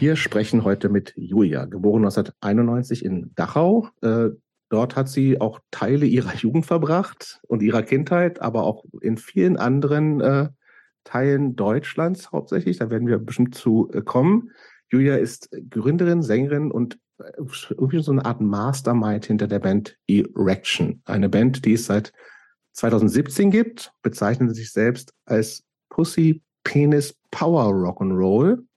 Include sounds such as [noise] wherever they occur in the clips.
Wir sprechen heute mit Julia, geboren 1991 in Dachau. Äh, dort hat sie auch Teile ihrer Jugend verbracht und ihrer Kindheit, aber auch in vielen anderen äh, Teilen Deutschlands hauptsächlich. Da werden wir bestimmt zu äh, kommen. Julia ist Gründerin, Sängerin und irgendwie so eine Art Mastermind hinter der Band Erection. Eine Band, die es seit 2017 gibt, bezeichnet sich selbst als Pussy Penis Power Rock'n'Roll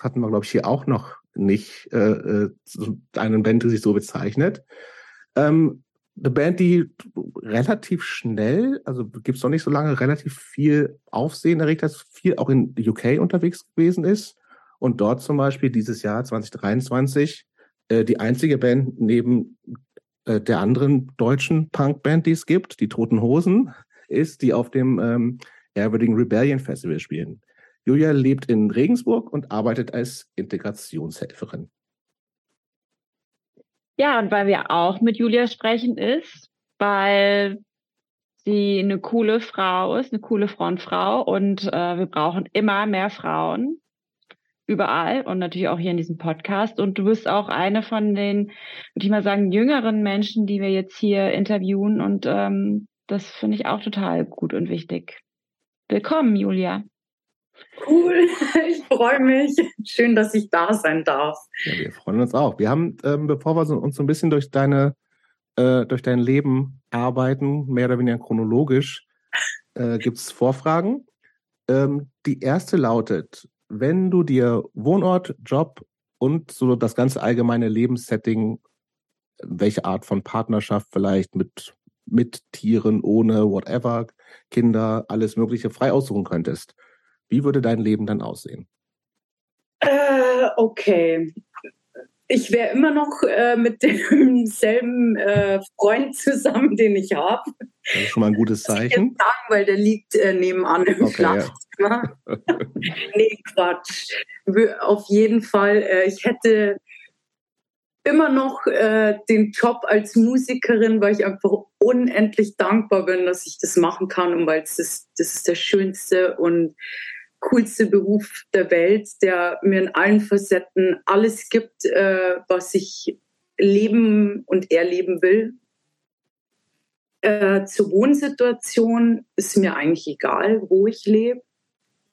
hatten wir, glaube ich, hier auch noch nicht, äh, äh eine Band, die sich so bezeichnet. Ähm, eine Band, die relativ schnell, also gibt es noch nicht so lange, relativ viel Aufsehen erregt hat, viel auch in UK unterwegs gewesen ist und dort zum Beispiel dieses Jahr 2023 äh, die einzige Band neben äh, der anderen deutschen Punkband, die es gibt, die Toten Hosen, ist, die auf dem ähm, Airwarding Rebellion Festival spielen. Julia lebt in Regensburg und arbeitet als Integrationshelferin. Ja, und weil wir auch mit Julia sprechen ist, weil sie eine coole Frau ist, eine coole Frontfrau und äh, wir brauchen immer mehr Frauen überall und natürlich auch hier in diesem Podcast. Und du bist auch eine von den, würde ich mal sagen, jüngeren Menschen, die wir jetzt hier interviewen und ähm, das finde ich auch total gut und wichtig. Willkommen, Julia. Cool, [laughs] ich freue mich. Schön, dass ich da sein darf. Ja, wir freuen uns auch. Wir haben, ähm, bevor wir uns so ein bisschen durch deine, äh, durch dein Leben arbeiten, mehr oder weniger chronologisch, äh, gibt es Vorfragen. Ähm, die erste lautet, wenn du dir Wohnort, Job und so das ganze allgemeine Lebenssetting, welche Art von Partnerschaft vielleicht mit, mit Tieren, ohne whatever, Kinder, alles Mögliche frei aussuchen könntest, wie würde dein Leben dann aussehen? Äh, okay. Ich wäre immer noch äh, mit demselben [laughs] äh, Freund zusammen, den ich habe. Das ist schon mal ein gutes Zeichen. Sagen, weil der liegt äh, nebenan im okay, Schlafzimmer. Ja. [laughs] nee, Quatsch. Auf jeden Fall. Äh, ich hätte immer noch äh, den Job als Musikerin, weil ich einfach unendlich dankbar bin, dass ich das machen kann und weil es das, das ist der schönste und coolste Beruf der Welt, der mir in allen Facetten alles gibt, äh, was ich leben und erleben will. Äh, zur Wohnsituation ist mir eigentlich egal, wo ich lebe.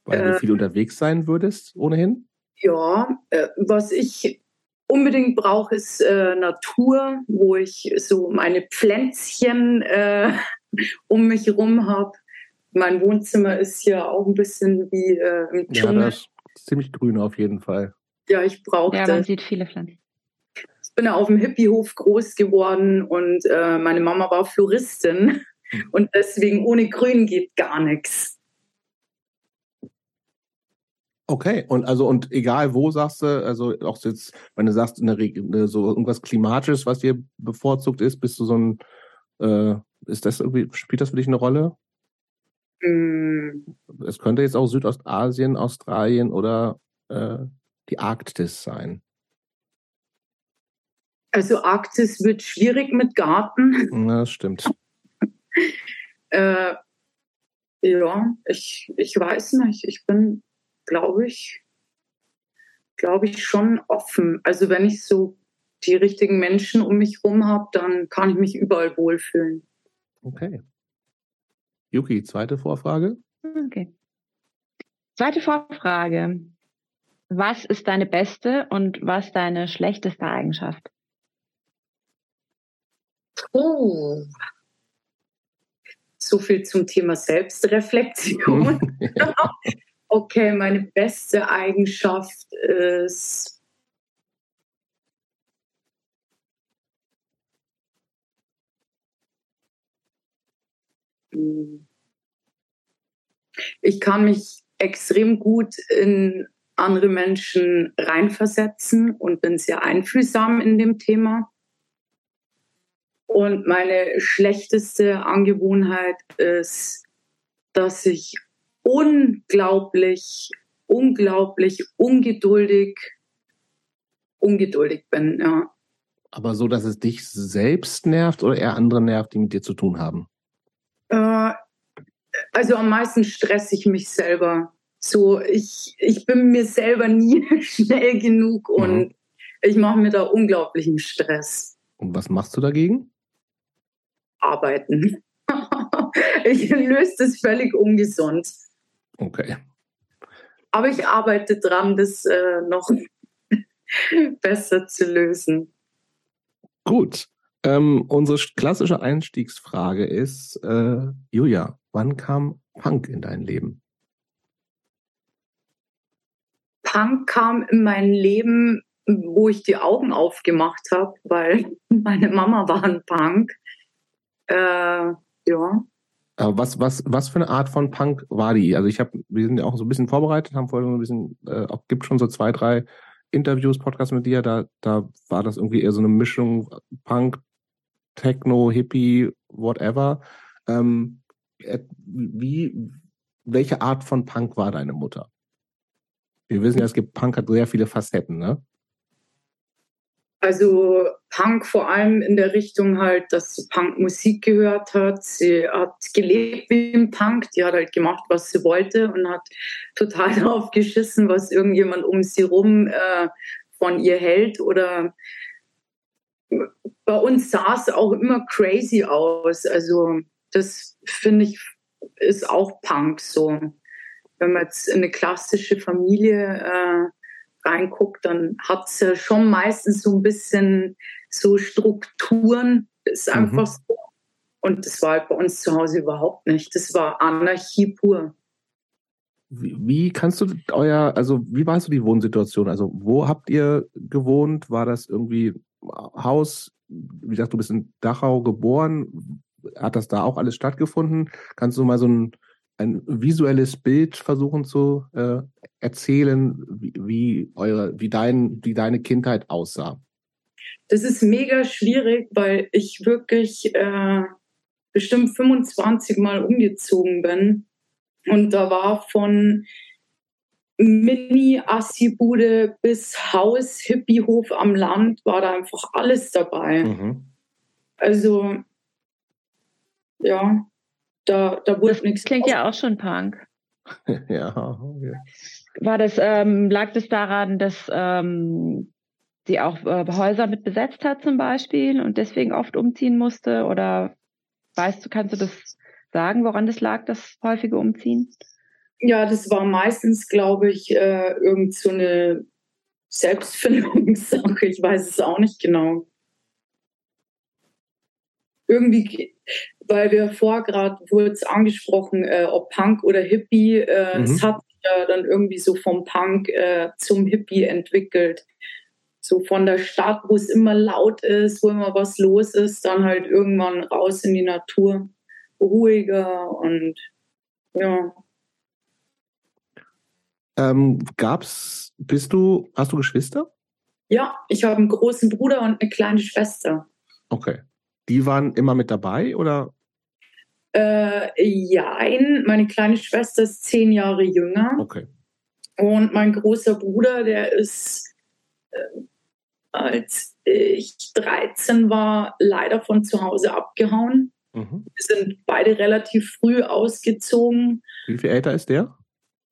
Weil du äh, viel unterwegs sein würdest, ohnehin? Ja, äh, was ich unbedingt brauche, ist äh, Natur, wo ich so meine Pflänzchen äh, [laughs] um mich herum habe mein Wohnzimmer ist ja auch ein bisschen wie äh, im Dschungel. Ja, das ist ziemlich grün auf jeden Fall. Ja, ich brauche Ja, man sieht viele Pflanzen. Ich bin ja auf dem Hippiehof groß geworden und äh, meine Mama war Floristin hm. und deswegen ohne Grün geht gar nichts. Okay, und also und egal wo sagst du, also auch jetzt, wenn du sagst, eine, eine, so irgendwas Klimatisches, was dir bevorzugt ist, bist du so ein, äh, ist das irgendwie, spielt das für dich eine Rolle? Mm. Es könnte jetzt auch Südostasien, Australien oder äh, die Arktis sein. Also Arktis wird schwierig mit Garten. Ja, das stimmt. [laughs] äh, ja, ich, ich weiß nicht. Ich bin, glaube ich, glaube ich, schon offen. Also wenn ich so die richtigen Menschen um mich herum habe, dann kann ich mich überall wohlfühlen. Okay. Yuki, zweite Vorfrage. Okay. Zweite Vorfrage. Was ist deine beste und was deine schlechteste Eigenschaft? Oh. So viel zum Thema Selbstreflexion. [laughs] [laughs] okay, meine beste Eigenschaft ist ich kann mich extrem gut in andere Menschen reinversetzen und bin sehr einfühlsam in dem Thema. Und meine schlechteste Angewohnheit ist, dass ich unglaublich, unglaublich ungeduldig, ungeduldig bin, ja. Aber so, dass es dich selbst nervt oder eher andere nervt, die mit dir zu tun haben? Äh, also am meisten stresse ich mich selber So, ich, ich bin mir selber nie [laughs] schnell genug und mhm. ich mache mir da unglaublichen Stress. Und was machst du dagegen? Arbeiten. [laughs] ich löse das völlig ungesund. Okay. Aber ich arbeite dran, das äh, noch [laughs] besser zu lösen. Gut. Ähm, unsere klassische Einstiegsfrage ist, äh, Julia, wann kam Punk in dein Leben? Punk kam in mein Leben, wo ich die Augen aufgemacht habe, weil [laughs] meine Mama war ein Punk. Äh, ja. Aber was, was, was für eine Art von Punk war die? Also ich habe, wir sind ja auch so ein bisschen vorbereitet, haben vorher so ein bisschen, äh, auch gibt schon so zwei, drei Interviews, Podcasts mit dir, da, da war das irgendwie eher so eine Mischung Punk, Techno, Hippie, whatever. Ähm, äh, wie, welche Art von Punk war deine Mutter? Wir wissen ja, es gibt Punk hat sehr viele Facetten, ne? Also Punk vor allem in der Richtung halt, dass sie Punk Musik gehört hat. Sie hat gelebt wie ein Punk. Die hat halt gemacht, was sie wollte und hat total [laughs] darauf geschissen, was irgendjemand um sie rum äh, von ihr hält. Oder bei uns sah es auch immer crazy aus. Also das finde ich ist auch Punk so. Wenn man jetzt in eine klassische Familie äh, reinguckt, dann hat es ja schon meistens so ein bisschen so Strukturen. ist mhm. einfach mhm. so. Und das war halt bei uns zu Hause überhaupt nicht. Das war Anarchie pur. Wie, wie kannst du euer, also wie war so die Wohnsituation? Also wo habt ihr gewohnt? War das irgendwie Haus? Wie gesagt, du bist in Dachau geboren. Hat das da auch alles stattgefunden? Kannst du mal so ein ein visuelles Bild versuchen zu äh, erzählen, wie, wie, eure, wie, dein, wie deine Kindheit aussah? Das ist mega schwierig, weil ich wirklich äh, bestimmt 25 Mal umgezogen bin. Und da war von Mini-Assi-Bude bis Haus, Hippiehof am Land, war da einfach alles dabei. Mhm. Also, ja, da, da wurde nichts. Klingt ja auch schon Punk. [laughs] ja, okay. War das, ähm, lag das daran, dass ähm, sie auch äh, Häuser mit besetzt hat zum Beispiel und deswegen oft umziehen musste? Oder weißt du, kannst du das sagen, woran das lag, das häufige Umziehen? Ja, das war meistens, glaube ich, äh, irgend so eine Selbstfindungssache. Ich weiß es auch nicht genau. Irgendwie weil wir vor gerade wurde es angesprochen, äh, ob Punk oder Hippie. Äh, mhm. Es hat sich ja dann irgendwie so vom Punk äh, zum Hippie entwickelt. So von der Stadt, wo es immer laut ist, wo immer was los ist, dann halt irgendwann raus in die Natur, ruhiger und ja. Ähm, gab's, bist du, hast du Geschwister? Ja, ich habe einen großen Bruder und eine kleine Schwester. Okay. Die waren immer mit dabei oder? Äh, ja, meine kleine Schwester ist zehn Jahre jünger. Okay. Und mein großer Bruder, der ist, äh, als ich 13 war, leider von zu Hause abgehauen. Mhm. Wir sind beide relativ früh ausgezogen. Wie viel älter ist der?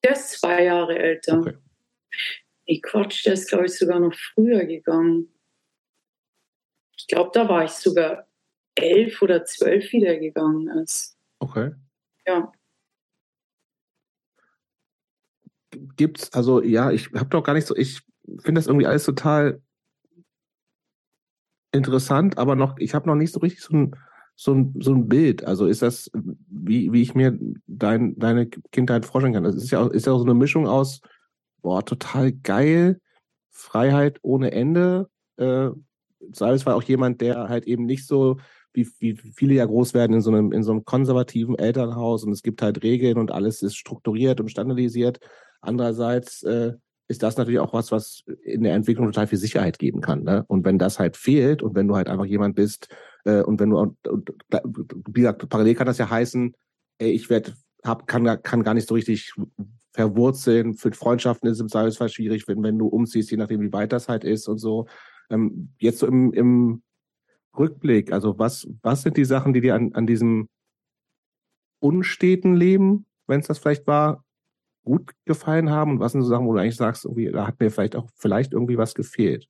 Der ist zwei Jahre älter. Okay. Nee, Quatsch, der ist, glaube ich, sogar noch früher gegangen. Ich glaube, da war ich sogar elf oder zwölf wiedergegangen ist. Okay. Ja. Gibt's, also ja, ich habe doch gar nicht so, ich finde das irgendwie alles total interessant, aber noch, ich habe noch nicht so richtig so ein, so ein, so ein Bild. Also ist das, wie, wie ich mir dein, deine Kindheit vorstellen kann. Das ist ja auch, ist ja auch so eine Mischung aus, boah, total geil, Freiheit ohne Ende. Äh, Salz war auch jemand, der halt eben nicht so wie, wie viele ja groß werden in so einem, in so einem konservativen Elternhaus und es gibt halt Regeln und alles ist strukturiert und standardisiert. Andererseits äh, ist das natürlich auch was, was in der Entwicklung total viel Sicherheit geben kann. Ne? Und wenn das halt fehlt und wenn du halt einfach jemand bist äh, und wenn du, und, wie gesagt, parallel kann das ja heißen, ey, ich werde, hab, kann, kann gar nicht so richtig verwurzeln. Für Freundschaften ist es im Zweifelsfall schwierig, wenn, wenn du umziehst, je nachdem, wie weit das halt ist und so. Ähm, jetzt so im, im Rückblick, also was, was sind die Sachen, die dir an, an diesem unsteten Leben, wenn es das vielleicht war, gut gefallen haben und was sind so Sachen, wo du eigentlich sagst, irgendwie, da hat mir vielleicht auch vielleicht irgendwie was gefehlt?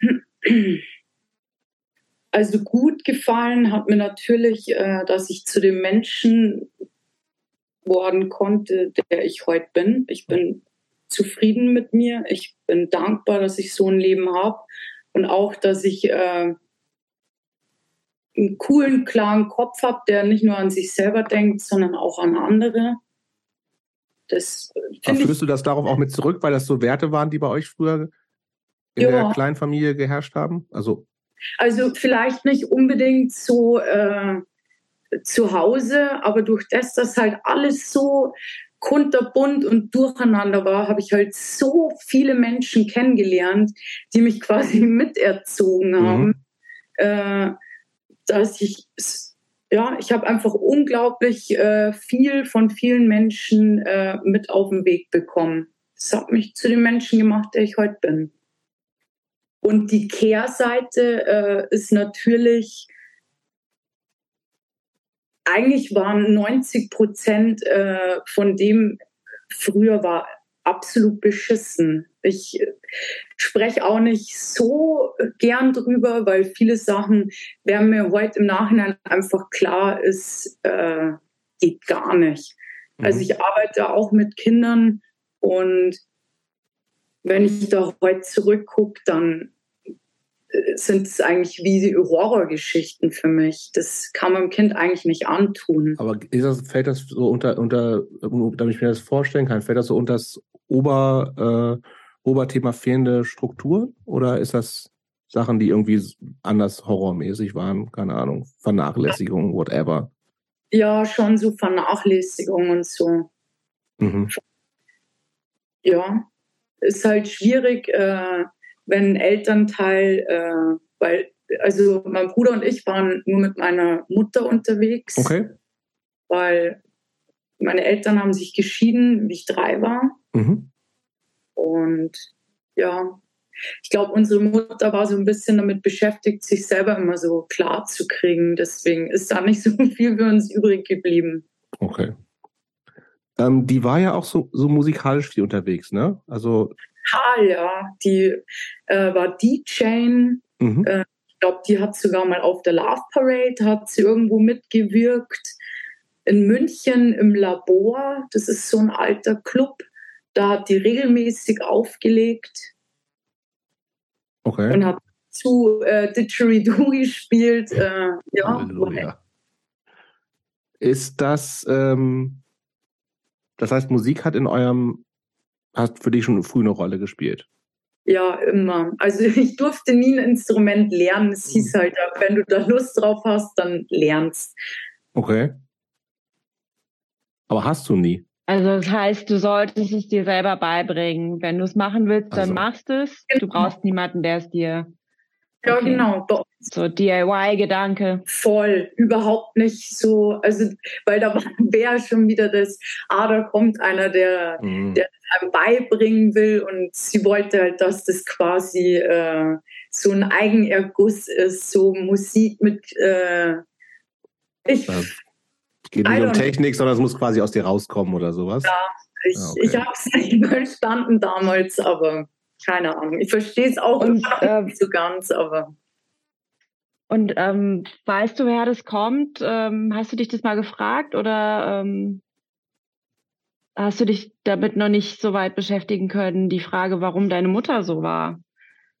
[clears throat] Also gut gefallen hat mir natürlich, äh, dass ich zu dem Menschen worden konnte, der ich heute bin. Ich bin zufrieden mit mir. Ich bin dankbar, dass ich so ein Leben habe und auch, dass ich äh, einen coolen, klaren Kopf habe, der nicht nur an sich selber denkt, sondern auch an andere. Das Führst du das darauf auch mit zurück, weil das so Werte waren, die bei euch früher in ja. der Kleinfamilie geherrscht haben? Also, also vielleicht nicht unbedingt so äh, zu Hause, aber durch das, dass halt alles so kunterbunt und durcheinander war, habe ich halt so viele Menschen kennengelernt, die mich quasi [laughs] miterzogen mhm. haben, mhm. äh, dass ich ja, ich habe einfach unglaublich äh, viel von vielen Menschen äh, mit auf den Weg bekommen. Das hat mich zu dem Menschen gemacht, der ich heute bin. Und die Kehrseite äh, ist natürlich, eigentlich waren 90 Prozent äh, von dem früher war absolut beschissen. Ich äh, spreche auch nicht so gern drüber, weil viele Sachen werden mir heute im Nachhinein einfach klar, ist äh, geht gar nicht. Mhm. Also ich arbeite auch mit Kindern und wenn ich da heute zurückgucke, dann äh, sind es eigentlich wie Horrorgeschichten für mich. Das kann man dem Kind eigentlich nicht antun. Aber das, fällt das so unter, unter, damit ich mir das vorstellen kann, fällt das so unter das Ober, äh, Oberthema fehlende Struktur? Oder ist das Sachen, die irgendwie anders horrormäßig waren? Keine Ahnung, Vernachlässigung, whatever. Ja, schon so Vernachlässigung und so. Mhm. Ja, ist halt schwierig, äh, wenn ein Elternteil, äh, weil, also mein Bruder und ich waren nur mit meiner Mutter unterwegs. Okay. Weil meine Eltern haben sich geschieden, wie ich drei war. Mhm. Und ja, ich glaube, unsere Mutter war so ein bisschen damit beschäftigt, sich selber immer so klar zu kriegen. Deswegen ist da nicht so [laughs] viel für uns übrig geblieben. Okay. Ähm, die war ja auch so, so musikalisch viel unterwegs, ne? Also. Ha, ja. Die äh, war DJ. Mhm. Äh, ich glaube, die hat sogar mal auf der Love Parade, hat sie irgendwo mitgewirkt in München im Labor. Das ist so ein alter Club. Da hat die regelmäßig aufgelegt. Okay. Und hat zu äh, Didgeridoo gespielt. Äh, ja. Halleluja. Ist das, ähm, das heißt, Musik hat in eurem, hat für dich schon früh eine Rolle gespielt? Ja, immer. Also [laughs] ich durfte nie ein Instrument lernen. Es hieß mhm. halt, wenn du da Lust drauf hast, dann lernst. Okay. Aber hast du nie? Also das heißt, du solltest es dir selber beibringen. Wenn du es machen willst, dann also. machst du es. Du genau. brauchst niemanden, der es dir. Ja, okay. genau. So DIY-Gedanke. Voll, überhaupt nicht so. Also, weil da [laughs] wäre schon wieder das, ah, da kommt einer, der, mhm. der einem beibringen will und sie wollte halt, dass das quasi äh, so ein Eigenerguss ist, so Musik mit. Äh, ich, ja geht nicht um Technik, sondern es muss quasi aus dir rauskommen oder sowas. Ja, ich, ah, okay. ich habe es [laughs] nicht verstanden damals, aber keine Ahnung. Ich verstehe es auch und, äh, nicht so ganz, aber. Und ähm, weißt du, wer das kommt? Ähm, hast du dich das mal gefragt oder ähm, hast du dich damit noch nicht so weit beschäftigen können? Die Frage, warum deine Mutter so war.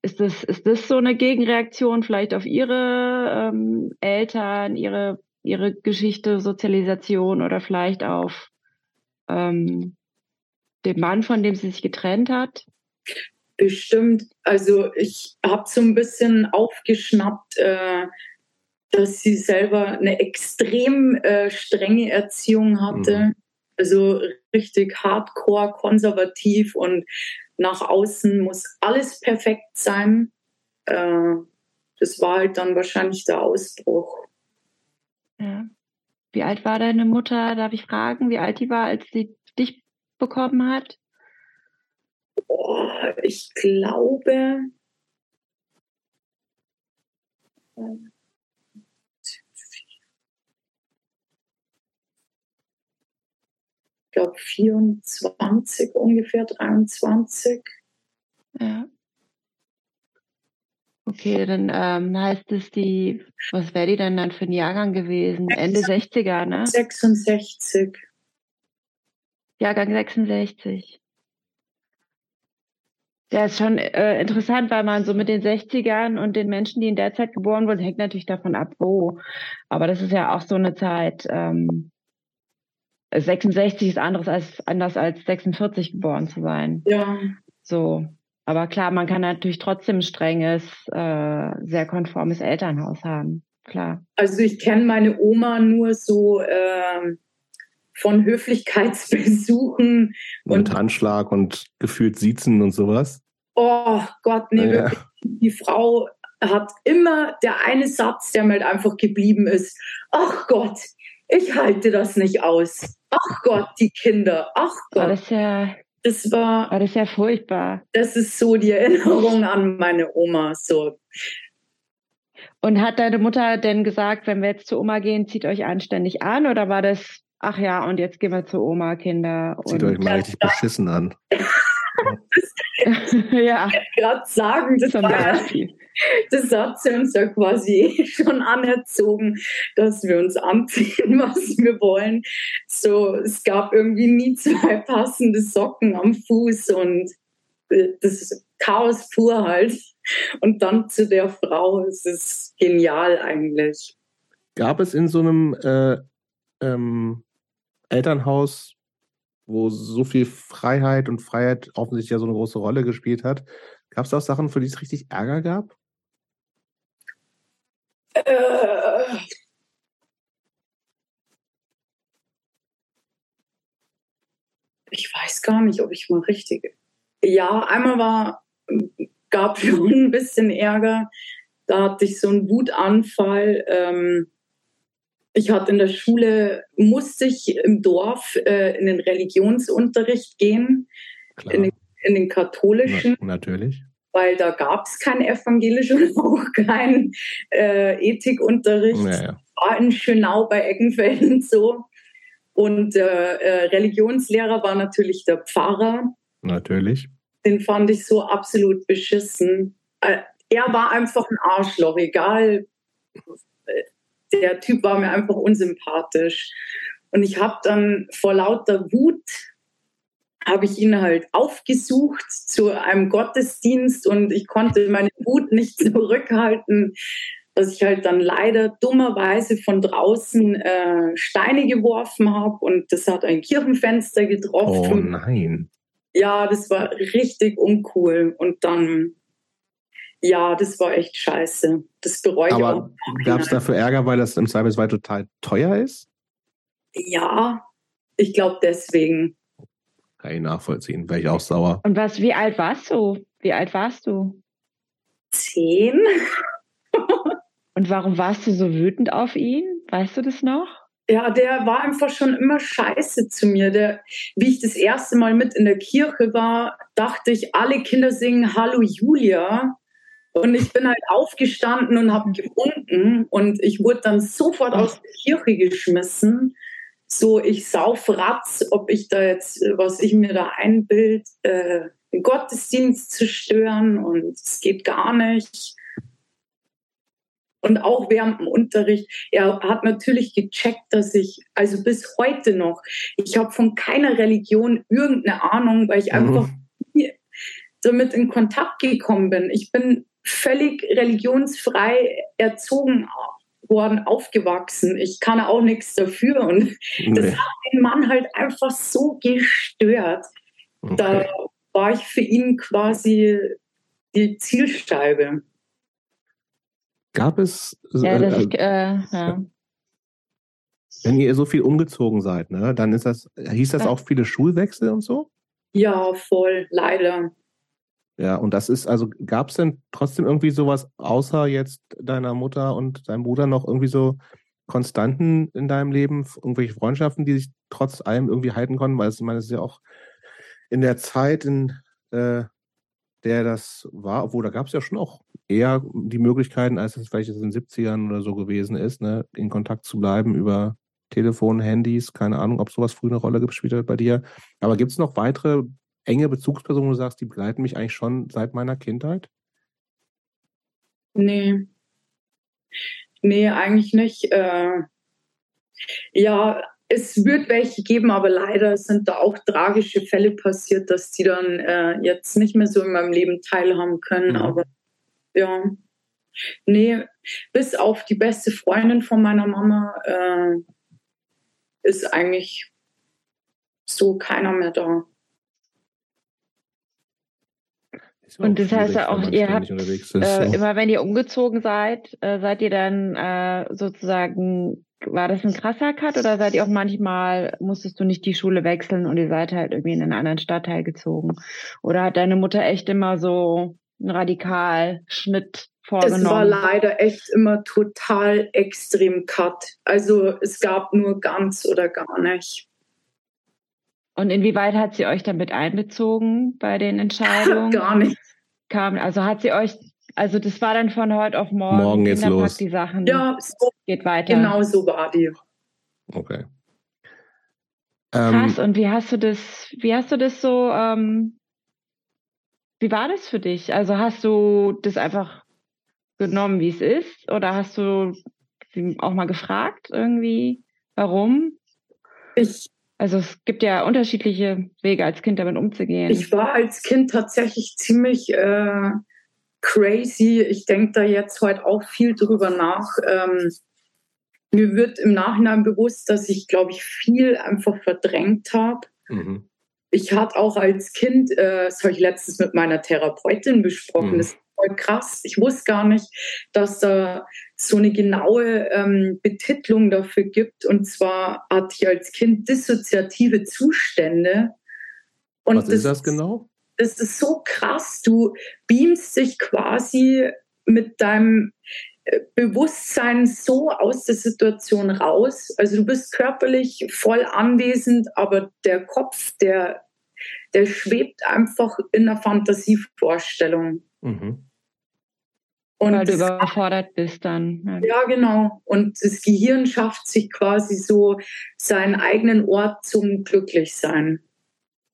Ist das, ist das so eine Gegenreaktion vielleicht auf ihre ähm, Eltern, ihre ihre Geschichte, Sozialisation oder vielleicht auf ähm, den Mann, von dem sie sich getrennt hat? Bestimmt. Also ich habe so ein bisschen aufgeschnappt, äh, dass sie selber eine extrem äh, strenge Erziehung hatte. Mhm. Also richtig hardcore, konservativ und nach außen muss alles perfekt sein. Äh, das war halt dann wahrscheinlich der Ausbruch. Ja. Wie alt war deine Mutter? Darf ich fragen, wie alt die war, als sie dich bekommen hat? Oh, ich glaube. glaube 24 ungefähr, 23. Ja. Okay, dann ähm, heißt es die, was wäre die denn dann für ein Jahrgang gewesen? Ende 60er, ne? 66. Jahrgang 66. Ja, ist schon äh, interessant, weil man so mit den 60ern und den Menschen, die in der Zeit geboren wurden, hängt natürlich davon ab, wo. Aber das ist ja auch so eine Zeit. Ähm, 66 ist anderes als anders als 46 geboren zu sein. Ja. So. Aber klar, man kann natürlich trotzdem strenges, äh, sehr konformes Elternhaus haben. Klar. Also ich kenne meine Oma nur so äh, von Höflichkeitsbesuchen und, und Handschlag und gefühlt Siezen und sowas. Oh Gott, nee, ja. die Frau hat immer der eine Satz, der mir halt einfach geblieben ist. Ach Gott, ich halte das nicht aus. Ach Gott, die Kinder. Ach Gott. Das ja das war, das ja furchtbar. Das ist so die Erinnerung an meine Oma. So. Und hat deine Mutter denn gesagt, wenn wir jetzt zu Oma gehen, zieht euch anständig an? Oder war das, ach ja, und jetzt gehen wir zu Oma, Kinder? Zieht euch mal richtig beschissen an. [laughs] ja. Ich gerade sagen, das Zum war, Beispiel das hat sie uns ja quasi [laughs] schon anerzogen, dass wir uns anziehen, [laughs] was wir wollen. So, es gab irgendwie nie zwei passende Socken am Fuß und äh, das ist Chaos pur halt. Und dann zu der Frau, es ist genial eigentlich. Gab es in so einem äh, ähm, Elternhaus, wo so viel Freiheit und Freiheit offensichtlich ja so eine große Rolle gespielt hat, gab es auch Sachen, für die es richtig Ärger gab? Äh, ich weiß gar nicht, ob ich mal richtig. Ja, einmal war, gab [laughs] schon ein bisschen Ärger. Da hatte ich so einen Wutanfall. Ähm, ich hatte in der Schule, musste ich im Dorf äh, in den Religionsunterricht gehen, in den, in den, katholischen. Na, natürlich weil da gab es kein evangelisch [laughs] und auch kein äh, Ethikunterricht. Ja, ja. War in Schönau bei Eggenfelden so. Und äh, äh, Religionslehrer war natürlich der Pfarrer. Natürlich. Den fand ich so absolut beschissen. Äh, er war einfach ein Arschloch, egal. Der Typ war mir einfach unsympathisch. Und ich habe dann vor lauter Wut habe ich ihn halt aufgesucht zu einem Gottesdienst und ich konnte meine Wut nicht [laughs] zurückhalten, dass ich halt dann leider dummerweise von draußen äh, Steine geworfen habe und das hat ein Kirchenfenster getroffen. Oh nein. Ja, das war richtig uncool und dann ja, das war echt scheiße. Das bereue ich Aber gab es dafür Ärger, weil das im Cybersweit total teuer ist? Ja, ich glaube deswegen. Kann ich nachvollziehen. Wäre ich auch sauer. Und was, wie alt warst du? Wie alt warst du? Zehn. [laughs] Und warum warst du so wütend auf ihn? Weißt du das noch? Ja, der war einfach schon immer scheiße zu mir. Der, wie ich das erste Mal mit in der Kirche war, dachte ich, alle Kinder singen Hallo Julia. Und ich bin halt aufgestanden und habe gewunken und ich wurde dann sofort aus der Kirche geschmissen so, ich sauf Ratz, ob ich da jetzt, was ich mir da einbild, äh, den Gottesdienst zu stören und es geht gar nicht. Und auch während dem Unterricht, er hat natürlich gecheckt, dass ich, also bis heute noch, ich habe von keiner Religion irgendeine Ahnung, weil ich mhm. einfach damit in Kontakt gekommen bin. Ich bin völlig religionsfrei erzogen worden, aufgewachsen. Ich kann auch nichts dafür. Und nee. das hat den Mann halt einfach so gestört. Okay. Da war ich für ihn quasi die Zielscheibe. Gab es. Ja, das, äh, äh, ja. Wenn ihr so viel umgezogen seid, ne, dann ist das, hieß das auch viele Schulwechsel und so? Ja, voll, leider. Ja, und das ist, also gab es denn trotzdem irgendwie sowas, außer jetzt deiner Mutter und deinem Bruder noch irgendwie so Konstanten in deinem Leben, irgendwelche Freundschaften, die sich trotz allem irgendwie halten konnten? Weil es, ich meine, es ist ja auch in der Zeit, in äh, der das war, obwohl da gab es ja schon auch eher die Möglichkeiten, als es vielleicht in den 70ern oder so gewesen ist, ne, in Kontakt zu bleiben über Telefon, Handys, keine Ahnung, ob sowas früher eine Rolle gespielt hat bei dir. Aber gibt es noch weitere enge Bezugspersonen, wo du sagst, die begleiten mich eigentlich schon seit meiner Kindheit? Nee. Nee, eigentlich nicht. Äh, ja, es wird welche geben, aber leider sind da auch tragische Fälle passiert, dass die dann äh, jetzt nicht mehr so in meinem Leben teilhaben können. Mhm. Aber ja, nee, bis auf die beste Freundin von meiner Mama äh, ist eigentlich so keiner mehr da. Und das heißt ja auch, ihr habt ist, äh, so. immer, wenn ihr umgezogen seid, äh, seid ihr dann äh, sozusagen, war das ein krasser Cut oder seid ihr auch manchmal, musstest du nicht die Schule wechseln und ihr seid halt irgendwie in einen anderen Stadtteil gezogen? Oder hat deine Mutter echt immer so einen Radikalschnitt vorgenommen? Es war leider echt immer total extrem Cut. Also es gab nur ganz oder gar nicht. Und inwieweit hat sie euch damit einbezogen bei den Entscheidungen? [laughs] Gar nicht. Kam, also hat sie euch, also das war dann von heute auf morgen. Morgen geht's los. Die Sachen. Ja, so, geht weiter. Genau so war die. Okay. Krass. Ähm, und wie hast du das? Wie hast du das so? Ähm, wie war das für dich? Also hast du das einfach genommen, wie es ist, oder hast du sie auch mal gefragt irgendwie, warum? Ich also es gibt ja unterschiedliche Wege als Kind damit umzugehen. Ich war als Kind tatsächlich ziemlich äh, crazy. Ich denke da jetzt heute auch viel drüber nach. Ähm, mir wird im Nachhinein bewusst, dass ich, glaube ich, viel einfach verdrängt habe. Mhm. Ich hatte auch als Kind, äh, das habe ich letztens mit meiner Therapeutin besprochen, mhm. das voll krass. Ich wusste gar nicht, dass da so eine genaue ähm, Betitlung dafür gibt. Und zwar hatte ich als Kind dissoziative Zustände. Und Was das, ist das genau? Das ist so krass. Du beamst dich quasi mit deinem äh, Bewusstsein so aus der Situation raus. Also du bist körperlich voll anwesend, aber der Kopf, der, der schwebt einfach in einer Fantasievorstellung. Mhm. Und Weil du überfordert bist dann. Ja, genau. Und das Gehirn schafft sich quasi so seinen eigenen Ort zum Glücklichsein.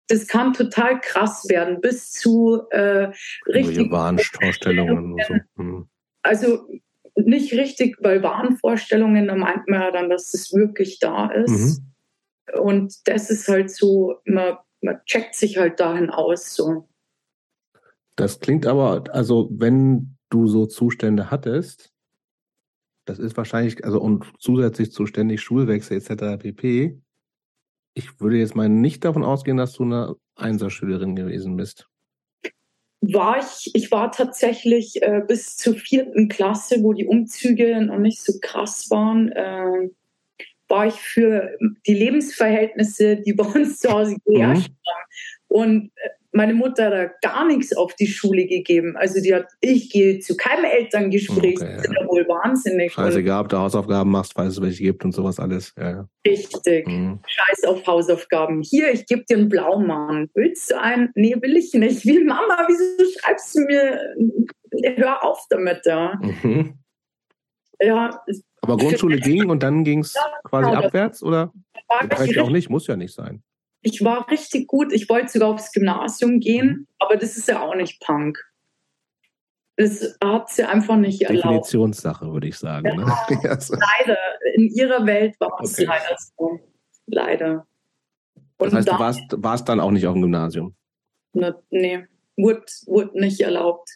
Das kann total krass werden, bis zu äh, richtig. Wahnvorstellungen und so. [laughs] Hm. Also nicht richtig, weil Wahnvorstellungen, da meint man ja dann, dass das wirklich da ist. Mhm. Und das ist halt so, man, man checkt sich halt dahin aus. So. Das klingt aber, also wenn du so Zustände hattest, das ist wahrscheinlich, also und zusätzlich zu ständig Schulwechsel etc. pp. Ich würde jetzt mal nicht davon ausgehen, dass du eine Einserschülerin gewesen bist. War ich, ich war tatsächlich äh, bis zur vierten Klasse, wo die Umzüge noch nicht so krass waren, äh, war ich für die Lebensverhältnisse, die bei uns zu Hause geherrscht mhm. haben. Und äh, meine Mutter hat da gar nichts auf die Schule gegeben. Also die hat, ich gehe zu keinem Elterngespräch, okay, das ist ja wohl wahnsinnig. Scheißegal, ob du Hausaufgaben machst, weißt du, welche gibt und sowas alles. Ja, ja. Richtig. Mhm. Scheiß auf Hausaufgaben. Hier, ich gebe dir einen Blaumann. Willst du einen? Nee, will ich nicht. Wie Mama, wieso schreibst du mir? Hör auf damit, ja. Mhm. Ja. Aber Grundschule [laughs] ging und dann ging es ja, quasi genau, abwärts, oder? Vielleicht auch nicht, muss ja nicht sein ich war richtig gut. Ich wollte sogar aufs Gymnasium gehen, mhm. aber das ist ja auch nicht Punk. Das hat sie einfach nicht erlaubt. Definitionssache, würde ich sagen. Ja, [laughs] ne? Leider. In ihrer Welt war es okay. leider so. Leider. Und das heißt, dann, du warst, warst dann auch nicht auf dem Gymnasium? Ne, nee, wurde, wurde nicht erlaubt.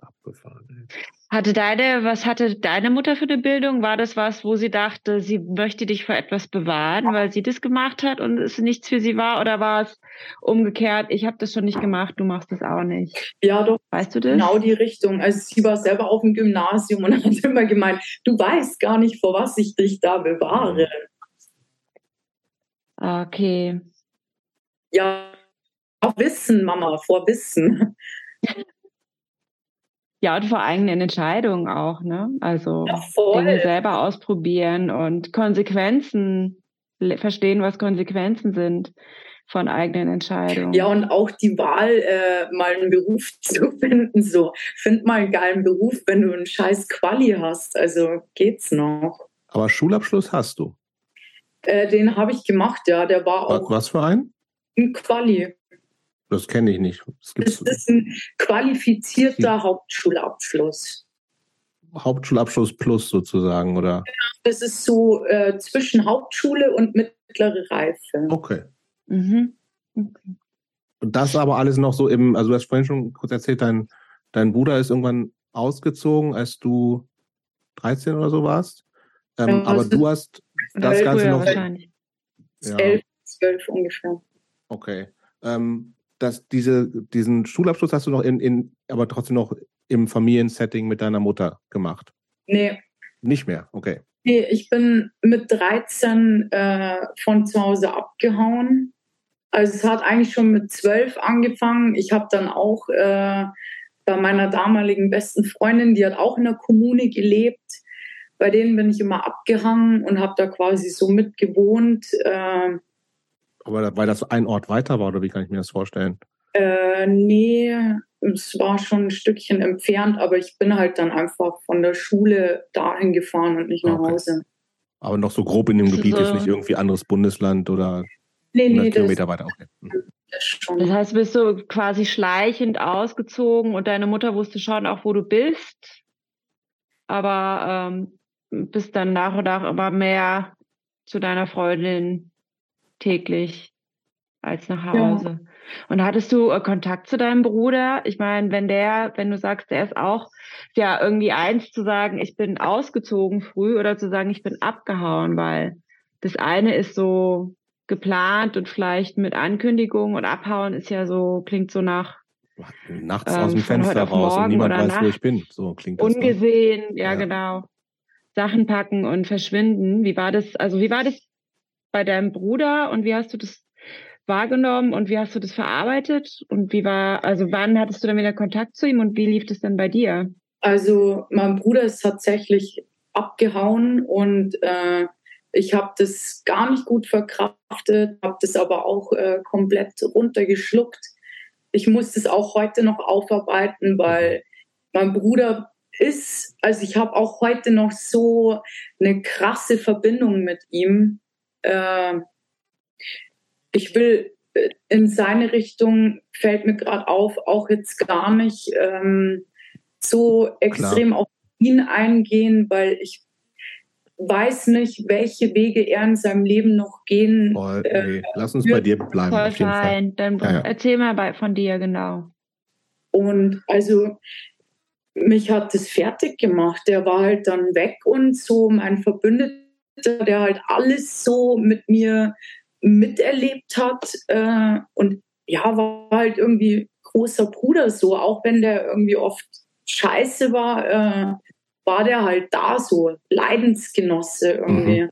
Abgefahren. Hatte deine, was hatte deine Mutter für eine Bildung? War das was, wo sie dachte, sie möchte dich vor etwas bewahren, weil sie das gemacht hat und es nichts für sie war? Oder war es umgekehrt, ich habe das schon nicht gemacht, du machst das auch nicht? Ja, doch. Weißt du das? Genau die Richtung. Also sie war selber auf dem Gymnasium und [laughs] hat immer gemeint, du weißt gar nicht, vor was ich dich da bewahre. Okay. Ja, auch Wissen, Mama, vor Wissen. [laughs] Ja, und vor eigenen Entscheidungen auch, ne? Also ja, Dinge selber ausprobieren und Konsequenzen verstehen, was Konsequenzen sind von eigenen Entscheidungen. Ja, und auch die Wahl, äh, mal einen Beruf [laughs] zu finden. So, find mal einen geilen Beruf, wenn du einen scheiß Quali hast. Also geht's noch. Aber Schulabschluss hast du. Äh, den habe ich gemacht, ja. Der war auch. Was für ein? Ein Quali. Das kenne ich nicht. Das, das ist ein qualifizierter Hauptschulabschluss. Hauptschulabschluss plus sozusagen, oder? Ja, das ist so äh, zwischen Hauptschule und mittlere Reife. Okay. Mhm. okay. Und das aber alles noch so im, also du hast vorhin schon kurz erzählt, dein, dein Bruder ist irgendwann ausgezogen, als du 13 oder so warst. Ähm, ja, aber du hast das Ganze noch. Wahrscheinlich. Ja. 11, 12 ungefähr. Okay. Ähm, das, diese, diesen Schulabschluss hast du noch in, in, aber trotzdem noch im Familiensetting mit deiner Mutter gemacht? Nee. Nicht mehr, okay. Nee, ich bin mit 13 äh, von zu Hause abgehauen. Also es hat eigentlich schon mit 12 angefangen. Ich habe dann auch äh, bei meiner damaligen besten Freundin, die hat auch in der Kommune gelebt. Bei denen bin ich immer abgehangen und habe da quasi so mitgewohnt. Äh, Aber weil das ein Ort weiter war, oder wie kann ich mir das vorstellen? Äh, nee, es war schon ein Stückchen entfernt, aber ich bin halt dann einfach von der Schule dahin gefahren und nicht nach okay. Hause. Aber noch so grob in dem Gebiet so, ist nicht irgendwie anderes Bundesland oder nee, 100 nee, Kilometer weiter. Okay. Hm. Das heißt, bist du quasi schleichend ausgezogen und deine Mutter wusste schon auch, wo du bist, aber ähm, bist dann nach und nach immer mehr zu deiner Freundin täglich als nach Hause. Ja. Und hattest du äh, Kontakt zu deinem Bruder? Ich meine, wenn der, wenn du sagst, der ist auch ja irgendwie eins zu sagen, ich bin ausgezogen früh oder zu sagen, ich bin abgehauen, weil das eine ist so geplant und vielleicht mit Ankündigung und abhauen ist ja so, klingt so nach nachts ähm, aus dem Fenster raus und niemand weiß, wo ich bin. So klingt das. Ne? Ungesehen, ja, ja, genau. Sachen packen und verschwinden. Wie war das, also wie war das bei deinem Bruder und wie hast du das wahrgenommen und wie hast du das verarbeitet? Und wie war, also wann hattest du dann wieder Kontakt zu ihm und wie lief das dann bei dir? Also mein Bruder ist tatsächlich abgehauen und äh, ich habe das gar nicht gut verkraftet, habe das aber auch äh, komplett runtergeschluckt. Ich muss das auch heute noch aufarbeiten, weil mein Bruder ist, also ich habe auch heute noch so eine krasse Verbindung mit ihm. Äh, ich will äh, in seine Richtung, fällt mir gerade auf, auch jetzt gar nicht ähm, so extrem Klar. auf ihn eingehen, weil ich weiß nicht, welche Wege er in seinem Leben noch gehen. Voll, äh, nee. Lass uns bei dir bleiben. Voll auf jeden fein. Fall. Dann ja, ja. erzähl mal bei, von dir genau. Und also mich hat das fertig gemacht. Der war halt dann weg und so mein Verbündeter, der halt alles so mit mir miterlebt hat. Äh, und ja, war halt irgendwie großer Bruder so, auch wenn der irgendwie oft scheiße war, äh, war der halt da so, Leidensgenosse irgendwie. Mhm.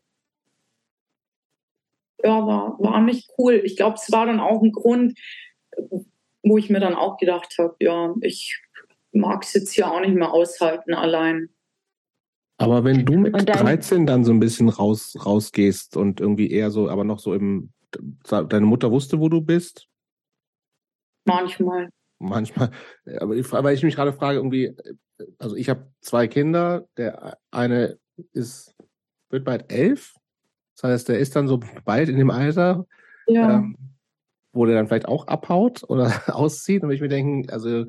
Ja, war, war nicht cool. Ich glaube, es war dann auch ein Grund, wo ich mir dann auch gedacht habe, ja, ich mag es jetzt hier auch nicht mehr aushalten allein. Aber wenn du mit dann, 13 dann so ein bisschen raus, rausgehst und irgendwie eher so, aber noch so im, deine Mutter wusste, wo du bist? Manchmal. Manchmal. Aber ich, weil ich mich gerade frage, irgendwie, also ich habe zwei Kinder, der eine ist, wird bald elf. Das heißt, der ist dann so bald in dem Alter, ja. ähm, wo der dann vielleicht auch abhaut oder [laughs] auszieht. Und ich mir denken, also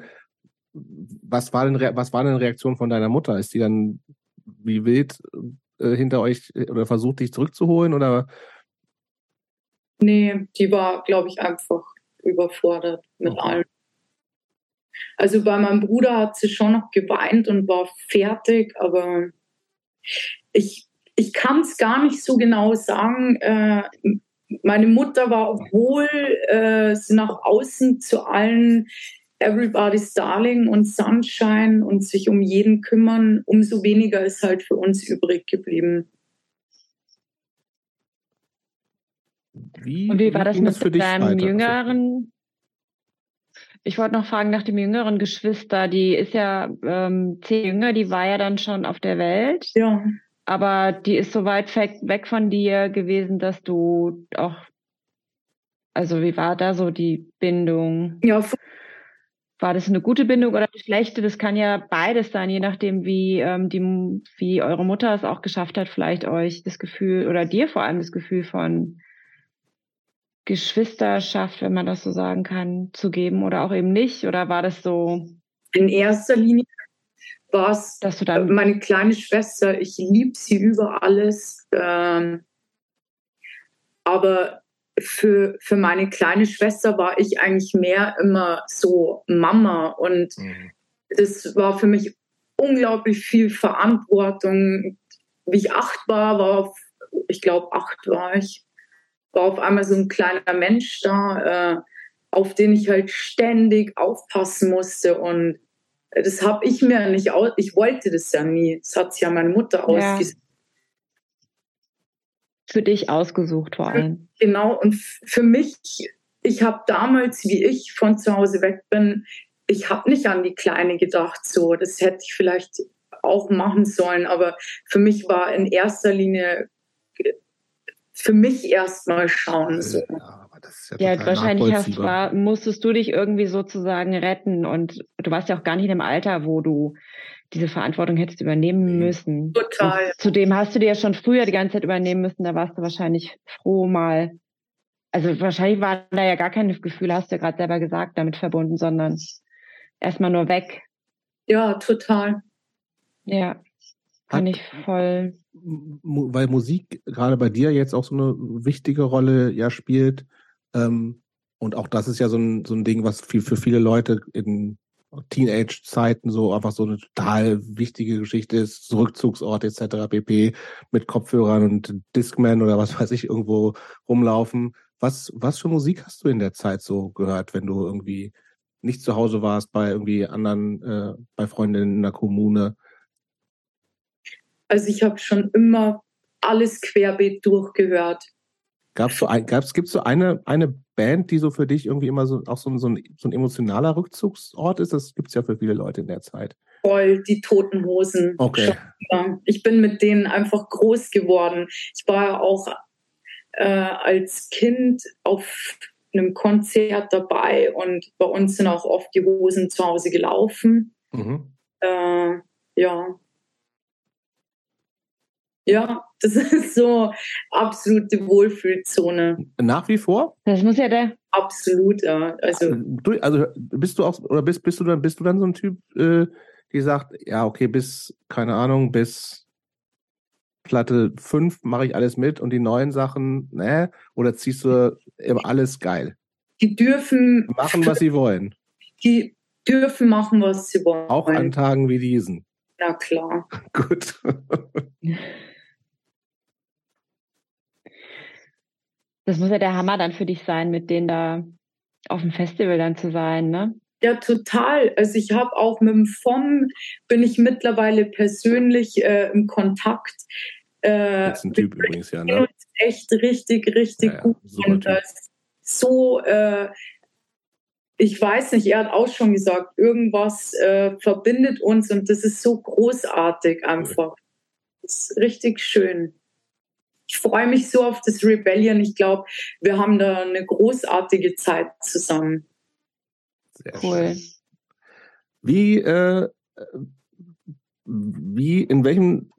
was war denn, was war denn Reaktion von deiner Mutter? Ist die dann wie wild äh, hinter euch oder versucht dich zurückzuholen oder? Nee, die war, glaube ich, einfach überfordert mit okay. allem. Also bei meinem Bruder hat sie schon noch geweint und war fertig, aber ich, ich kann es gar nicht so genau sagen. Äh, meine Mutter war, obwohl äh, sie nach außen zu allen Everybody's Darling und Sunshine und sich um jeden kümmern, umso weniger ist halt für uns übrig geblieben. Wie, und wie war das mit deinem weiter? jüngeren? Ich wollte noch fragen nach dem jüngeren Geschwister. Die ist ja ähm, zehn jünger, die war ja dann schon auf der Welt. Ja. Aber die ist so weit weg von dir gewesen, dass du auch, also wie war da so die Bindung? Ja, war das eine gute Bindung oder eine schlechte? Das kann ja beides sein, je nachdem, wie, ähm, die, wie eure Mutter es auch geschafft hat, vielleicht euch das Gefühl oder dir vor allem das Gefühl von Geschwisterschaft, wenn man das so sagen kann, zu geben oder auch eben nicht? Oder war das so? In erster Linie war es meine kleine Schwester. Ich liebe sie über alles. Ähm, aber für, für meine kleine Schwester war ich eigentlich mehr immer so Mama und mhm. das war für mich unglaublich viel Verantwortung. Wie ich acht war, war auf, ich glaube acht war ich, war auf einmal so ein kleiner Mensch da, äh, auf den ich halt ständig aufpassen musste und das habe ich mir nicht aus, ich wollte das ja nie. Das hat sich ja meine Mutter ja. ausgesucht für dich ausgesucht vor allem. Genau, und für mich, ich habe damals, wie ich von zu Hause weg bin, ich habe nicht an die Kleine gedacht, so, das hätte ich vielleicht auch machen sollen, aber für mich war in erster Linie für mich erstmal schauen. So. Ja, ja, ja wahrscheinlich hast, war, musstest du dich irgendwie sozusagen retten und du warst ja auch gar nicht im Alter, wo du diese Verantwortung hättest übernehmen müssen. Total. Und zudem hast du dir ja schon früher die ganze Zeit übernehmen müssen, da warst du wahrscheinlich froh mal. Also wahrscheinlich waren da ja gar keine Gefühle, hast du ja gerade selber gesagt, damit verbunden, sondern erstmal nur weg. Ja, total. Ja, kann Hat, ich voll. Weil Musik gerade bei dir jetzt auch so eine wichtige Rolle ja spielt. Ähm, und auch das ist ja so ein, so ein Ding, was viel, für viele Leute in Teenage-Zeiten so einfach so eine total wichtige Geschichte ist, Rückzugsort etc. pp. mit Kopfhörern und Discman oder was [laughs] weiß ich irgendwo rumlaufen. Was, was für Musik hast du in der Zeit so gehört, wenn du irgendwie nicht zu Hause warst bei irgendwie anderen, äh, bei Freundinnen in der Kommune? Also ich habe schon immer alles querbeet durchgehört. Gab's so ein, gab's, gibt's so eine, eine Band, die so für dich irgendwie immer so auch so, so, ein, so ein emotionaler Rückzugsort ist? Das gibt es ja für viele Leute in der Zeit. Voll, die Toten Hosen. Okay. Ich bin mit denen einfach groß geworden. Ich war ja auch äh, als Kind auf einem Konzert dabei und bei uns sind auch oft die Hosen zu Hause gelaufen. Mhm. Äh, ja, ja, das [laughs] ist so absolute Wohlfühlzone. Nach wie vor? Das muss ja der. Absolut, ja. Also, du, also bist du auch oder bist, bist du dann bist du dann so ein Typ, äh, die sagt, ja, okay, bis, keine Ahnung, bis Platte 5 mache ich alles mit und die neuen Sachen, ne? Oder ziehst du immer alles geil? Die dürfen machen, was sie wollen. Die dürfen machen, was sie wollen. Auch an Tagen wie diesen. Ja, klar. [laughs] Gut. [laughs] Das muss ja der Hammer dann für dich sein, mit denen da auf dem Festival dann zu sein, ne? Ja, total. Also ich habe auch mit dem FOM bin ich mittlerweile persönlich äh, im Kontakt. Äh, das ist ein Typ übrigens, ja, ne? Echt richtig, richtig ja, ja, gut. Und das so, äh, ich weiß nicht, er hat auch schon gesagt, irgendwas äh, verbindet uns und das ist so großartig einfach. Das ist richtig schön ich freue mich so auf das Rebellion. Ich glaube, wir haben da eine großartige Zeit zusammen. Sehr cool. Schön. Wie, äh, wie, in welchem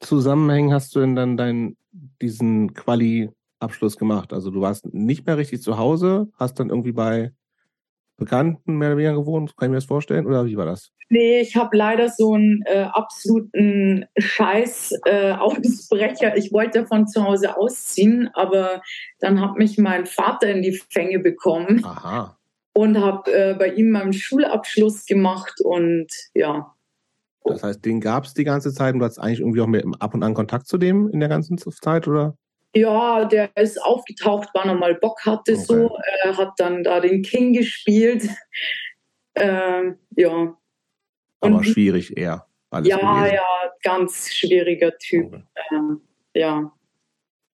Zusammenhang hast du denn dann deinen, diesen Quali-Abschluss gemacht? Also du warst nicht mehr richtig zu Hause, hast dann irgendwie bei Bekannten mehr oder weniger gewohnt, kann ich mir das vorstellen? Oder wie war das? Nee, ich habe leider so einen äh, absoluten Scheiß äh, [laughs] Ausbrecher. Ich wollte von zu Hause ausziehen, aber dann hat mich mein Vater in die Fänge bekommen. Aha. Und habe äh, bei ihm meinen Schulabschluss gemacht und ja. Das heißt, den gab es die ganze Zeit und du hattest eigentlich irgendwie auch mehr ab und an Kontakt zu dem in der ganzen Zeit, oder? Ja, der ist aufgetaucht, wann er mal Bock hatte, okay. so. Er hat dann da den King gespielt. Ähm, ja. Aber Und, schwierig eher. Alles ja, gewesen. ja, ganz schwieriger Typ. Okay. Ähm, ja.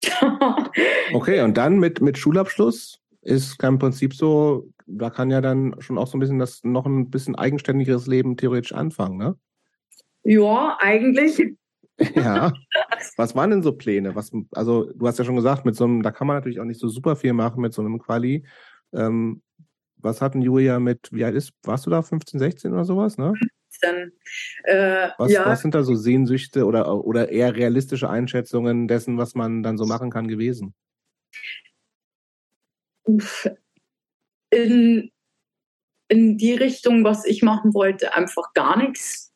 [laughs] okay, und dann mit, mit Schulabschluss ist kein Prinzip so, da kann ja dann schon auch so ein bisschen das noch ein bisschen eigenständigeres Leben theoretisch anfangen, ne? Ja, eigentlich. [laughs] Ja. Was waren denn so Pläne? Was, also, du hast ja schon gesagt, mit so einem, da kann man natürlich auch nicht so super viel machen mit so einem Quali. Ähm, was hatten Julia mit, wie alt ist, warst du da 15, 16 oder sowas, ne? 15. Äh, was, ja. was sind da so Sehnsüchte oder, oder eher realistische Einschätzungen dessen, was man dann so machen kann, gewesen? In, in die Richtung, was ich machen wollte, einfach gar nichts.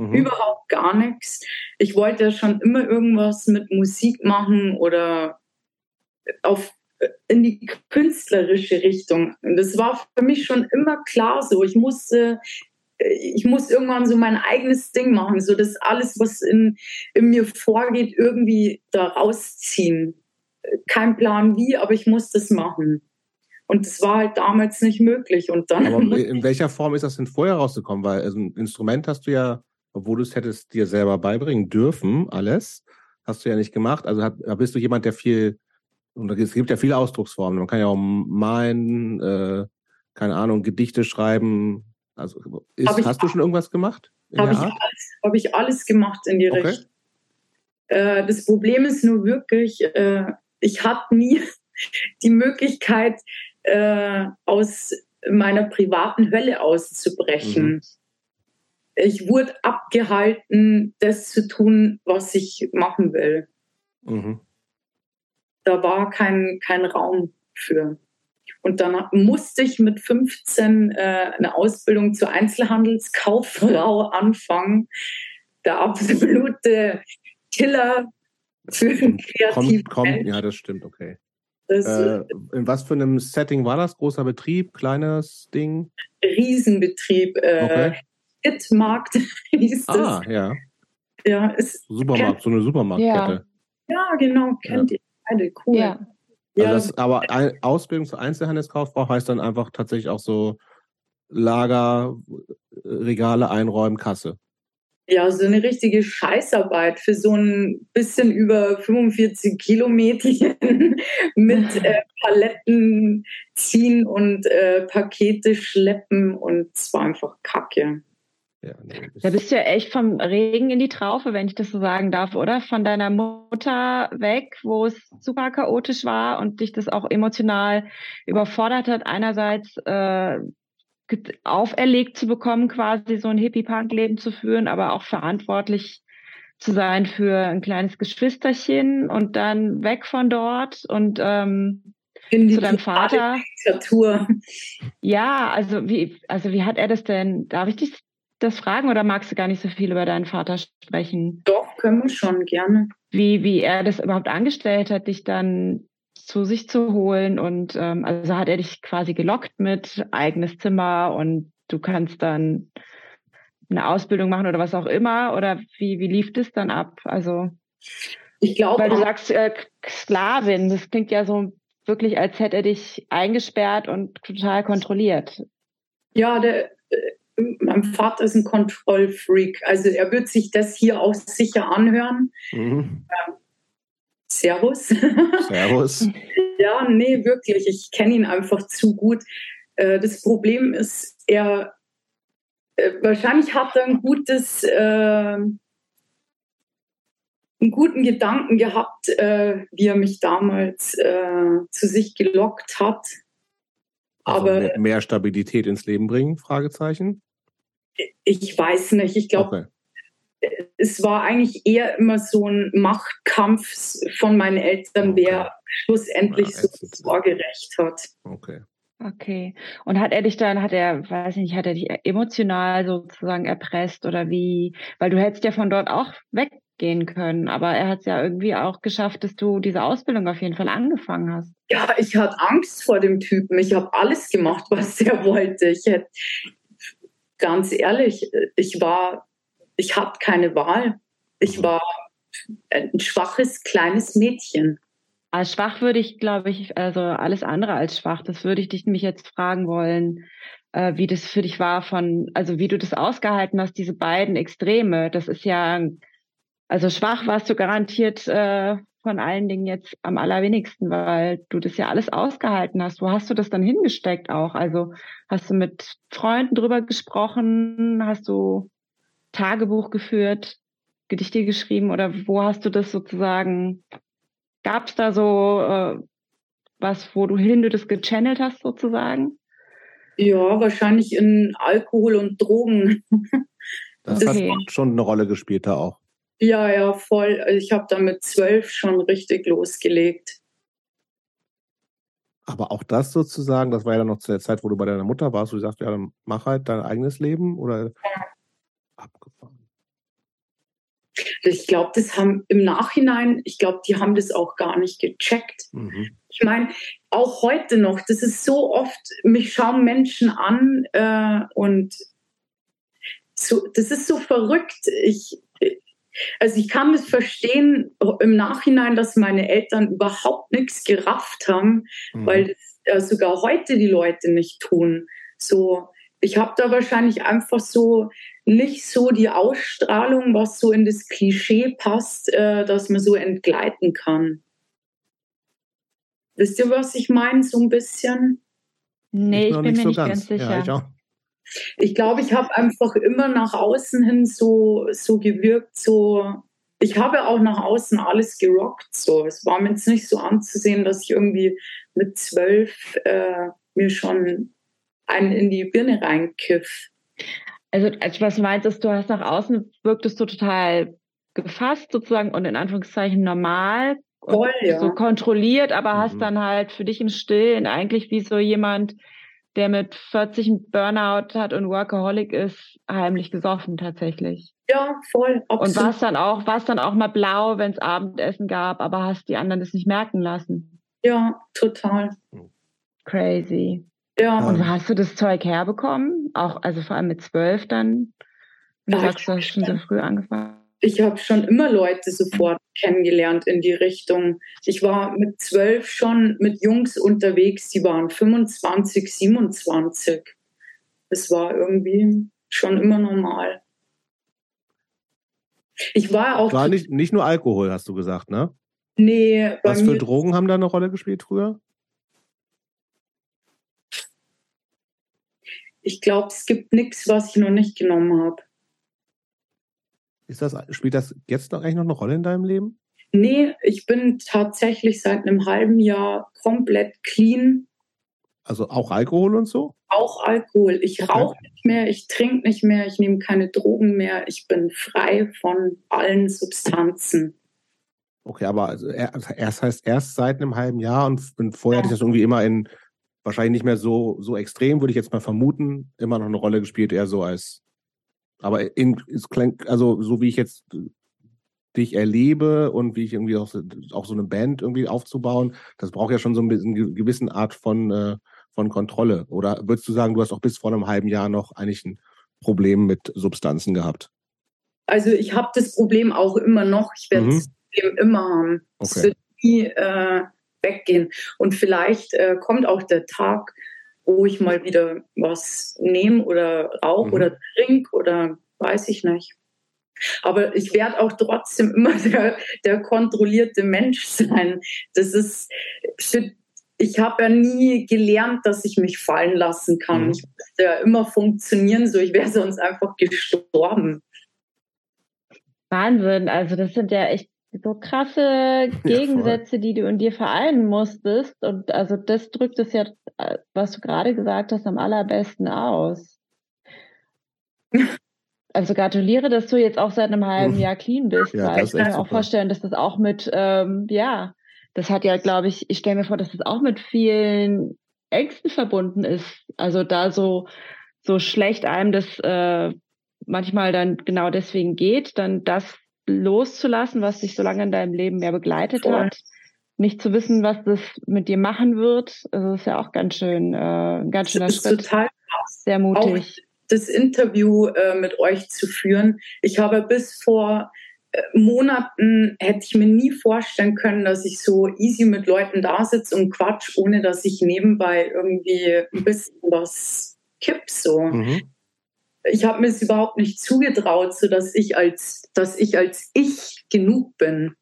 Mhm. Überhaupt gar nichts. Ich wollte ja schon immer irgendwas mit Musik machen oder auf in die künstlerische Richtung. Und das war für mich schon immer klar so. Ich musste, ich muss irgendwann so mein eigenes Ding machen, so dass alles, was in, in mir vorgeht, irgendwie da rausziehen. Kein Plan wie, aber ich muss das machen. Und das war halt damals nicht möglich. Und dann. Aber [laughs] in welcher Form ist das denn vorher rausgekommen? Weil also ein Instrument hast du ja, obwohl du es hättest dir selber beibringen dürfen, alles, hast du ja nicht gemacht. Also bist du jemand, der viel und es gibt ja viele Ausdrucksformen. Man kann ja auch malen, äh, keine Ahnung, Gedichte schreiben. Also ist, hast du schon irgendwas gemacht? Habe ich, alles, hab ich alles gemacht in die okay. Richtung. Äh, das Problem ist nur wirklich, äh, ich hatte nie [laughs] die Möglichkeit, äh, aus meiner privaten Hölle auszubrechen. Mhm. Ich wurde abgehalten, das zu tun, was ich machen will. Mhm da war kein, kein Raum für. Und dann musste ich mit 15 äh, eine Ausbildung zur Einzelhandelskauffrau [laughs] anfangen. Der absolute Killer für den kreativen kommt, kommt, Ja, das stimmt, okay. Das, äh, in was für einem Setting war das? Großer Betrieb, kleines Ding? Riesenbetrieb. Äh, okay. Hitmarkt [laughs] hieß ah, das. Ah, ja. Ja, ist, Supermarkt, kennt, so eine Supermarktkette. Ja, ja genau, kennt ja. ihr. Beide, cool. Ja. Also das, aber Ausbildung zur Einzelhandelskauffrau heißt dann einfach tatsächlich auch so Lager, Regale einräumen, Kasse. Ja, so eine richtige Scheißarbeit für so ein bisschen über 45 Kilometer [laughs] mit [laughs] äh, Paletten ziehen und äh, Pakete schleppen und es war einfach kacke. Ja, nee, da bist du ja echt vom Regen in die Traufe, wenn ich das so sagen darf, oder? Von deiner Mutter weg, wo es super chaotisch war und dich das auch emotional überfordert hat, einerseits äh, auferlegt zu bekommen, quasi so ein Hippie-Punk-Leben zu führen, aber auch verantwortlich zu sein für ein kleines Geschwisterchen und dann weg von dort und ähm, zu deinem Vater. Diktatur. Ja, also wie, also wie hat er das denn? Darf ich dich das fragen oder magst du gar nicht so viel über deinen Vater sprechen? Doch, können wir schon gerne. Wie, wie er das überhaupt angestellt hat, dich dann zu sich zu holen und ähm, also hat er dich quasi gelockt mit eigenes Zimmer und du kannst dann eine Ausbildung machen oder was auch immer oder wie, wie lief das dann ab? Also ich glaube, weil du sagst äh, Sklavin, das klingt ja so wirklich, als hätte er dich eingesperrt und total kontrolliert. Ja, der, mein Vater ist ein Kontrollfreak. Also er wird sich das hier auch sicher anhören. Mhm. Ähm, servus. Servus. [laughs] ja, nee, wirklich. Ich kenne ihn einfach zu gut. Äh, das Problem ist, er äh, wahrscheinlich hat er ein gutes, äh, einen guten Gedanken gehabt, äh, wie er mich damals äh, zu sich gelockt hat. Also Aber mehr, mehr Stabilität ins Leben bringen? Fragezeichen. Ich weiß nicht. Ich glaube, okay. es war eigentlich eher immer so ein Machtkampf von meinen Eltern, okay. wer schlussendlich ja, so Sorgerecht hat. Okay. Okay. Und hat er dich dann, hat er, weiß ich nicht, hat er dich emotional sozusagen erpresst oder wie? Weil du hättest ja von dort auch weggehen können, aber er hat es ja irgendwie auch geschafft, dass du diese Ausbildung auf jeden Fall angefangen hast. Ja, ich hatte Angst vor dem Typen. Ich habe alles gemacht, was er wollte. Ich hätte, ganz ehrlich, ich war, ich hatte keine Wahl. Ich mhm. war ein schwaches, kleines Mädchen. Als schwach würde ich, glaube ich, also alles andere als schwach, das würde ich dich nämlich jetzt fragen wollen, äh, wie das für dich war von, also wie du das ausgehalten hast, diese beiden Extreme. Das ist ja, also schwach warst du garantiert äh, von allen Dingen jetzt am allerwenigsten, weil du das ja alles ausgehalten hast. Wo hast du das dann hingesteckt auch? Also hast du mit Freunden drüber gesprochen? Hast du Tagebuch geführt, Gedichte geschrieben oder wo hast du das sozusagen? Gab es da so äh, was, wo du hin du das gechannelt hast sozusagen? Ja, wahrscheinlich in Alkohol und Drogen. Das, das hat schon eine Rolle gespielt da auch. Ja, ja, voll. Also ich habe da mit zwölf schon richtig losgelegt. Aber auch das sozusagen, das war ja dann noch zu der Zeit, wo du bei deiner Mutter warst, wo du sagst, ja, dann mach halt dein eigenes Leben oder ja. abgefahren. Ich glaube, das haben im Nachhinein, ich glaube, die haben das auch gar nicht gecheckt. Mhm. Ich meine, auch heute noch, das ist so oft, mich schauen Menschen an äh, und so, das ist so verrückt. Ich, also ich kann es verstehen im Nachhinein, dass meine Eltern überhaupt nichts gerafft haben, mhm. weil das äh, sogar heute die Leute nicht tun. So, ich habe da wahrscheinlich einfach so nicht so die Ausstrahlung, was so in das Klischee passt, äh, dass man so entgleiten kann. Wisst ihr, was ich meine, so ein bisschen? Nee, ich, ich bin mir so nicht ganz, ganz sicher. Ja, ich glaube, ich habe einfach immer nach außen hin so, so gewirkt, so. Ich habe auch nach außen alles gerockt. So. Es war mir jetzt nicht so anzusehen, dass ich irgendwie mit zwölf äh, mir schon einen in die Birne reinkiff. Also, als was meintest, du hast nach außen wirktest du total gefasst sozusagen und in Anführungszeichen normal, Voll, ja. so kontrolliert, aber mhm. hast dann halt für dich im Stillen eigentlich wie so jemand, der mit 40 einen Burnout hat und Workaholic ist, heimlich gesoffen tatsächlich. Ja, voll. Absolut. Und warst dann auch, warst dann auch mal blau, wenn es Abendessen gab, aber hast die anderen das nicht merken lassen. Ja, total. Crazy. Ja. Und hast du das Zeug herbekommen? Auch, also vor allem mit zwölf dann? Du ja, sagst, du hast schon so früh angefangen ich habe schon immer Leute sofort kennengelernt in die Richtung. Ich war mit zwölf schon mit Jungs unterwegs, die waren 25, 27. Es war irgendwie schon immer normal. Ich war auch. War nicht, nicht nur Alkohol, hast du gesagt, ne? Nee. Was für Drogen haben da eine Rolle gespielt früher? Ich glaube, es gibt nichts, was ich noch nicht genommen habe. Ist das, spielt das jetzt noch eigentlich noch eine Rolle in deinem Leben? Nee, ich bin tatsächlich seit einem halben Jahr komplett clean. Also auch Alkohol und so? Auch Alkohol. Ich okay. rauche nicht mehr, ich trinke nicht mehr, ich nehme keine Drogen mehr. Ich bin frei von allen Substanzen. Okay, aber also erst heißt erst seit einem halben Jahr und vorher ja. hatte ich das irgendwie immer in wahrscheinlich nicht mehr so, so extrem, würde ich jetzt mal vermuten, immer noch eine Rolle gespielt, eher so als aber in, also so wie ich jetzt dich erlebe und wie ich irgendwie auch, auch so eine Band irgendwie aufzubauen, das braucht ja schon so ein bisschen eine gewisse Art von, äh, von Kontrolle. Oder würdest du sagen, du hast auch bis vor einem halben Jahr noch eigentlich ein Problem mit Substanzen gehabt? Also ich habe das Problem auch immer noch. Ich werde mhm. das Problem immer haben. Es okay. wird nie äh, weggehen. Und vielleicht äh, kommt auch der Tag, wo ich mal wieder was nehme oder rauche mhm. oder trinke oder weiß ich nicht. Aber ich werde auch trotzdem [laughs] immer der, der kontrollierte Mensch sein. Das ist, ich habe ja nie gelernt, dass ich mich fallen lassen kann. Mhm. Ich musste ja immer funktionieren, so ich wäre sonst einfach gestorben. Wahnsinn, also das sind ja echt so krasse [laughs] Gegensätze, ja, die du in dir vereinen musstest. Und also das drückt es ja, was du gerade gesagt hast, am allerbesten aus. [laughs] Also gratuliere, dass du jetzt auch seit einem halben Jahr clean bist. Ja, ich kann mir auch vorstellen, dass das auch mit, ähm, ja, das hat ja, glaube ich, ich stelle mir vor, dass das auch mit vielen Ängsten verbunden ist. Also da so, so schlecht einem das äh, manchmal dann genau deswegen geht, dann das loszulassen, was dich so lange in deinem Leben mehr begleitet Voll. hat. Nicht zu wissen, was das mit dir machen wird, also ist ja auch ganz schön, äh, ein ganz schöner Schritt. Total krass. Sehr mutig. Auch das Interview äh, mit euch zu führen. Ich habe bis vor äh, Monaten hätte ich mir nie vorstellen können, dass ich so easy mit Leuten da sitze und quatsch, ohne dass ich nebenbei irgendwie ein bisschen was kipp so. Mhm ich habe mir es überhaupt nicht zugetraut, so dass ich als, dass ich als ich genug bin.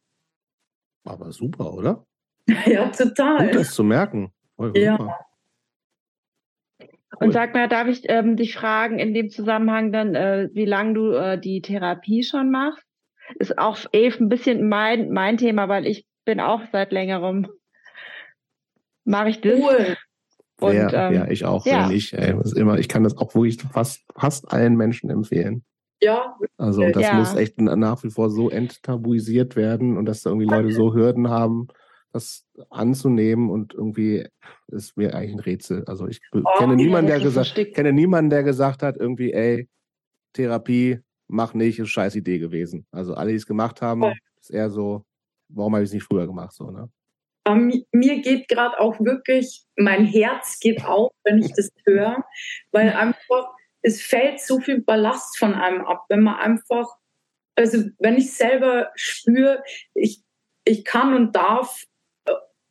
Aber super, oder? [laughs] ja, total. Gut, das zu merken. Voll ja. Super. Und sag mal, darf ich ähm, dich fragen in dem Zusammenhang dann, äh, wie lange du äh, die Therapie schon machst? Ist auch eben ein bisschen mein, mein Thema, weil ich bin auch seit längerem, mache ich das. Cool. Und, ähm, ja, ich auch. Ja. Ich, ey, immer, ich kann das auch wirklich fast, fast allen Menschen empfehlen. Ja. Also das ja. muss echt nach wie vor so enttabuisiert werden und dass da irgendwie Leute so Hürden haben, das anzunehmen und irgendwie ist mir eigentlich ein Rätsel. Also ich oh, kenne niemanden, der gesagt, kenne niemanden, der gesagt hat, irgendwie, ey, Therapie, mach nicht, ist eine scheiß Idee gewesen. Also alle, die es gemacht haben, ist eher so, warum habe ich es nicht früher gemacht, so, ne? Mir geht gerade auch wirklich, mein Herz geht auf, wenn ich das höre, weil einfach, es fällt so viel Ballast von einem ab, wenn man einfach, also wenn ich selber spüre, ich, ich kann und darf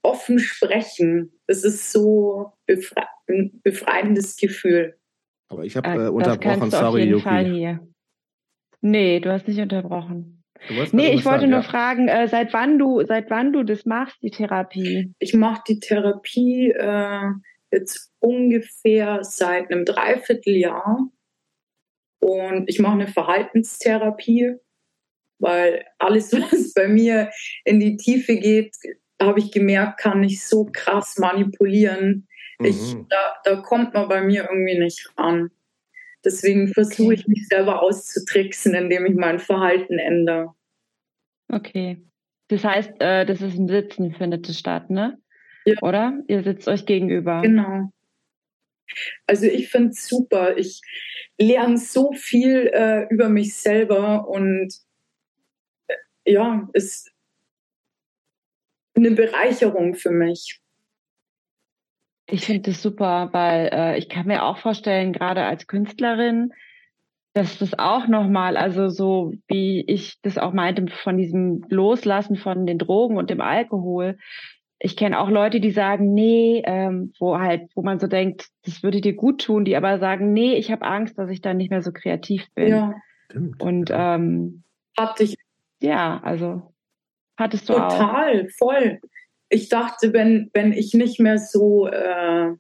offen sprechen. Das ist so befre ein befreiendes Gefühl. Aber ich habe äh, unterbrochen, sorry, Yuki. Nee, du hast nicht unterbrochen. Nee, ich wollte sagen, nur ja. fragen, äh, seit wann du, seit wann du das machst, die Therapie? Ich mache die Therapie äh, jetzt ungefähr seit einem Dreivierteljahr. Und ich mache eine Verhaltenstherapie, weil alles, [laughs] was bei mir in die Tiefe geht, habe ich gemerkt, kann ich so krass manipulieren. Mhm. Ich, da, da kommt man bei mir irgendwie nicht ran. Deswegen versuche ich mich selber auszutricksen, indem ich mein Verhalten ändere. Okay. Das heißt, äh, das ist ein Sitzen, findet es statt, ne? Ja. Oder? Ihr sitzt euch gegenüber. Genau. Also ich finde es super. Ich lerne so viel äh, über mich selber und äh, ja, es eine Bereicherung für mich. Ich finde das super, weil äh, ich kann mir auch vorstellen, gerade als Künstlerin, dass das auch nochmal, also so wie ich das auch meinte, von diesem Loslassen von den Drogen und dem Alkohol. Ich kenne auch Leute, die sagen, nee, ähm, wo halt, wo man so denkt, das würde dir gut tun, die aber sagen, nee, ich habe Angst, dass ich dann nicht mehr so kreativ bin. Ja. Stimmt. Und ähm, hatte ich. Ja, also Hattest du Total, auch? voll. Ich dachte, wenn, wenn ich nicht mehr so, äh,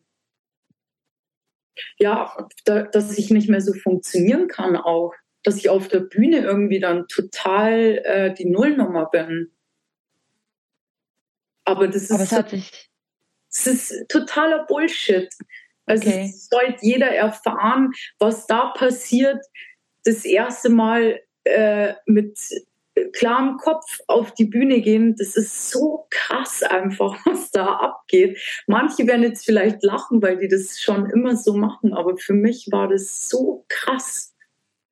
ja, da, dass ich nicht mehr so funktionieren kann auch, dass ich auf der Bühne irgendwie dann total äh, die Nullnummer bin. Aber das ist, Aber hat sich das ist totaler Bullshit. Also okay. es sollte jeder erfahren, was da passiert. Das erste Mal äh, mit klarem Kopf auf die Bühne gehen, das ist so krass einfach, [laughs] was da abgeht. Manche werden jetzt vielleicht lachen, weil die das schon immer so machen, aber für mich war das so krass.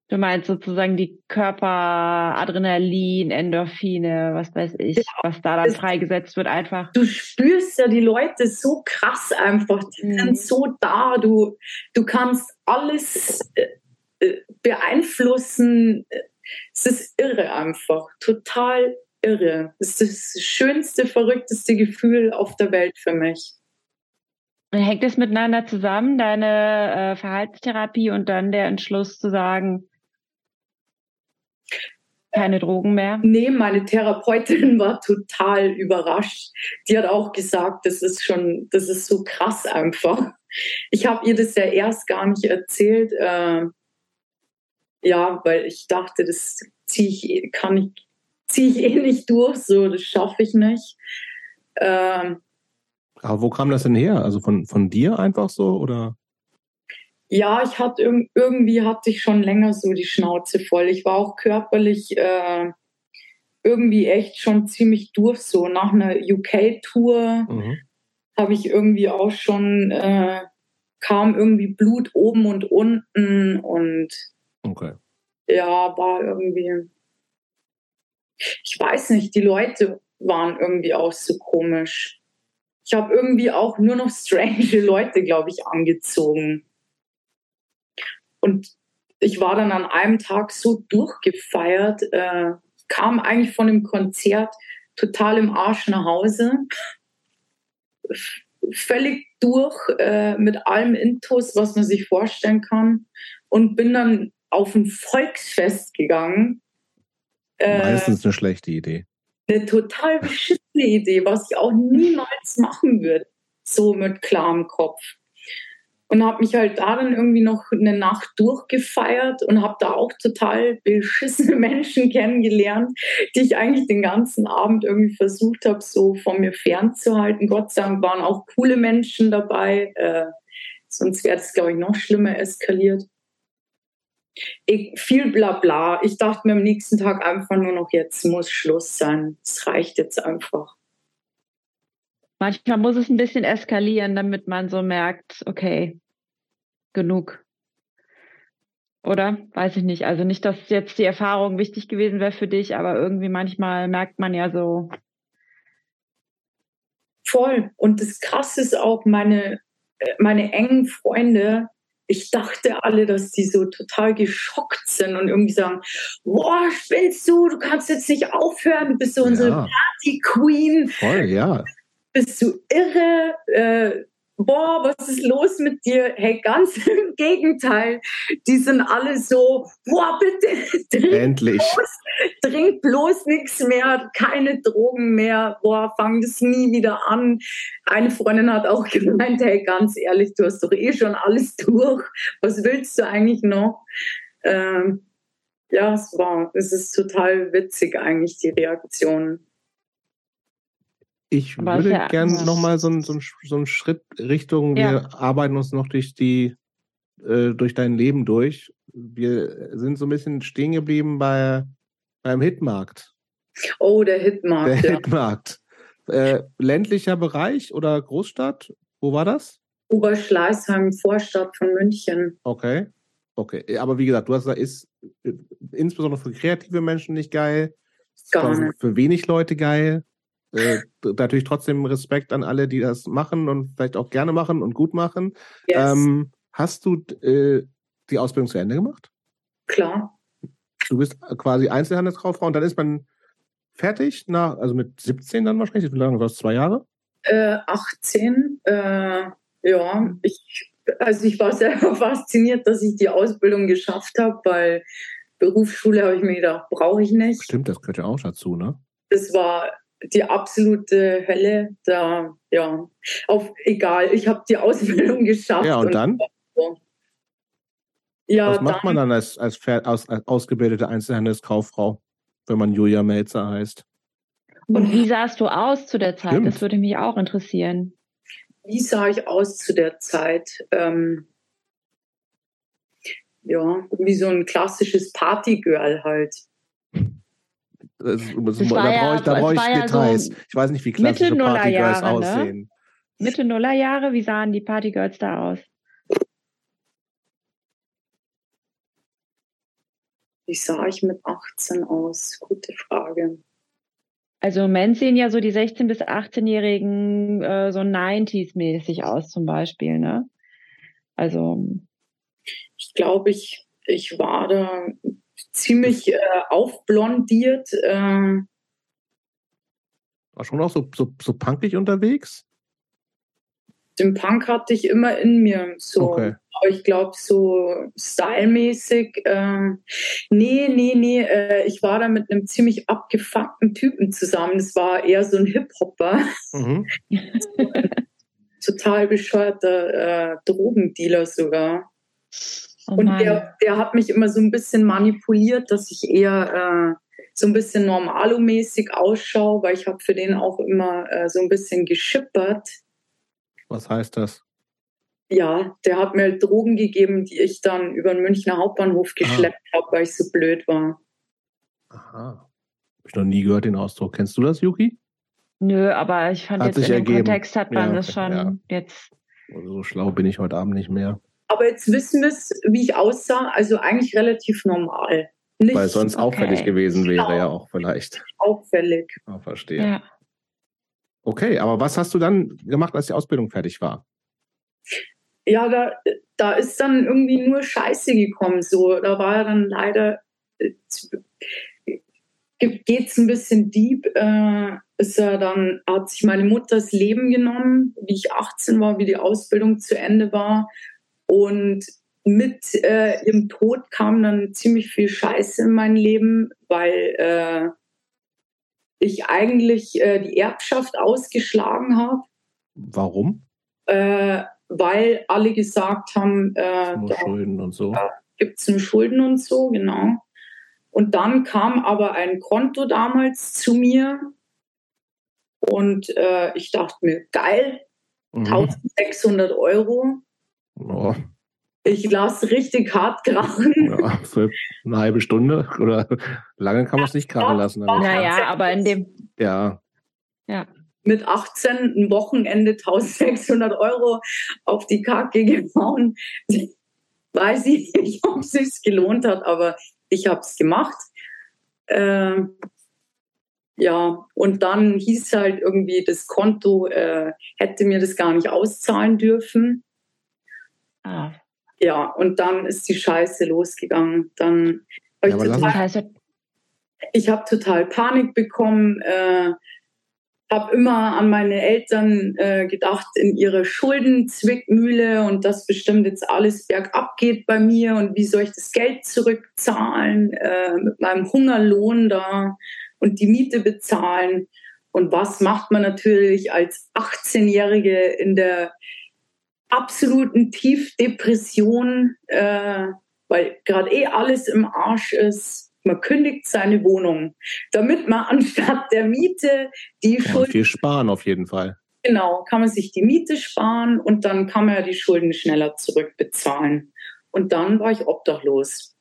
Du meinst sozusagen die Körper, Adrenalin, Endorphine, was weiß ich, ja, was da dann freigesetzt wird, einfach. Du spürst ja die Leute so krass einfach, die mhm. sind so da, du, du kannst alles äh, äh beeinflussen, es ist irre einfach, total irre. Es ist das schönste, verrückteste Gefühl auf der Welt für mich. Hängt es miteinander zusammen, deine äh, Verhaltenstherapie und dann der Entschluss zu sagen, keine Drogen mehr? Nee, meine Therapeutin war total überrascht. Die hat auch gesagt, das ist schon, das ist so krass einfach. Ich habe ihr das ja erst gar nicht erzählt. Äh, ja, weil ich dachte, das ziehe ich, eh, kann ich, ziehe ich eh nicht durch, so, das schaffe ich nicht. Ähm, Aber wo kam das denn her? Also von, von dir einfach so oder? Ja, ich hatte irgendwie hatte ich schon länger so die Schnauze voll. Ich war auch körperlich äh, irgendwie echt schon ziemlich durch. So nach einer UK-Tour mhm. habe ich irgendwie auch schon äh, kam irgendwie Blut oben und unten und Okay. Ja, war irgendwie. Ich weiß nicht, die Leute waren irgendwie auch so komisch. Ich habe irgendwie auch nur noch strange Leute, glaube ich, angezogen. Und ich war dann an einem Tag so durchgefeiert, äh, kam eigentlich von dem Konzert total im Arsch nach Hause. Völlig durch äh, mit allem Intus, was man sich vorstellen kann. Und bin dann auf ein Volksfest gegangen. Äh, Meistens eine schlechte Idee. Eine total beschissene Idee, was ich auch niemals machen würde. So mit klarem Kopf. und habe mich halt da dann irgendwie noch eine Nacht durchgefeiert und habe da auch total beschissene [laughs] Menschen kennengelernt, die ich eigentlich den ganzen Abend irgendwie versucht habe, so von mir fernzuhalten. Gott sei Dank waren auch coole Menschen dabei, äh, sonst wäre es, glaube ich, noch schlimmer eskaliert. Ich, viel Blabla. Ich dachte mir am nächsten Tag einfach nur noch, jetzt muss Schluss sein. Es reicht jetzt einfach. Manchmal muss es ein bisschen eskalieren, damit man so merkt, okay, genug. Oder? Weiß ich nicht. Also nicht, dass jetzt die Erfahrung wichtig gewesen wäre für dich, aber irgendwie manchmal merkt man ja so. Voll. Und das Krasse ist auch, meine, äh, meine engen Freunde, ich dachte alle, dass die so total geschockt sind und irgendwie sagen, boah, spielst du, du kannst jetzt nicht aufhören, du bist so unsere ja. Party Queen. Voll, ja bist du irre? Äh, boah, was ist los mit dir? Hey, ganz [laughs] im Gegenteil. Die sind alle so, boah, bitte, [laughs] trink Endlich. bloß, trink bloß nichts mehr, keine Drogen mehr, boah, fang das nie wieder an. Eine Freundin hat auch [laughs] gemeint, hey, ganz ehrlich, du hast doch eh schon alles durch. Was willst du eigentlich noch? Ähm, ja, es war, es ist total witzig eigentlich, die Reaktion. Ich Aber würde ja gerne nochmal so, so, so einen Schritt Richtung, ja. wir arbeiten uns noch durch die, äh, durch dein Leben durch. Wir sind so ein bisschen stehen geblieben bei, beim Hitmarkt. Oh, der Hitmarkt. Der ja. Hitmarkt. Äh, ländlicher Bereich oder Großstadt? Wo war das? Oberschleißheim, Vorstadt von München. Okay. Okay. Aber wie gesagt, du hast gesagt, ist äh, insbesondere für kreative Menschen nicht geil. Gar nicht. Für wenig Leute geil. Äh, natürlich trotzdem Respekt an alle, die das machen und vielleicht auch gerne machen und gut machen. Yes. Ähm, hast du äh, die Ausbildung zu Ende gemacht? Klar. Du bist quasi Einzelhandelskauffrau und dann ist man fertig, nach, also mit 17 dann wahrscheinlich, wie lange war es, zwei Jahre? Äh, 18, äh, ja, ich, also ich war selber [laughs] fasziniert, dass ich die Ausbildung geschafft habe, weil Berufsschule habe ich mir gedacht, brauche ich nicht. Stimmt, das gehört ja auch dazu, ne? Das war die absolute Hölle. Da, ja, auf, egal, ich habe die Ausbildung geschafft. Ja, und, und dann? So. Ja, Was macht dann, man dann als, als, als, als ausgebildete Einzelhandelskauffrau, wenn man Julia Melzer heißt? Und wie sahst du aus zu der Zeit? Stimmt. Das würde mich auch interessieren. Wie sah ich aus zu der Zeit? Ähm, ja, wie so ein klassisches Partygirl halt. Da brauche ich, da brauch ich Details. So ich weiß nicht, wie klassische Partygirls ne? aussehen. Ne? Mitte Nullerjahre, wie sahen die Partygirls da aus? Wie sah ich mit 18 aus? Gute Frage. Also im Moment sehen ja so die 16- bis 18-Jährigen äh, so 90s-mäßig aus zum Beispiel, ne? Also. Ich glaube, ich, ich war da ziemlich äh, aufblondiert. Äh, War schon auch so, so, so punkig unterwegs? Den Punk hatte ich immer in mir. So. Okay. Aber ich glaube, so stylmäßig. Äh, nee, nee, nee. Äh, ich war da mit einem ziemlich abgefuckten Typen zusammen. Das war eher so ein Hip-Hopper. Mhm. [laughs] total bescheuerter äh, Drogendealer sogar. Oh und der, der hat mich immer so ein bisschen manipuliert, dass ich eher äh, so ein bisschen normalomäßig ausschaue, weil ich habe für den auch immer äh, so ein bisschen geschippert. Was heißt das? Ja, der hat mir Drogen gegeben, die ich dann über den Münchner Hauptbahnhof ah. geschleppt habe, weil ich so blöd war. Aha. Habe ich noch nie gehört, den Ausdruck. Kennst du das, Yuki? Nö, aber ich fand hat jetzt in dem Kontext hat man ja, das schon ja. jetzt. So schlau bin ich heute Abend nicht mehr. Aber jetzt wissen wir es, wie ich aussah. Also eigentlich relativ normal. Nicht Weil sonst okay. auffällig gewesen wäre, genau. ja auch vielleicht. Auffällig. Ah, verstehe. Ja. Okay, aber was hast du dann gemacht, als die Ausbildung fertig war? Ja, da, da ist dann irgendwie nur Scheiße gekommen. So, da war dann leider äh, geht's ein bisschen deep. Äh, ist ja dann hat sich meine Mutter das Leben genommen, wie ich 18 war, wie die Ausbildung zu Ende war und mit äh, ihrem Tod kam dann ziemlich viel Scheiße in mein Leben, weil äh, ich eigentlich äh, die Erbschaft ausgeschlagen habe. Warum? Äh, weil alle gesagt haben, äh, Nur Schulden und so. Gibt es Schulden und so, genau. Und dann kam aber ein Konto damals zu mir und äh, ich dachte mir, geil, mhm. 1600 Euro. Oh. Ich lasse richtig hart krachen. Ja, für eine halbe Stunde oder lange kann man es nicht krachen lassen. Naja, aber in dem. Ja. Ja. Mit 18 ein Wochenende 1600 Euro auf die Kacke gehauen. Weiß ich nicht, ob es sich gelohnt hat, aber ich habe es gemacht. Äh, ja, und dann hieß halt irgendwie, das Konto äh, hätte mir das gar nicht auszahlen dürfen. Ah. Ja, und dann ist die Scheiße losgegangen. Dann hab ja, ich, total, ich habe total Panik bekommen. Äh, habe immer an meine Eltern äh, gedacht in ihrer Schuldenzwickmühle und dass bestimmt jetzt alles bergab geht bei mir und wie soll ich das Geld zurückzahlen äh, mit meinem Hungerlohn da und die Miete bezahlen. Und was macht man natürlich als 18-Jährige in der absoluten Tiefdepression, äh, weil gerade eh alles im Arsch ist man kündigt seine Wohnung, damit man [laughs] anstatt der Miete die ja, Schulden. Viel sparen auf jeden Fall. Genau, kann man sich die Miete sparen und dann kann man ja die Schulden schneller zurückbezahlen. Und dann war ich obdachlos.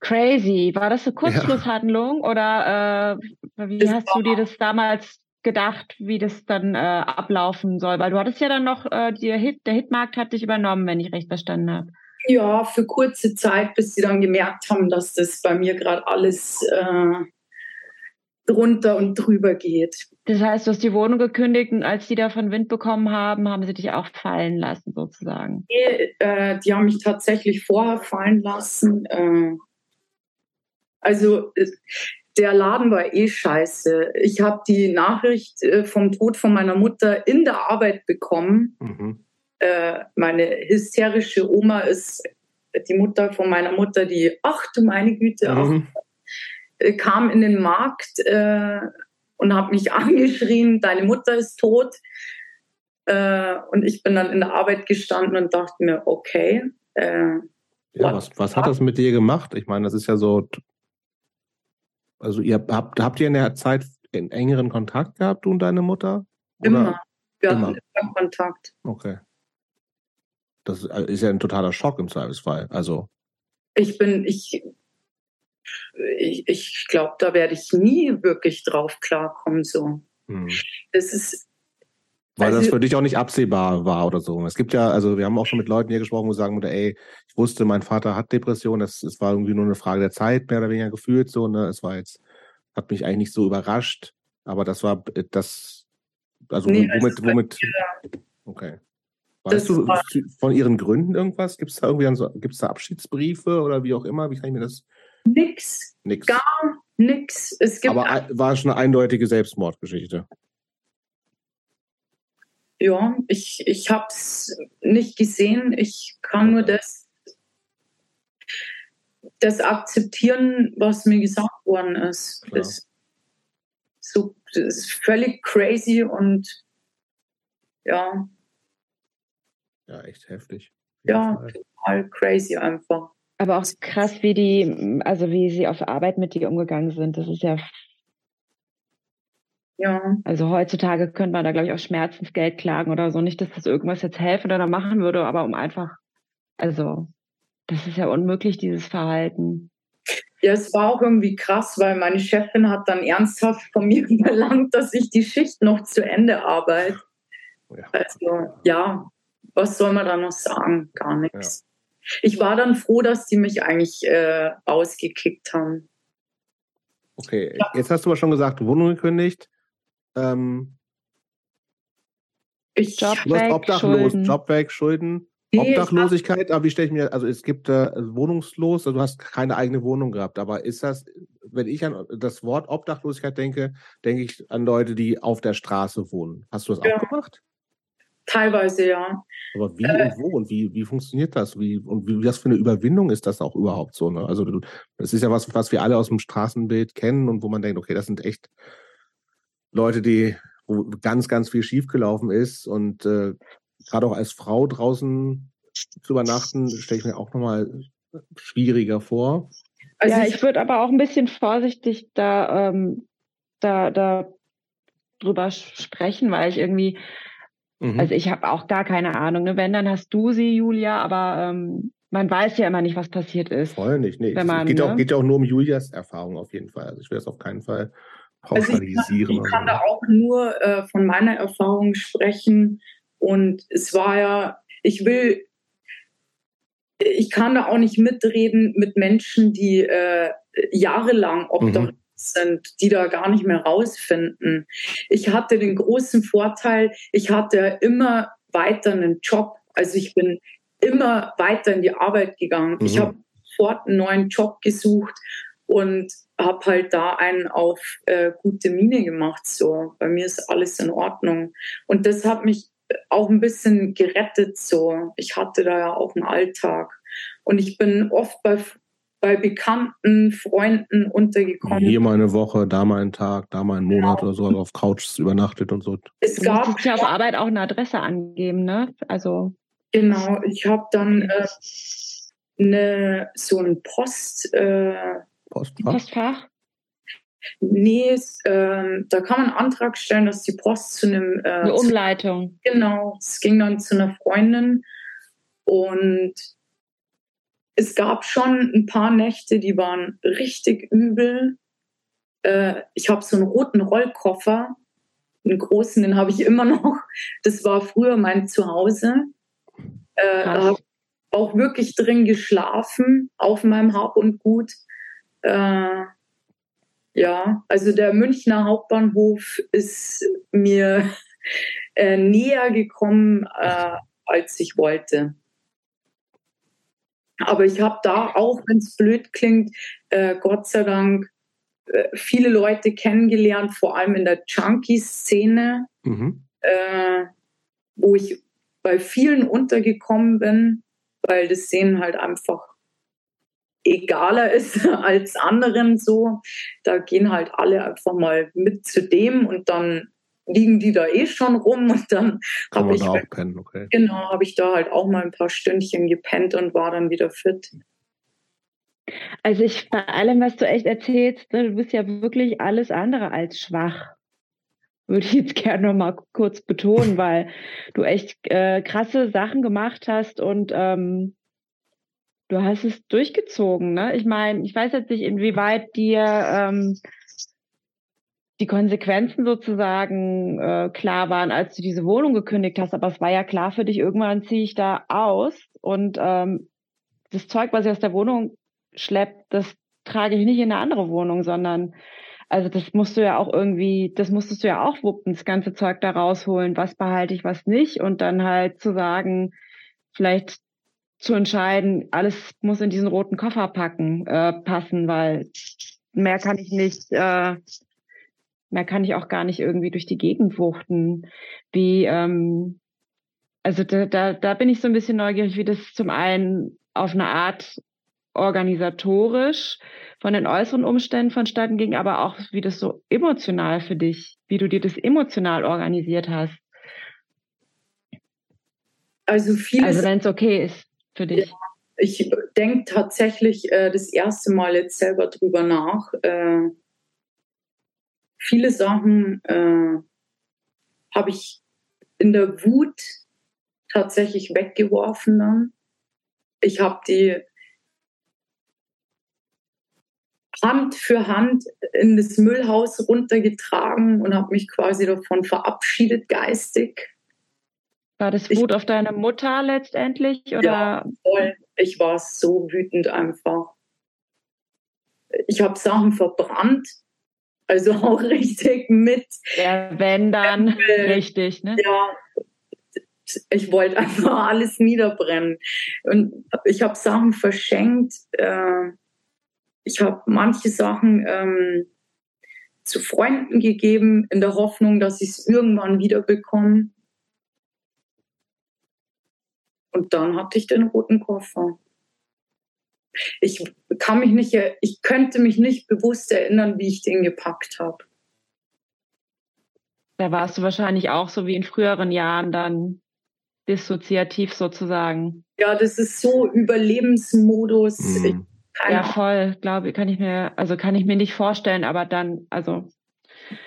Crazy. War das eine Kurzschlusshandlung ja. oder äh, wie das hast du dir das damals gedacht, wie das dann äh, ablaufen soll? Weil du hattest ja dann noch, äh, der, Hit, der Hitmarkt hat dich übernommen, wenn ich recht verstanden habe. Ja, für kurze Zeit, bis sie dann gemerkt haben, dass das bei mir gerade alles äh, drunter und drüber geht. Das heißt, du hast die Wohnung gekündigt und als die davon Wind bekommen haben, haben sie dich auch fallen lassen, sozusagen. Nee, äh, die haben mich tatsächlich vorher fallen lassen. Äh, also der Laden war eh scheiße. Ich habe die Nachricht äh, vom Tod von meiner Mutter in der Arbeit bekommen. Mhm äh, meine hysterische Oma ist die Mutter von meiner Mutter, die, ach du meine Güte, mhm. auch, äh, kam in den Markt äh, und hat mich [laughs] angeschrien, deine Mutter ist tot. Äh, und ich bin dann in der Arbeit gestanden und dachte mir, okay. Äh, ja, was, was hat das mit dir gemacht? Ich meine, das ist ja so, also ihr habt, habt ihr in der Zeit einen engeren Kontakt gehabt, du und deine Mutter? Oder? Immer. Wir hatten immer Kontakt. Okay. Das ist ja ein totaler Schock im Zweifelsfall. Also. Ich bin, ich, ich, ich glaube, da werde ich nie wirklich drauf klarkommen. So. Hm. Das ist. Weil also, das für dich auch nicht absehbar war oder so. Es gibt ja, also wir haben auch schon mit Leuten hier gesprochen, wo sagen, ey, ich wusste, mein Vater hat Depression, das, das war irgendwie nur eine Frage der Zeit, mehr oder weniger gefühlt so, ne? Es war jetzt, hat mich eigentlich nicht so überrascht, aber das war das, also nee, womit, womit, okay. Weißt du von ihren Gründen irgendwas? Gibt es da irgendwie so, gibt's da Abschiedsbriefe oder wie auch immer? Wie kann ich mir das? Nix. Nix. Gar nix. Es gibt Aber war schon eine eindeutige Selbstmordgeschichte. Ja, ich, ich habe es nicht gesehen. Ich kann nur das, das akzeptieren, was mir gesagt worden ist. Das, so, das ist völlig crazy und ja, ja, echt heftig. Ja, total crazy einfach. Aber auch krass, wie die, also wie sie auf Arbeit mit dir umgegangen sind. Das ist ja. Ja. Also heutzutage könnte man da, glaube ich, auch Schmerzensgeld klagen oder so. Nicht, dass das irgendwas jetzt helfen oder machen würde, aber um einfach, also, das ist ja unmöglich, dieses Verhalten. Ja, es war auch irgendwie krass, weil meine Chefin hat dann ernsthaft von mir [laughs] verlangt, dass ich die Schicht noch zu Ende arbeite. Ja. Also, ja, was soll man da noch sagen? Gar nichts. Ja. Ich war dann froh, dass die mich eigentlich äh, ausgekickt haben. Okay, ja. jetzt hast du aber schon gesagt, Wohnung gekündigt. Ähm, ich Job du weg, obdachlos, Schulden. Job weg, Schulden. Nee, Obdachlosigkeit, aber wie stelle ich mir, also es gibt äh, wohnungslos, also du hast keine eigene Wohnung gehabt, aber ist das, wenn ich an das Wort Obdachlosigkeit denke, denke ich an Leute, die auf der Straße wohnen. Hast du das ja. auch gemacht? Teilweise ja. Aber wie äh, und wo und wie, wie funktioniert das? Wie, und wie, was für eine Überwindung ist das auch überhaupt so? Ne? Also das ist ja was, was wir alle aus dem Straßenbild kennen und wo man denkt, okay, das sind echt Leute, die, wo ganz, ganz viel schiefgelaufen ist und äh, gerade auch als Frau draußen zu übernachten, stelle ich mir auch nochmal schwieriger vor. Also ja, ich würde aber auch ein bisschen vorsichtig da, ähm, da, da drüber sprechen, weil ich irgendwie, mhm. also ich habe auch gar keine Ahnung. Ne? Wenn, dann hast du sie, Julia, aber ähm, man weiß ja immer nicht, was passiert ist. Voll nicht. Nee, man, es geht, ne? auch, geht ja auch nur um Julias Erfahrung auf jeden Fall. Also ich will das auf keinen Fall. Also ich kann, ich kann da auch nur äh, von meiner Erfahrung sprechen. Und es war ja, ich will, ich kann da auch nicht mitreden mit Menschen, die äh, jahrelang obdachlos mhm. sind, die da gar nicht mehr rausfinden. Ich hatte den großen Vorteil, ich hatte immer weiter einen Job. Also ich bin immer weiter in die Arbeit gegangen. Mhm. Ich habe sofort einen neuen Job gesucht und habe halt da einen auf äh, gute Miene gemacht. So, bei mir ist alles in Ordnung. Und das hat mich auch ein bisschen gerettet. So, ich hatte da ja auch einen Alltag und ich bin oft bei bei bekannten Freunden untergekommen. Hier mal eine Woche, da mal einen Tag, da mal einen Monat genau. oder so, also auf Couches übernachtet und so. Es du gab ja auf Arbeit auch eine Adresse angeben, ne? Also Genau, ich habe dann äh, ne, so ein Post, äh, Postfach. Postfach. Nee, äh, da kann man einen Antrag stellen, dass die Post zu einem. Äh, eine Umleitung. Zu, genau, es ging dann zu einer Freundin und es gab schon ein paar Nächte, die waren richtig übel. Äh, ich habe so einen roten Rollkoffer, einen großen, den habe ich immer noch. Das war früher mein Zuhause. Äh, habe auch wirklich drin geschlafen auf meinem Hab und Gut. Äh, ja, also der Münchner Hauptbahnhof ist mir äh, näher gekommen, äh, als ich wollte. Aber ich habe da auch, wenn es blöd klingt, äh, Gott sei Dank äh, viele Leute kennengelernt, vor allem in der Junkie-Szene, mhm. äh, wo ich bei vielen untergekommen bin, weil das Sehen halt einfach egaler ist [laughs] als anderen so. Da gehen halt alle einfach mal mit zu dem und dann liegen die da eh schon rum und dann habe ich, halt, okay. genau, habe ich da halt auch mal ein paar Stündchen gepennt und war dann wieder fit. Also ich bei allem, was du echt erzählst, ne, du bist ja wirklich alles andere als schwach würde ich jetzt [laughs] gerne noch mal kurz betonen, weil du echt äh, krasse Sachen gemacht hast und ähm, du hast es durchgezogen. Ne? Ich meine, ich weiß jetzt nicht, inwieweit dir ähm, die Konsequenzen sozusagen äh, klar waren, als du diese Wohnung gekündigt hast, aber es war ja klar für dich, irgendwann ziehe ich da aus und ähm, das Zeug, was ich aus der Wohnung schleppt, das trage ich nicht in eine andere Wohnung, sondern also das musst du ja auch irgendwie, das musstest du ja auch wuppen, das ganze Zeug da rausholen, was behalte ich, was nicht und dann halt zu sagen, vielleicht zu entscheiden, alles muss in diesen roten Koffer packen, äh, passen, weil mehr kann ich nicht, äh, mehr kann ich auch gar nicht irgendwie durch die Gegend wuchten. Wie, ähm, also da, da, da bin ich so ein bisschen neugierig, wie das zum einen auf eine Art organisatorisch von den äußeren Umständen vonstatten ging, aber auch wie das so emotional für dich, wie du dir das emotional organisiert hast. Also vieles. Also wenn es okay ist für dich. Ja, ich denke tatsächlich äh, das erste Mal jetzt selber drüber nach. Äh, viele Sachen äh, habe ich in der Wut tatsächlich weggeworfen dann. Ich habe die Hand für Hand in das Müllhaus runtergetragen und habe mich quasi davon verabschiedet geistig. War das Wut ich, auf deine Mutter letztendlich? Oder? Ja, voll. Ich war so wütend einfach. Ich habe Sachen verbrannt, also [laughs] auch richtig mit. Ja, wenn dann äh, richtig, ne? Ja, ich wollte einfach alles niederbrennen. Und ich habe Sachen verschenkt. Äh, ich habe manche Sachen ähm, zu Freunden gegeben, in der Hoffnung, dass ich es irgendwann wieder bekomme. Und dann hatte ich den roten Koffer. Ich kann mich nicht, ich könnte mich nicht bewusst erinnern, wie ich den gepackt habe. Da warst du wahrscheinlich auch so wie in früheren Jahren dann dissoziativ sozusagen. Ja, das ist so Überlebensmodus. Mhm. Ja, voll, glaube ich, kann ich mir, also kann ich mir nicht vorstellen, aber dann, also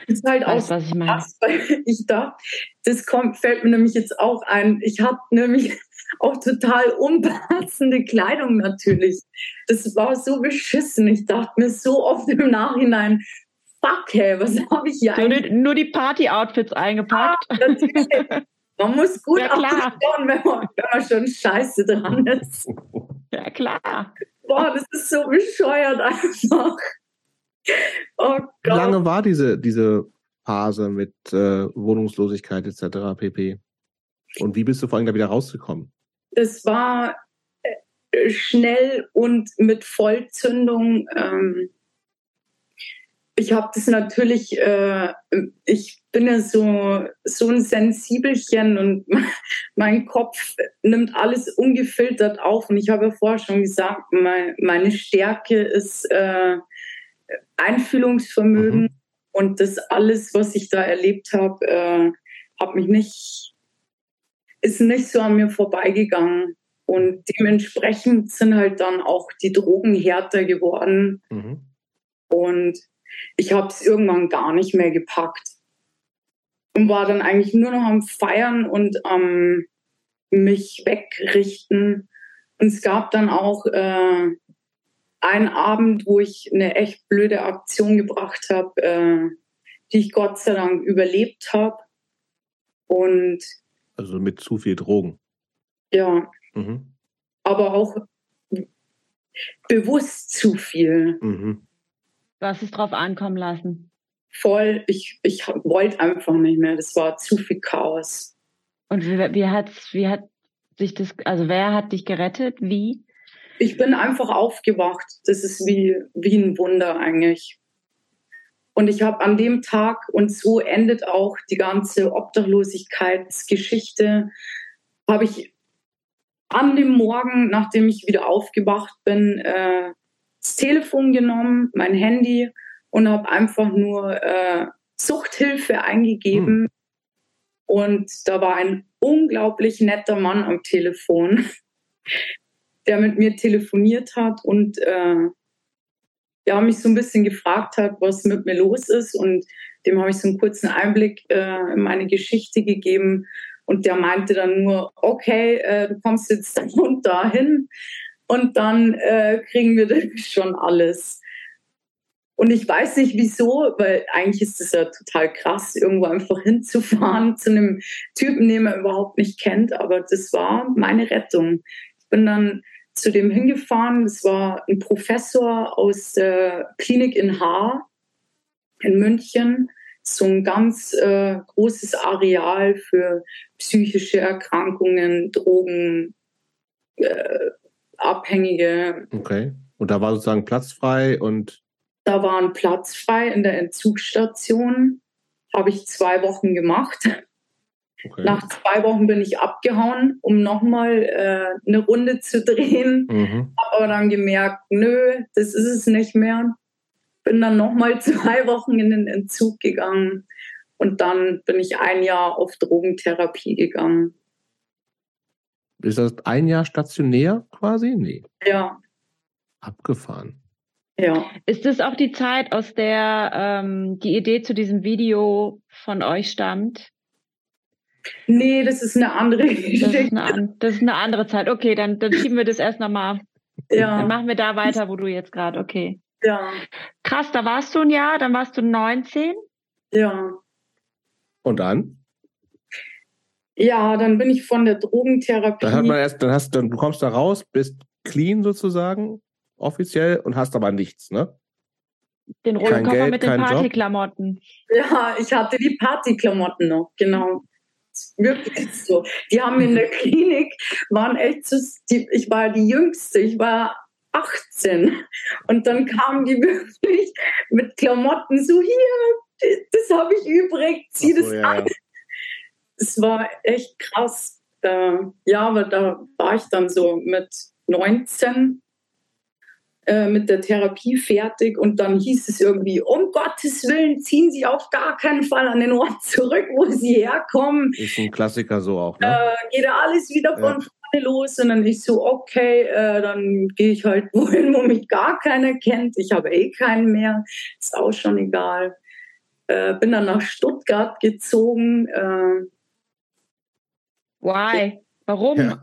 das ist halt auch was ich meine. Krass, weil [laughs] ich da, das kommt, fällt mir nämlich jetzt auch ein. Ich habe nämlich auch total unpassende Kleidung natürlich. Das war so beschissen. Ich dachte mir so oft im Nachhinein, fuck, hey, was habe ich hier so eigentlich? Nur die Party-Outfits eingepackt. Ja, man muss gut ja, ausschauen, wenn man, wenn man schon scheiße dran ist. [laughs] Ja, klar. Boah, das ist so bescheuert einfach. Oh Gott. Wie lange war diese, diese Phase mit äh, Wohnungslosigkeit etc. pp? Und wie bist du vor allem da wieder rausgekommen? Das war äh, schnell und mit Vollzündung. Ähm, ich habe das natürlich, äh, ich bin ja so, so ein Sensibelchen und [laughs] mein Kopf nimmt alles ungefiltert auf. Und ich habe ja vorher schon gesagt, mein, meine Stärke ist äh, Einfühlungsvermögen. Mhm. Und das alles, was ich da erlebt habe, äh, hat mich nicht, ist nicht so an mir vorbeigegangen. Und dementsprechend sind halt dann auch die Drogen härter geworden. Mhm. Und ich habe es irgendwann gar nicht mehr gepackt und war dann eigentlich nur noch am Feiern und am mich wegrichten. Und es gab dann auch äh, einen Abend, wo ich eine echt blöde Aktion gebracht habe, äh, die ich Gott sei Dank überlebt habe. Und also mit zu viel Drogen. Ja. Mhm. Aber auch bewusst zu viel. Mhm. Du hast es drauf ankommen lassen. Voll, ich, ich wollte einfach nicht mehr. Das war zu viel Chaos. Und wie, wie, hat, wie hat sich das, also wer hat dich gerettet? Wie? Ich bin einfach aufgewacht. Das ist wie, wie ein Wunder eigentlich. Und ich habe an dem Tag, und so endet auch die ganze Obdachlosigkeitsgeschichte, habe ich an dem Morgen, nachdem ich wieder aufgewacht bin, äh, das Telefon genommen, mein Handy und habe einfach nur äh, Suchthilfe eingegeben. Hm. Und da war ein unglaublich netter Mann am Telefon, [laughs] der mit mir telefoniert hat und äh, ja, mich so ein bisschen gefragt hat, was mit mir los ist. Und dem habe ich so einen kurzen Einblick äh, in meine Geschichte gegeben. Und der meinte dann nur, okay, äh, du kommst jetzt da [laughs] und dahin und dann äh, kriegen wir [laughs] schon alles. Und ich weiß nicht wieso, weil eigentlich ist es ja total krass, irgendwo einfach hinzufahren [laughs] zu einem Typen, den man überhaupt nicht kennt. Aber das war meine Rettung. Ich bin dann zu dem hingefahren. Das war ein Professor aus der Klinik in Haar in München. So ein ganz äh, großes Areal für psychische Erkrankungen, Drogen, äh, Abhängige. Okay. Und da war sozusagen Platz frei und. Da war ein Platz frei in der Entzugsstation. Habe ich zwei Wochen gemacht. Okay. Nach zwei Wochen bin ich abgehauen, um nochmal äh, eine Runde zu drehen. Mhm. Habe aber dann gemerkt, nö, das ist es nicht mehr. Bin dann nochmal [laughs] zwei Wochen in den Entzug gegangen. Und dann bin ich ein Jahr auf Drogentherapie gegangen. Ist das ein Jahr stationär quasi? Nee. Ja. Abgefahren. Ja. Ist das auch die Zeit, aus der ähm, die Idee zu diesem Video von euch stammt? Nee, das ist eine andere Geschichte. Das ist eine, das ist eine andere Zeit. Okay, dann, dann schieben wir das erst nochmal. Ja. Dann machen wir da weiter, wo du jetzt gerade, okay. Ja. Krass, da warst du ein Jahr, dann warst du 19. Ja. Und dann? Ja, dann bin ich von der Drogentherapie. Dann hat man erst, dann hast dann, du kommst da raus, bist clean sozusagen, offiziell, und hast aber nichts, ne? Den roten Koffer mit den Partyklamotten. Ja, ich hatte die Partyklamotten noch, genau. Wirklich so. Die haben in der [laughs] Klinik, waren echt so, die, ich war die Jüngste, ich war 18. Und dann kamen die [laughs] wirklich mit Klamotten so, hier, das habe ich übrig, zieh so, das ja. an es war echt krass. Da, ja, aber da war ich dann so mit 19 äh, mit der Therapie fertig und dann hieß es irgendwie, um Gottes Willen, ziehen Sie auf gar keinen Fall an den Ort zurück, wo Sie herkommen. Ist ein Klassiker so auch, ne? Äh, geht alles wieder von ja. vorne los und dann ich so, okay, äh, dann gehe ich halt [laughs] wohin, wo mich gar keiner kennt. Ich habe eh keinen mehr, ist auch schon egal. Äh, bin dann nach Stuttgart gezogen. Äh, Why? Warum? Ja.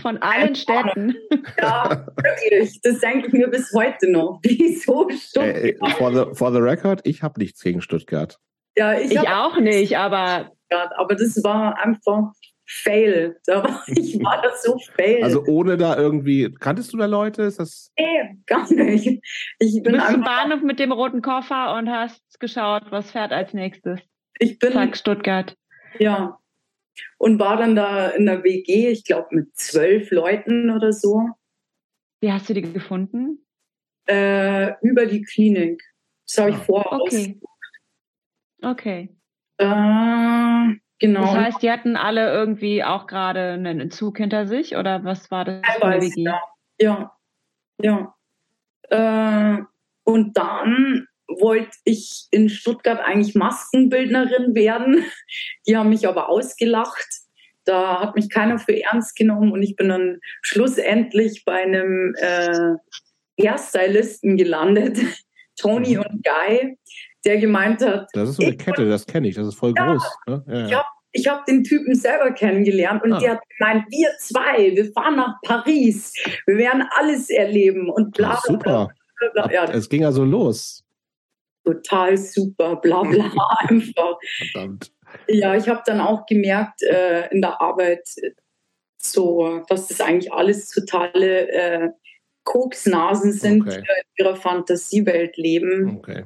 Von allen Städten. Ja, wirklich. Das denke ich mir bis heute noch. [laughs] Wieso Stuttgart? Äh, for, the, for the record, ich habe nichts gegen Stuttgart. Ja, ich, ich auch nicht, aber. Aber das war einfach Fail. Da war, [laughs] ich war das so fail. Also ohne da irgendwie, kanntest du da Leute? Ist das nee, gar nicht. Ich bin du bist im Bahnhof mit dem roten Koffer und hast geschaut, was fährt als nächstes. Ich bin. Zack, Stuttgart. Ja, und war dann da in der WG, ich glaube mit zwölf Leuten oder so. Wie hast du die gefunden? Äh, über die Klinik. Das habe ich ah, vorher okay. Okay. Äh, genau. Das heißt, die hatten alle irgendwie auch gerade einen Entzug hinter sich oder was war das WG? Ja, ja. ja. Äh, und dann wollte ich in Stuttgart eigentlich Maskenbildnerin werden. Die haben mich aber ausgelacht. Da hat mich keiner für ernst genommen und ich bin dann schlussendlich bei einem äh, Hairstylisten gelandet, [laughs] Tony mhm. und Guy, der gemeint hat. Das ist so eine Kette, das kenne ich, das ist voll ja, groß. Ne? Ja, ja. Ich habe hab den Typen selber kennengelernt und ah. der hat gemeint, wir zwei, wir fahren nach Paris, wir werden alles erleben und bla bla bla. Super. Ja. Es ging also los total super, bla bla [laughs] einfach. Verdammt. Ja, ich habe dann auch gemerkt äh, in der Arbeit, so, dass das eigentlich alles totale äh, Koksnasen sind, okay. die in ihrer Fantasiewelt leben. Okay.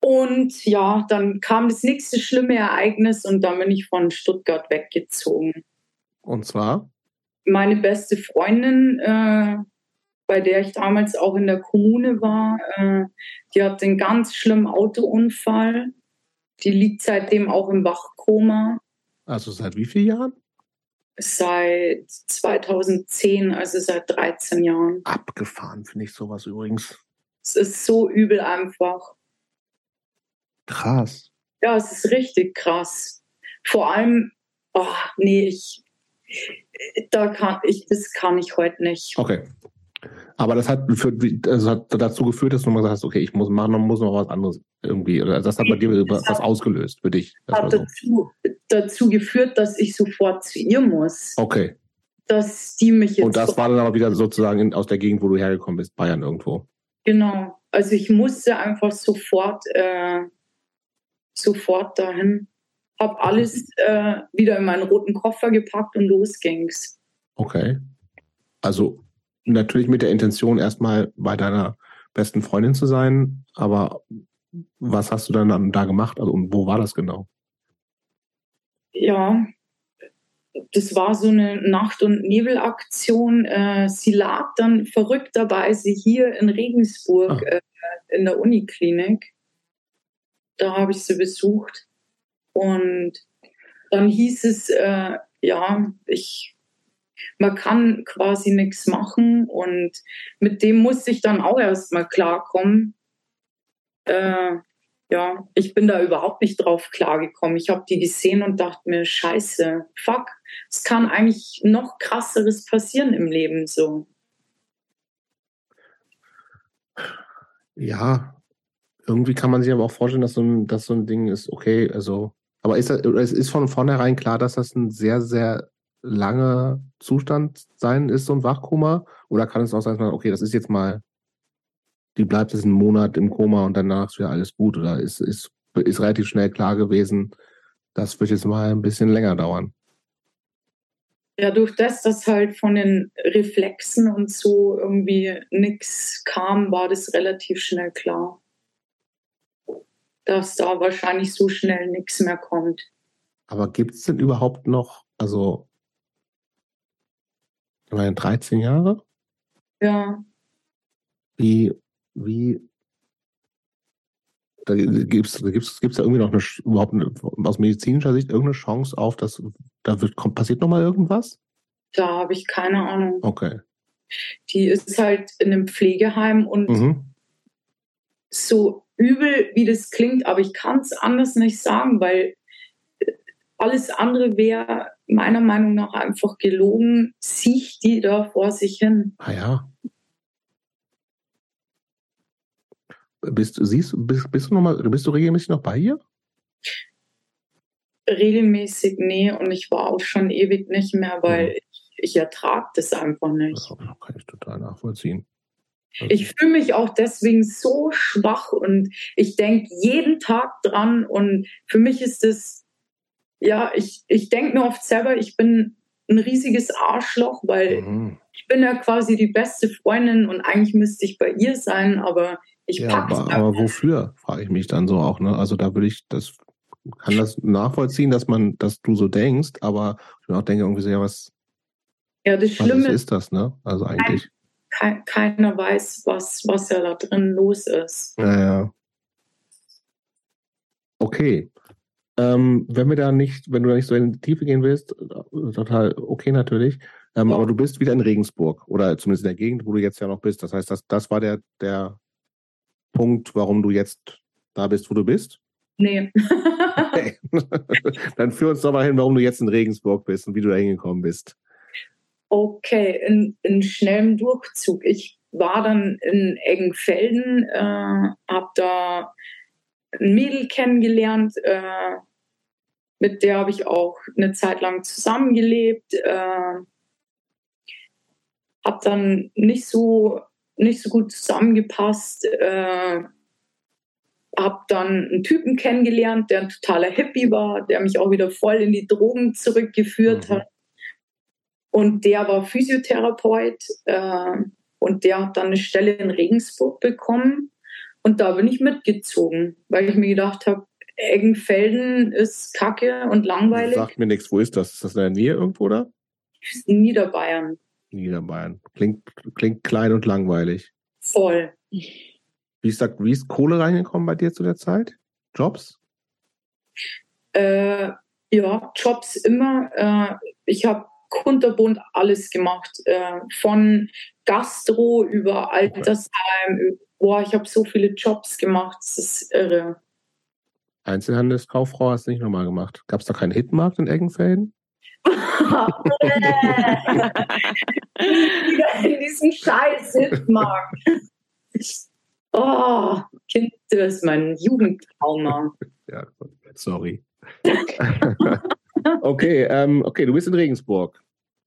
Und ja, dann kam das nächste schlimme Ereignis und dann bin ich von Stuttgart weggezogen. Und zwar? Meine beste Freundin äh, bei der ich damals auch in der Kommune war. Äh, die hatte einen ganz schlimmen Autounfall. Die liegt seitdem auch im Wachkoma. Also seit wie vielen Jahren? Seit 2010, also seit 13 Jahren. Abgefahren finde ich sowas übrigens. Es ist so übel einfach. Krass. Ja, es ist richtig krass. Vor allem, oh, nee, ich, da kann ich, das kann ich heute nicht. Okay. Aber das hat, für, also hat dazu geführt, dass du mal gesagt hast, okay, ich muss machen, muss noch was anderes irgendwie. Oder das hat bei dir was hat, ausgelöst für dich. Hat so. dazu, dazu geführt, dass ich sofort zu ihr muss. Okay. Dass die mich jetzt. Und das war dann aber wieder sozusagen in, aus der Gegend, wo du hergekommen bist, Bayern irgendwo. Genau. Also ich musste einfach sofort, äh, sofort dahin. Hab alles äh, wieder in meinen roten Koffer gepackt und los ging's. Okay. Also natürlich mit der Intention, erstmal bei deiner besten Freundin zu sein, aber was hast du dann da gemacht? Also, und wo war das genau? Ja, das war so eine Nacht- und Nebelaktion. Äh, sie lag dann verrückterweise hier in Regensburg ah. äh, in der Uniklinik. Da habe ich sie besucht. Und dann hieß es, äh, ja, ich man kann quasi nichts machen und mit dem muss ich dann auch erstmal klarkommen. Äh, ja, ich bin da überhaupt nicht drauf klargekommen. Ich habe die gesehen und dachte mir, scheiße, fuck, es kann eigentlich noch krasseres passieren im Leben so. Ja, irgendwie kann man sich aber auch vorstellen, dass so ein, dass so ein Ding ist, okay, also, aber ist es ist von vornherein klar, dass das ein sehr, sehr lange Zustand sein ist, so ein Wachkoma? Oder kann es auch sein, okay, das ist jetzt mal, die bleibt jetzt einen Monat im Koma und danach ist wieder alles gut? Oder ist, ist, ist relativ schnell klar gewesen, das wird jetzt mal ein bisschen länger dauern? Ja, durch das, dass halt von den Reflexen und so irgendwie nichts kam, war das relativ schnell klar, dass da wahrscheinlich so schnell nichts mehr kommt. Aber gibt es denn überhaupt noch, also ich meine, 13 Jahre? Ja. Wie, wie, da gibt es da gibt's, gibt's da irgendwie noch eine, überhaupt eine, aus medizinischer Sicht irgendeine Chance auf, dass da wird, kommt, passiert nochmal irgendwas? Da habe ich keine Ahnung. Okay. Die ist halt in einem Pflegeheim und mhm. so übel, wie das klingt, aber ich kann es anders nicht sagen, weil alles andere wäre meiner Meinung nach einfach gelogen. Sieht die da vor sich hin. Ah ja. Bist, siehst, bist, bist, du noch mal, bist du regelmäßig noch bei ihr? Regelmäßig, nee. Und ich war auch schon ewig nicht mehr, weil mhm. ich, ich ertrage das einfach nicht. Das kann ich total nachvollziehen. Ich fühle mich auch deswegen so schwach und ich denke jeden Tag dran und für mich ist es, ja, ich, ich denke mir oft selber, ich bin ein riesiges Arschloch, weil mhm. ich bin ja quasi die beste Freundin und eigentlich müsste ich bei ihr sein, aber ich ja, pack's aber, aber wofür, frage ich mich dann so auch. Ne? Also da würde ich, das kann das nachvollziehen, dass man, dass du so denkst, aber ich auch denke irgendwie so, ja, was, ja, das Schlimme was ist das, ne? Also eigentlich. Kein, keiner weiß, was, was ja da drin los ist. Ja, ja. Okay. Ähm, wenn wir da nicht, wenn du da nicht so in die Tiefe gehen willst, total okay natürlich. Ähm, ja. Aber du bist wieder in Regensburg oder zumindest in der Gegend, wo du jetzt ja noch bist. Das heißt, das, das war der, der Punkt, warum du jetzt da bist, wo du bist? Nee. okay. [laughs] Dann führ uns doch mal hin, warum du jetzt in Regensburg bist und wie du da hingekommen bist. Okay, in, in schnellem Durchzug. Ich war dann in Eggenfelden, äh, habe da ein Mädel kennengelernt, äh, mit der habe ich auch eine Zeit lang zusammengelebt. Äh, habe dann nicht so nicht so gut zusammengepasst. Äh, habe dann einen Typen kennengelernt, der ein totaler Hippie war, der mich auch wieder voll in die Drogen zurückgeführt mhm. hat. Und der war Physiotherapeut äh, und der hat dann eine Stelle in Regensburg bekommen. Und da bin ich mitgezogen, weil ich mir gedacht habe, Eggenfelden ist kacke und langweilig. Sagt mir nichts, wo ist das? Ist das in der Nähe irgendwo da? In Niederbayern. Niederbayern. Klingt, klingt klein und langweilig. Voll. Wie ist, da, wie ist Kohle reingekommen bei dir zu der Zeit? Jobs? Äh, ja, Jobs immer. Äh, ich habe kunterbunt alles gemacht. Äh, von Gastro über Altersheim. Boah, ich habe so viele Jobs gemacht. Das ist irre. Einzelhandelskauffrau hast du nicht nochmal gemacht. Gab es da keinen Hitmarkt in Eggenfelden? Wieder [laughs] in diesem scheiß Hitmarkt. Oh, Kind, das ist mein Jugendtrauma. [laughs] Ja, sorry. [laughs] okay, ähm, okay, du bist in Regensburg.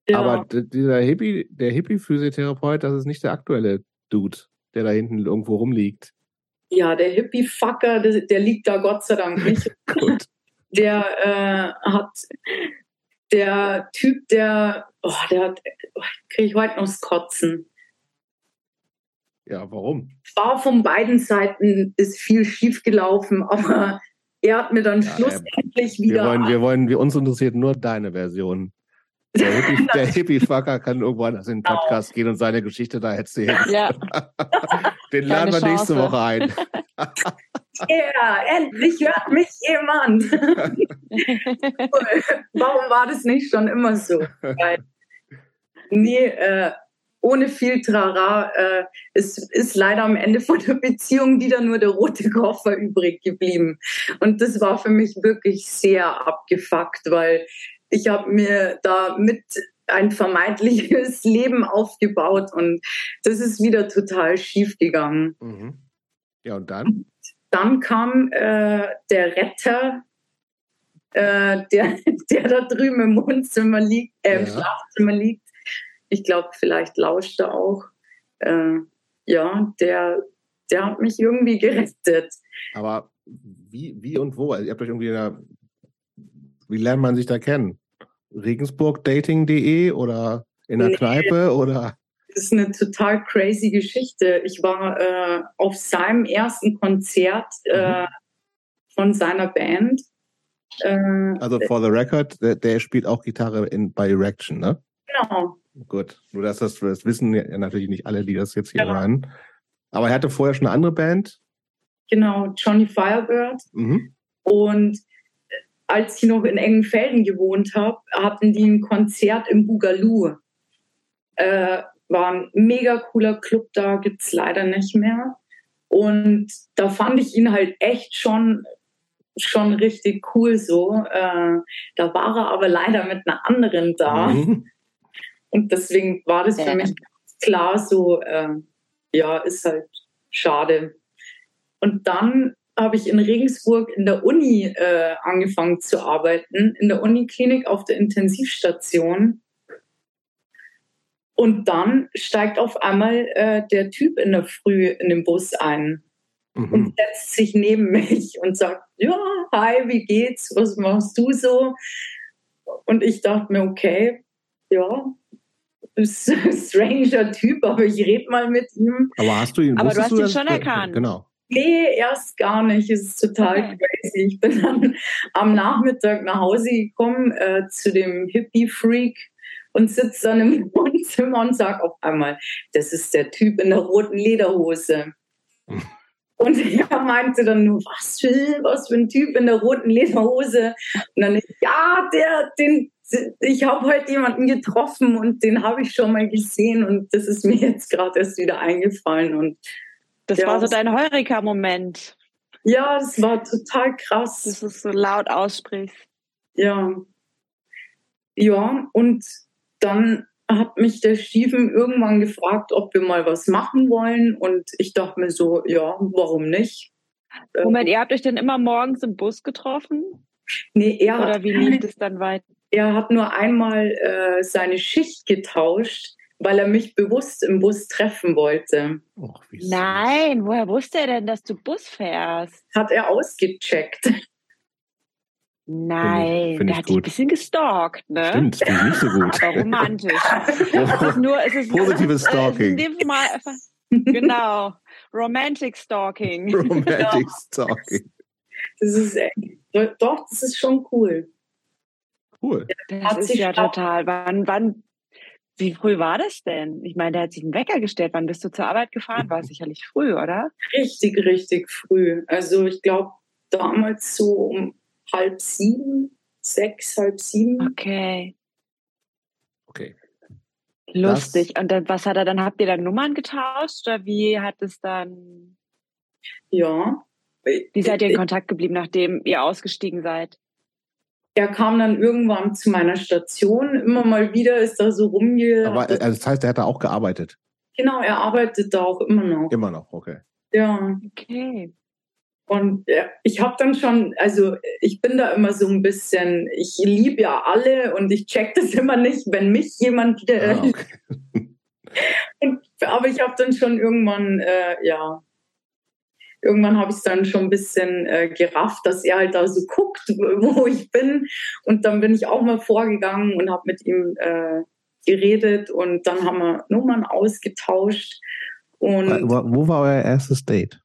Ja. Aber dieser Hippie, der Hippie-Physiotherapeut, das ist nicht der aktuelle Dude, der da hinten irgendwo rumliegt. Ja, der Hippie-Fucker, der, der, liegt da Gott sei Dank nicht. [laughs] Gut. Der äh, hat der Typ, der, oh, der hat, oh, kriege ich heute noch das Kotzen. Ja, warum? War von beiden Seiten ist viel schief gelaufen, aber er hat mir dann ja, schlussendlich wieder. Wir wollen, wir wollen, wir uns interessiert nur deine Version. Der Hippie, [laughs] der Hippie-Fucker kann irgendwo anders in den genau. Podcast gehen und seine Geschichte da erzählen. Ja. [laughs] Den laden wir nächste Woche ein. [laughs] Ja, endlich hört mich jemand. Warum war das nicht schon immer so? Weil, nee, äh, ohne viel Trara äh, ist, ist leider am Ende von der Beziehung wieder nur der rote Koffer übrig geblieben. Und das war für mich wirklich sehr abgefuckt, weil ich habe mir da mit ein vermeintliches [laughs] Leben aufgebaut und das ist wieder total schief gegangen. Mhm. Ja, und dann? Dann kam äh, der Retter, äh, der, [laughs] der da drüben im Wohnzimmer liegt, äh, ja. im Schlafzimmer liegt. Ich glaube, vielleicht lauscht er auch. Äh, ja, der, der hat mich irgendwie gerettet. Aber wie, wie und wo? Also ihr habt euch irgendwie, eine, wie lernt man sich da kennen? Regensburgdating.de oder in der nee. Kneipe oder? Das ist eine total crazy Geschichte. Ich war äh, auf seinem ersten Konzert äh, mhm. von seiner Band. Äh, also for the record, der, der, spielt auch Gitarre in, bei Erection, ne? Genau. Gut, nur dass das, das wissen ja natürlich nicht alle, die das jetzt hier genau. hören. Aber er hatte vorher schon eine andere Band. Genau, Johnny Firebird. Mhm. Und als ich noch in Engenfelden gewohnt habe, hatten die ein Konzert im Boogaloo. Äh, war ein mega cooler Club da, gibt es leider nicht mehr. Und da fand ich ihn halt echt schon, schon richtig cool so. Äh, da war er aber leider mit einer anderen da. Mhm. Und deswegen war das für mich klar so, äh, ja, ist halt schade. Und dann habe ich in Regensburg in der Uni äh, angefangen zu arbeiten, in der Uniklinik auf der Intensivstation. Und dann steigt auf einmal äh, der Typ in der Früh in den Bus ein mhm. und setzt sich neben [laughs] mich und sagt, ja, hi, wie geht's? Was machst du so? Und ich dachte mir, okay, ja, [laughs] stranger Typ, aber ich rede mal mit ihm. Aber hast du ihn, aber du hast ihn schon erkannt. Genau. Nee, erst gar nicht. Es ist total okay. crazy. Ich bin dann am Nachmittag nach Hause gekommen äh, zu dem Hippie-Freak und sitze dann im [laughs] Wohnzimmer und sage auf einmal, das ist der Typ in der roten Lederhose. [laughs] Und er meinte dann nur, was für, was für ein Typ in der roten Lederhose. Und dann, ja, der, den, ich habe heute jemanden getroffen und den habe ich schon mal gesehen und das ist mir jetzt gerade erst wieder eingefallen. Und das ja, war so dein Heureka-Moment. Ja, das war total krass. Dass du es so laut aussprichst. Ja. Ja, und dann hat mich der Steven irgendwann gefragt, ob wir mal was machen wollen. Und ich dachte mir so, ja, warum nicht? Moment, ihr habt euch dann immer morgens im Bus getroffen? Nee, er Oder wie lief es dann weiter? Er hat nur einmal äh, seine Schicht getauscht, weil er mich bewusst im Bus treffen wollte. Och, Nein, woher wusste er denn, dass du Bus fährst? Hat er ausgecheckt. Nein, find ich, find der hat dich ein bisschen gestalkt, ne? Stimmt, das finde ich nicht so gut. Aber romantisch. [laughs] es ist nur, es ist Positives Stalking. Fall einfach, genau. Romantic Stalking. [laughs] Romantic Stalking. Das ist echt, doch, das ist schon cool. Cool. Das ist ja total. Wann, wann, wie früh war das denn? Ich meine, der hat sich einen Wecker gestellt. Wann bist du zur Arbeit gefahren? War sicherlich früh, oder? Richtig, richtig früh. Also ich glaube, damals so um halb sieben, sechs, halb sieben. Okay. Okay. Lustig. Das, Und dann, was hat er dann? Habt ihr dann Nummern getauscht oder wie hat es dann? Ja. Wie seid ihr in Kontakt geblieben, nachdem ihr ausgestiegen seid? Er kam dann irgendwann zu meiner Station. Immer mal wieder ist er so rumge. Aber also das heißt, er hat da auch gearbeitet. Genau, er arbeitet da auch immer noch. Immer noch, okay. Ja. Okay. Und ja, ich habe dann schon, also ich bin da immer so ein bisschen, ich liebe ja alle und ich check das [laughs] immer nicht, wenn mich jemand. Äh, ah, okay. [laughs] und, aber ich habe dann schon irgendwann, äh, ja, irgendwann habe ich es dann schon ein bisschen äh, gerafft, dass er halt da so guckt, [laughs] wo ich bin. Und dann bin ich auch mal vorgegangen und habe mit ihm äh, geredet und dann haben wir Nummern ausgetauscht. Und wo war euer erstes Date?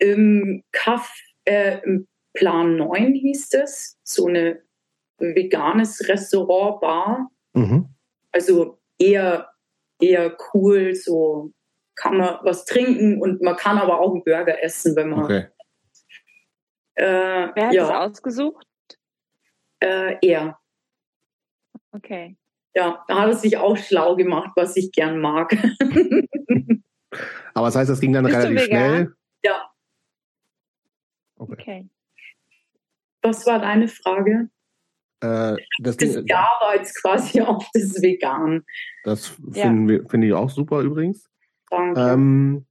im Kaff, äh, im Plan 9 hieß es, so eine veganes Restaurant, Bar. Mhm. Also eher, eher cool, so kann man was trinken und man kann aber auch einen Burger essen, wenn man. Okay. Äh, Wer hat ja. das ausgesucht? Äh, er. Okay. Ja, da hat er sich auch schlau gemacht, was ich gern mag. aber das heißt, das ging dann Bist relativ schnell? Ja. Okay. okay. Was war deine Frage? Äh, das, das Jahr war jetzt quasi [laughs] auch das Vegan. Das finde ja. find ich auch super übrigens. Danke. Ähm,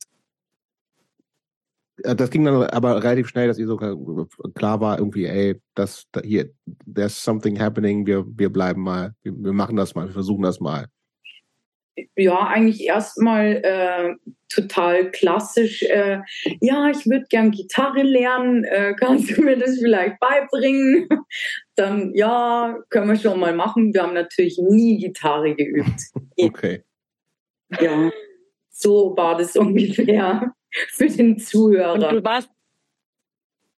das ging dann aber relativ schnell, dass ihr sogar klar war, irgendwie, ey, das hier, there's something happening, wir, wir bleiben mal, wir, wir machen das mal, wir versuchen das mal ja, eigentlich erstmal äh, total klassisch. Äh, ja, ich würde gern Gitarre lernen. Äh, kannst du mir das vielleicht beibringen? [laughs] Dann, ja, können wir schon mal machen. Wir haben natürlich nie Gitarre geübt. [laughs] Okay. Ja, so war das [laughs] ungefähr für den Zuhörer. Und du warst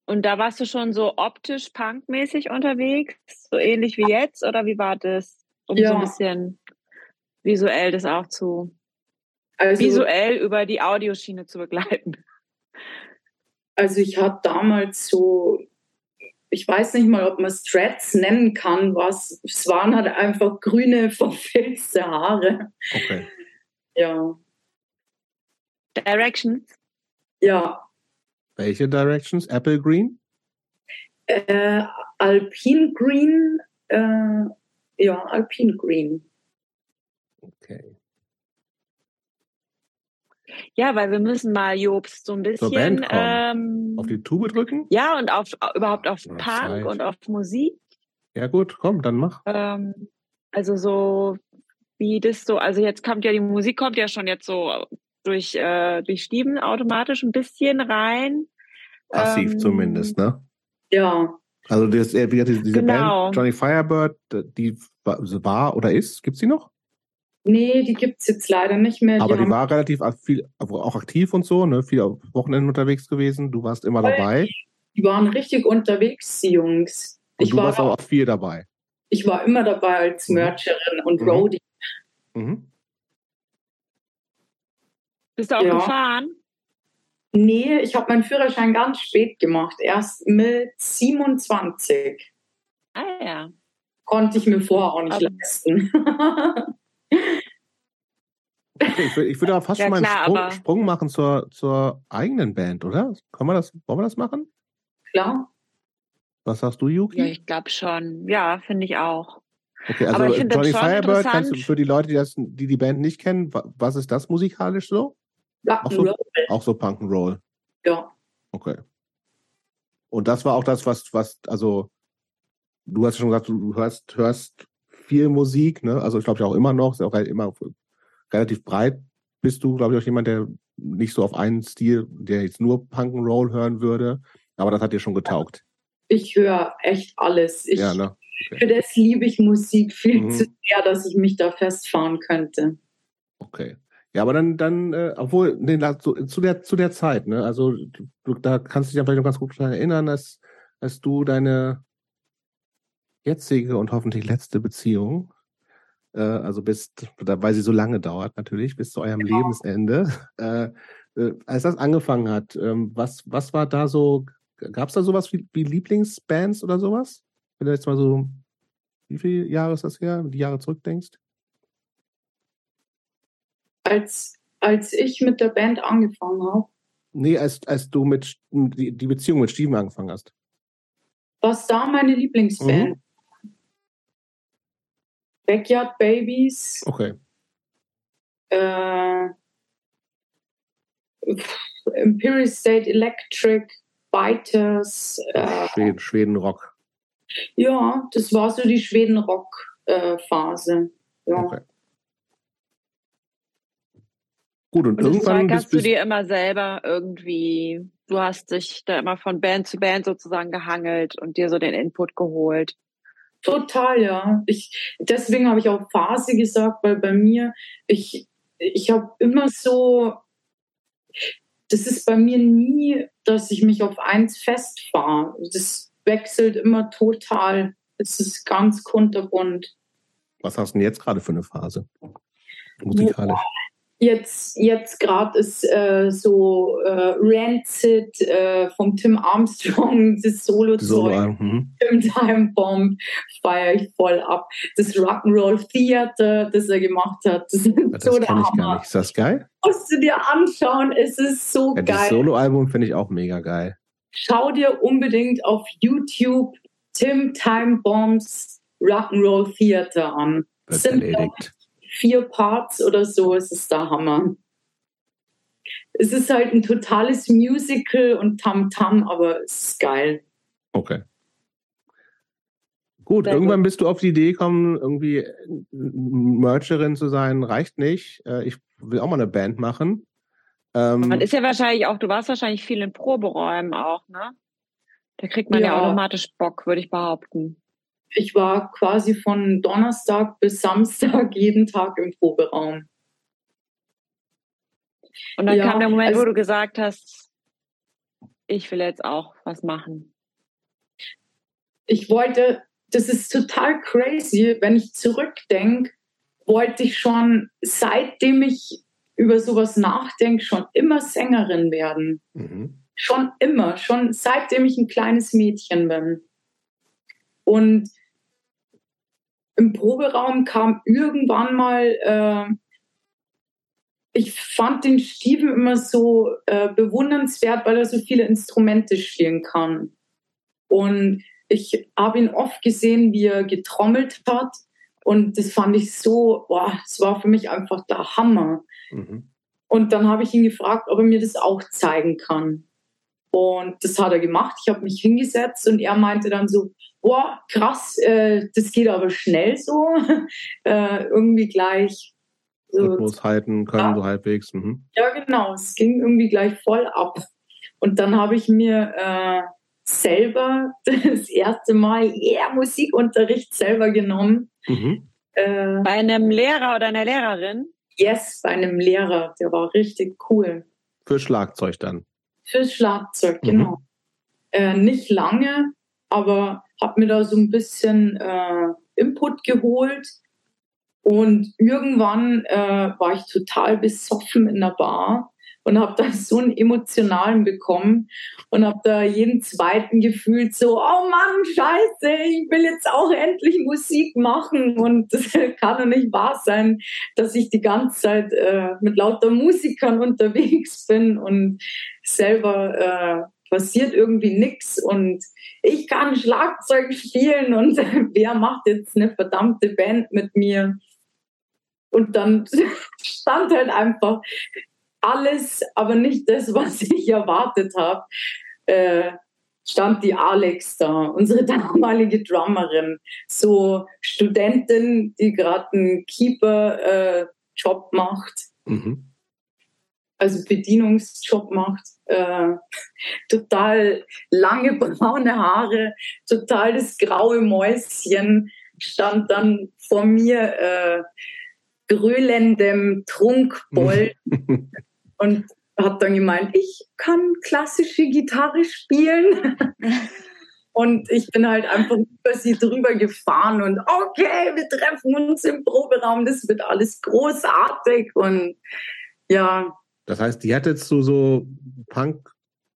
und da warst du schon so optisch punkmäßig unterwegs, so ähnlich wie jetzt, oder wie war das? Um ja. so ein bisschen visuell das auch zu also, visuell über die Audioschiene zu begleiten. Also ich hatte damals so, ich weiß nicht mal, ob man Strats nennen kann, was es waren halt einfach grüne [laughs] verfilzte Haare. Okay. Ja. Directions? Ja. Welche Directions? Apple Green? Äh, Alpine Green. Äh, ja, Alpine Green. Okay. Ja, weil wir müssen mal Jobst so ein bisschen ähm, auf die Tube drücken. Ja, und auf überhaupt auf Punk Zeit. und auf Musik. Ja, gut, komm, dann mach. Ähm, also so wie das so, also jetzt kommt ja die Musik kommt ja schon jetzt so durch, äh, durch Stieben automatisch ein bisschen rein. Passiv ähm, zumindest, ne? Ja. Also das, äh, wie diese genau. Band Johnny Firebird, die war oder ist, gibt es die noch? Nee, die gibt es jetzt leider nicht mehr. Aber die, die war relativ viel, auch aktiv und so, ne? Viel auf Wochenenden unterwegs gewesen. Du warst immer dabei. Die waren richtig unterwegs, die Jungs. Und ich du war warst aber auch viel dabei. Ich war immer dabei als mhm. Mercherin mhm. und Roadie. Mhm. Bist du auch ja. gefahren? Nee, ich habe meinen Führerschein ganz spät gemacht, erst mit 27. Ah ja. Konnte ich mir vorher auch nicht aber leisten. Okay, ich, würde, ich würde aber fast ja, schon mal einen Sprung, Sprung, machen zur, zur eigenen Band, oder? Können wir das, wollen wir das machen? Klar. Was sagst du, Yuki? Ja, ich glaube schon. Ja, finde ich auch. Okay, also Johnny Firebird, kannst du für die Leute, die, das, die die Band nicht kennen, was ist das musikalisch so? Auch so, auch so Punk'n'Roll. Ja. Okay. Und das war auch das, was, was, also, du hast schon gesagt, du hörst, hörst viel Musik, ne? Also ich glaube ja auch immer noch, ist auch immer relativ breit. Bist du, glaube ich, auch jemand, der nicht so auf einen Stil, der jetzt nur Punk'n'Roll hören würde, aber das hat dir schon getaugt. Ich höre echt alles. Ich, ja, ne? okay. Für das liebe ich Musik viel mhm. zu sehr, dass ich mich da festfahren könnte. Okay. Ja, aber dann, dann, äh, obwohl, nee, zu, zu, der, zu der Zeit, ne, also du, da kannst du dich vielleicht noch ganz gut daran erinnern, dass, dass du deine jetzige und hoffentlich letzte Beziehung, äh, also bis, weil sie so lange dauert natürlich, bis zu eurem genau. Lebensende, äh, äh, als das angefangen hat, ähm, was, was war da so, gab es da sowas wie, wie Lieblingsbands oder sowas? Wenn du jetzt mal so, wie viele Jahre ist das her, die Jahre zurückdenkst? Als, als ich mit der Band angefangen habe. Nee, als, als du mit die, die Beziehung mit Steven angefangen hast. Was da meine Lieblingsband? Mhm. Backyard Babies. Okay. Äh, Imperial State Electric, Biters. Äh, Schweden, Rock. Ja, das war so die Schweden Rock äh, Phase. Ja. Okay. Gut, und, und irgendwann. Das kannst du dir immer selber irgendwie, du hast dich da immer von Band zu Band sozusagen gehangelt und dir so den Input geholt. Total, ja. Ich, deswegen habe ich auch Phase gesagt, weil bei mir, ich, ich habe immer so, das ist bei mir nie, dass ich mich auf eins festfahre. Das wechselt immer total. Es ist ganz kunterbunt. Was hast du denn jetzt gerade für eine Phase? Musikalisch. Ja, Jetzt, jetzt gerade ist äh, so äh, Rancid äh, vom Tim Armstrong, [laughs] das Solo-Zeug, Solo, mhm. Tim Time Bomb, feiere ich voll ab. Das Rock'n'Roll Theater, das er gemacht hat, das, ist das so der Hammer. Ist das geil? Musst du dir anschauen, es ist so ja, geil. Das Solo-Album finde ich auch mega geil. Schau dir unbedingt auf YouTube Tim Time Bombs Rock'n'Roll Theater an. Das ist erledigt vier Parts oder so, es ist der Hammer. Es ist halt ein totales Musical und Tam-Tam, aber es ist geil. Okay. Gut, Sehr irgendwann gut. bist du auf die Idee gekommen, irgendwie Mercherin zu sein, reicht nicht. Äh, ich will auch mal eine Band machen. Ähm, man ist ja wahrscheinlich auch, du warst wahrscheinlich viel in Proberäumen auch, ne? Da kriegt man ja, ja automatisch Bock, würde ich behaupten ich war quasi von Donnerstag bis Samstag [laughs] jeden Tag im Proberaum. Und dann ja, kam der Moment, also, wo du gesagt hast, ich will jetzt auch was machen. Ich wollte, das ist total crazy, wenn ich zurückdenke, wollte ich schon, seitdem ich über sowas nachdenke, schon immer Sängerin werden. Mhm. Schon immer, schon seitdem ich ein kleines Mädchen bin. Und im Proberaum kam irgendwann mal äh, ich fand den Steven immer so äh, bewundernswert, weil er so viele Instrumente spielen kann. Und ich habe ihn oft gesehen, wie er getrommelt hat. Und das fand ich so, boah, es war für mich einfach der Hammer. Mhm. Und dann habe ich ihn gefragt, ob er mir das auch zeigen kann. Und das hat er gemacht. Ich habe mich hingesetzt und er meinte dann so, boah, krass, äh, das geht aber schnell so. [laughs] äh, irgendwie gleich. So Rhythmus halten können, ja. so halbwegs. Mhm. Ja, genau. Es ging irgendwie gleich voll ab. Und dann habe ich mir äh, selber [laughs] das erste Mal yeah, Musikunterricht selber genommen. Mhm. Äh, bei einem Lehrer oder einer Lehrerin? Yes, bei einem Lehrer. Der war richtig cool. Für Schlagzeug dann? Für Schlagzeug, mhm. genau. Äh, nicht lange, aber habe mir da so ein bisschen äh, Input geholt. Und irgendwann äh, war ich total besoffen in der Bar und habe da so einen emotionalen bekommen und habe da jeden zweiten gefühlt so, oh Mann, scheiße, ich will jetzt auch endlich Musik machen und [laughs] das kann doch nicht wahr sein, dass ich die ganze Zeit äh, mit lauter Musikern unterwegs bin und selber äh, passiert irgendwie nichts und ich kann Schlagzeug spielen [laughs] und wer macht jetzt eine verdammte Band mit mir? Und dann [laughs] stand halt einfach alles, aber nicht das, was ich erwartet habe. Äh, stand die Alex da, unsere [laughs] damalige Drummerin, so Studentin, die gerade einen Keeper-Job äh, macht, mhm. also Bedienungsjob macht, äh, [laughs] total lange braune Haare, total das graue Mäuschen, stand dann vor mir äh, grölendem Trunkbold [laughs] und hat dann gemeint, ich kann klassische Gitarre spielen. [laughs] und ich bin halt einfach über sie drüber gefahren und okay, wir treffen uns im Proberaum, das wird alles großartig und ja. Das heißt, die hat jetzt so, so Punk,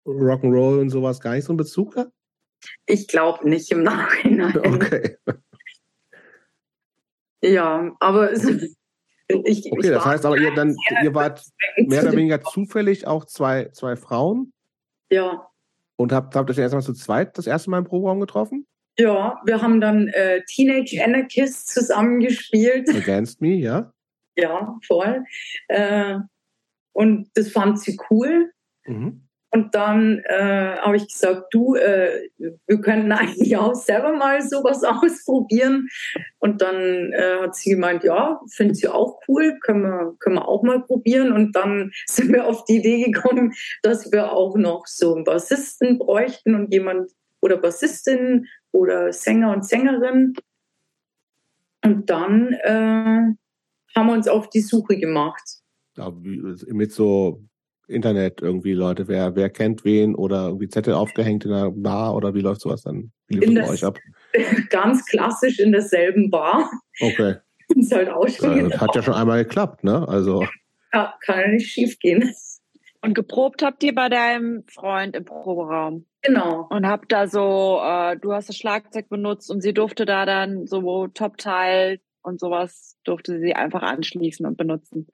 Rock'n'Roll und sowas gar nicht so einen Bezug gehabt? Ich glaube nicht im Nachhinein. Okay. Ja, aber es, [laughs] ich, okay, ich das heißt aber, ihr, dann, ihr wart mehr oder weniger zufällig auch zwei, zwei Frauen? Ja. Und habt, habt euch erstmal zu zweit das erste Mal im Proberaum getroffen? Ja, wir haben dann äh, Teenage Anarchist zusammengespielt. Against Me, ja? Ja, voll. Äh, und das fand sie cool. Mhm. Und dann äh, habe ich gesagt, du, äh, wir könnten eigentlich auch selber mal sowas [laughs] ausprobieren. Und dann äh, hat sie gemeint, ja, finde sie auch cool, können wir, können wir auch mal probieren. Und dann [laughs] sind wir auf die Idee gekommen, dass wir auch noch so einen Bassisten bräuchten und jemand oder Bassistin oder Sänger und Sängerin. Und dann äh, haben wir uns auf die Suche gemacht. Ja, mit so Internet irgendwie Leute, wer, wer kennt wen oder irgendwie Zettel aufgehängt in der Bar oder wie läuft sowas dann? Wie läuft bei euch ab? [laughs] Ganz klassisch in derselben Bar. Okay. [laughs] ist halt auch schon ja, hat ja schon einmal geklappt, ne? Also. Ja, kann ja nicht schief gehen. Und geprobt habt ihr bei deinem Freund im Proberaum? Genau. Und habt da so, äh, du hast das Schlagzeug benutzt und sie durfte da dann so Top-Teil und sowas durfte sie einfach anschließen und benutzen.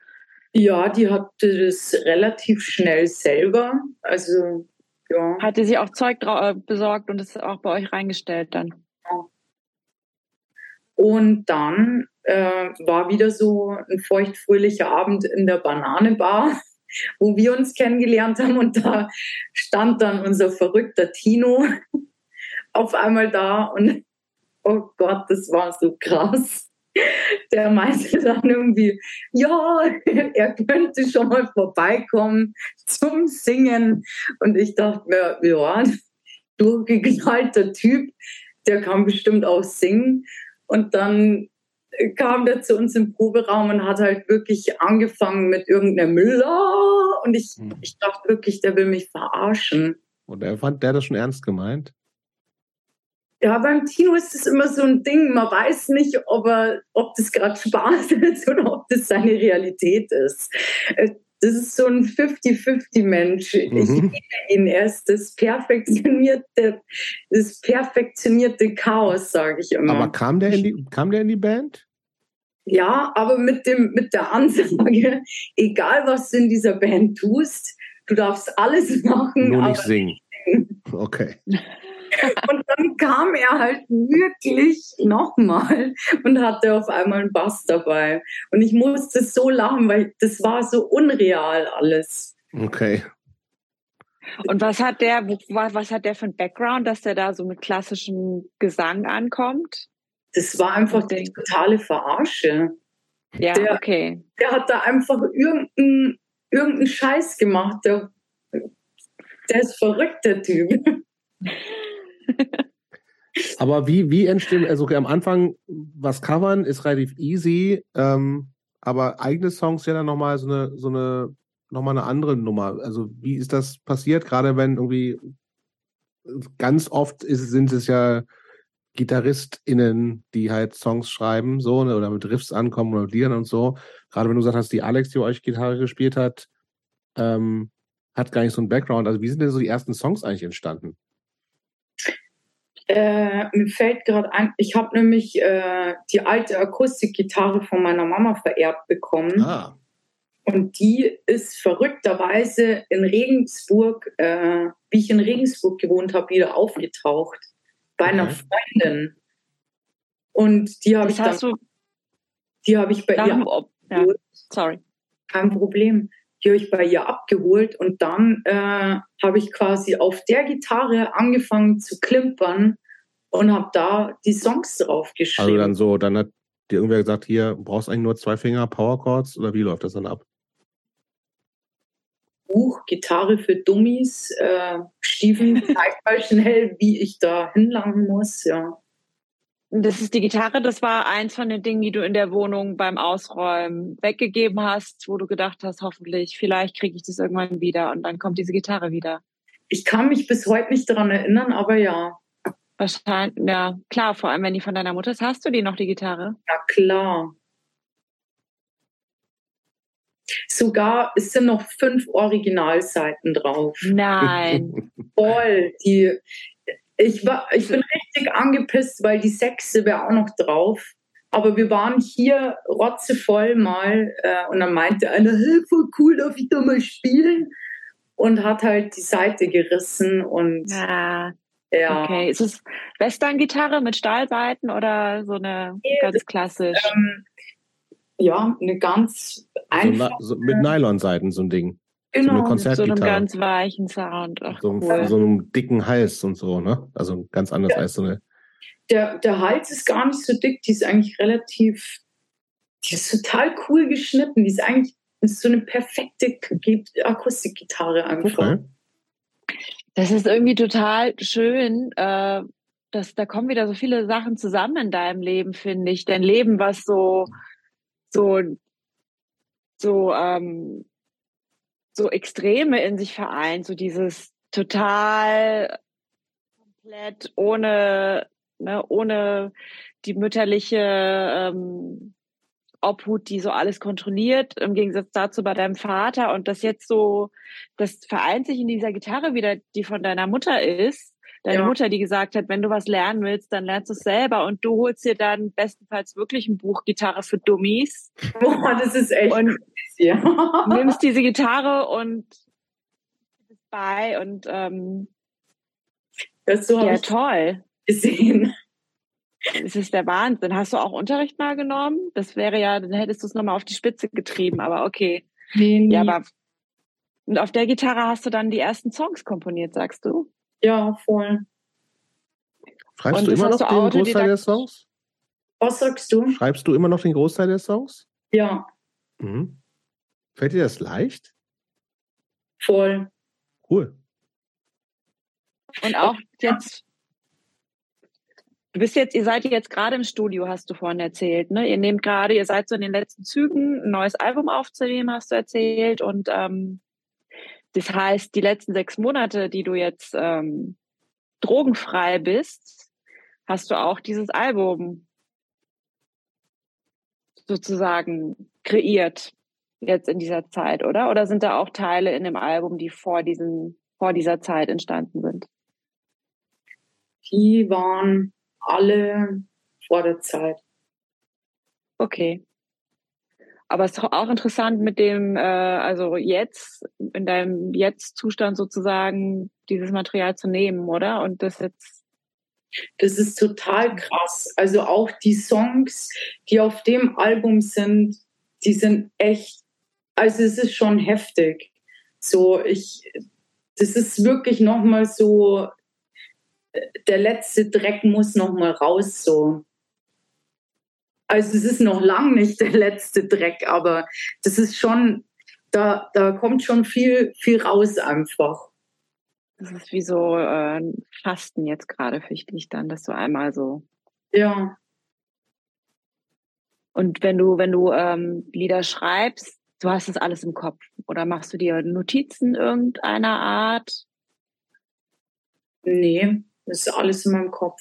Ja, die hatte das relativ schnell selber. Also, ja. Hatte sie auch Zeug äh, besorgt und es auch bei euch reingestellt dann? Ja. Und dann äh, war wieder so ein feuchtfröhlicher Abend in der Bananenbar, [laughs] wo wir uns kennengelernt haben. Und da stand dann unser verrückter Tino [laughs] auf einmal da. Und oh Gott, das war so krass [laughs] der meinte dann irgendwie, ja, [laughs] er könnte schon mal vorbeikommen zum Singen. Und ich dachte mir, ja, durchgeknallter Typ, der kann bestimmt auch singen. Und dann kam der zu uns im Proberaum und hat halt wirklich angefangen mit irgendeinem Müller. Und ich, hm. ich dachte wirklich, der will mich verarschen. Und er fand der das schon ernst gemeint? Ja, beim Tino ist es immer so ein Ding. Man weiß nicht, ob, er, ob das gerade Spaß [laughs] ist oder ob das seine Realität ist. Äh, das ist so ein 50-50-Mensch. Mhm. Ich liebe ihn. Er ist das perfektionierte, das perfektionierte Chaos, sage ich immer. Aber kam der, in die, kam der in die Band? Ja, aber mit, dem, mit der Ansage, [laughs] egal was du in dieser Band tust, du darfst alles [laughs] machen. Nur nicht singen. Okay. [laughs] Und dann kam er halt wirklich nochmal und hatte auf einmal einen Bass dabei. Und ich musste so lachen, weil das war so unreal alles. Okay. Und was hat der, was hat der für ein Background, dass der da so mit klassischem Gesang ankommt? Das war einfach die totale Verarsche. Ja, der, okay. Der hat da einfach irgendeinen irgendein Scheiß gemacht. Der, der ist verrückt, der Typ. [laughs] Aber wie, wie entstehen, also am Anfang was covern ist relativ easy, ähm, aber eigene Songs ja dann nochmal so eine, so eine, nochmal eine andere Nummer. Also wie ist das passiert? Gerade wenn irgendwie ganz oft ist, sind es ja GitarristInnen, die halt Songs schreiben, so, ne, oder mit Riffs ankommen oder Liedern und so. Gerade wenn du gesagt hast, die Alex, die euch Gitarre gespielt hat, ähm, hat gar nicht so einen Background. Also wie sind denn so die ersten Songs eigentlich entstanden? Äh, mir fällt gerade ein, ich habe nämlich äh, die alte Akustikgitarre von meiner Mama vererbt bekommen. Ah. Und die ist verrückterweise in Regensburg, äh, wie ich in Regensburg gewohnt habe, wieder aufgetaucht. Bei okay. einer Freundin. Und die habe ich dann, du die habe ich bei ihr ja. Sorry. Kein Problem. Die habe ich bei ihr abgeholt und dann äh, habe ich quasi auf der Gitarre angefangen zu klimpern und habe da die Songs drauf geschrieben. Also dann so, dann hat dir irgendwer gesagt, hier brauchst du eigentlich nur zwei Finger Power Chords oder wie läuft das dann ab? Buch Gitarre für Dummies. Äh, Steven [laughs] zeigt mal schnell, wie ich da hinlangen muss, ja. Das ist die Gitarre, das war eins von den Dingen, die du in der Wohnung beim Ausräumen weggegeben hast, wo du gedacht hast, hoffentlich, vielleicht kriege ich das irgendwann wieder und dann kommt diese Gitarre wieder. Ich kann mich bis heute nicht daran erinnern, aber ja. Wahrscheinlich, ja, klar, vor allem wenn die von deiner Mutter ist. Hast du die noch, die Gitarre? Ja, klar. Sogar, es sind noch fünf Originalseiten drauf. Nein. Voll. Die, ich, war, ich bin richtig angepisst, weil die sechste wäre auch noch drauf. Aber wir waren hier rotzevoll mal äh, und dann meinte einer, hey, voll cool, darf ich da mal spielen? Und hat halt die Seite gerissen und ja. Ja. Okay, ist es Western-Gitarre mit Stahlseiten oder so eine nee, ganz klassisch? Ähm, ja, eine ganz einfache. So, mit Nylon-Seiten so ein Ding. Genau, so, so einem ganz weichen Sound. Ach, so, cool. so einem dicken Hals und so, ne? Also ganz anders ja. als so eine. Der, der Hals ist gar nicht so dick, die ist eigentlich relativ, die ist total cool geschnitten. Die ist eigentlich ist so eine perfekte Akustikgitarre einfach. Okay. Das ist irgendwie total schön. Äh, dass da kommen wieder so viele Sachen zusammen in deinem Leben, finde ich. Dein Leben, was so, so, so, ähm, so Extreme in sich vereint, so dieses total komplett ohne, ne, ohne die mütterliche ähm, Obhut, die so alles kontrolliert, im Gegensatz dazu bei deinem Vater. Und das jetzt so, das vereint sich in dieser Gitarre wieder, die von deiner Mutter ist. Deine ja. Mutter, die gesagt hat, wenn du was lernen willst, dann lernst du es selber und du holst dir dann bestenfalls wirklich ein Buch Gitarre für Dummies. [laughs] Boah, das ist echt und ja. [laughs] nimmst diese Gitarre und bei und ähm, das so ja toll gesehen. Es ist der Wahnsinn. Hast du auch Unterricht mal genommen? Das wäre ja, dann hättest du es nochmal auf die Spitze getrieben, aber okay. Nee, nee. Ja, aber und auf der Gitarre hast du dann die ersten Songs komponiert, sagst du? Ja, voll. Schreibst und du immer noch den Großteil der Songs? Was sagst du? Schreibst du immer noch den Großteil der Songs? Ja. Mhm. Fällt dir das leicht? Voll. Cool. Und auch jetzt Du bist jetzt, ihr seid jetzt gerade im Studio, hast du vorhin erzählt, ne? Ihr nehmt gerade, ihr seid so in den letzten Zügen, ein neues Album aufzunehmen, hast du erzählt. Und ähm, das heißt, die letzten sechs Monate, die du jetzt ähm, drogenfrei bist, hast du auch dieses Album sozusagen kreiert jetzt in dieser Zeit, oder? Oder sind da auch Teile in dem Album, die vor diesen, vor dieser Zeit entstanden sind? Die waren alle vor der Zeit. Okay. Aber es ist auch interessant mit dem, äh, also jetzt, in deinem Jetzt-Zustand sozusagen, dieses Material zu nehmen, oder? Und das jetzt. Das ist total krass. Also auch die Songs, die auf dem Album sind, die sind echt, also es ist schon heftig. So, ich, das ist wirklich nochmal so, der letzte Dreck muss nochmal raus, so. Also es ist noch lang nicht der letzte Dreck, aber das ist schon, da, da kommt schon viel, viel raus einfach. Das ist wie so äh, Fasten jetzt gerade für dich dann, dass du einmal so. Ja. Und wenn du, wenn du ähm, Lieder schreibst, du hast das alles im Kopf oder machst du dir Notizen irgendeiner Art? Nee, das ist alles in meinem Kopf.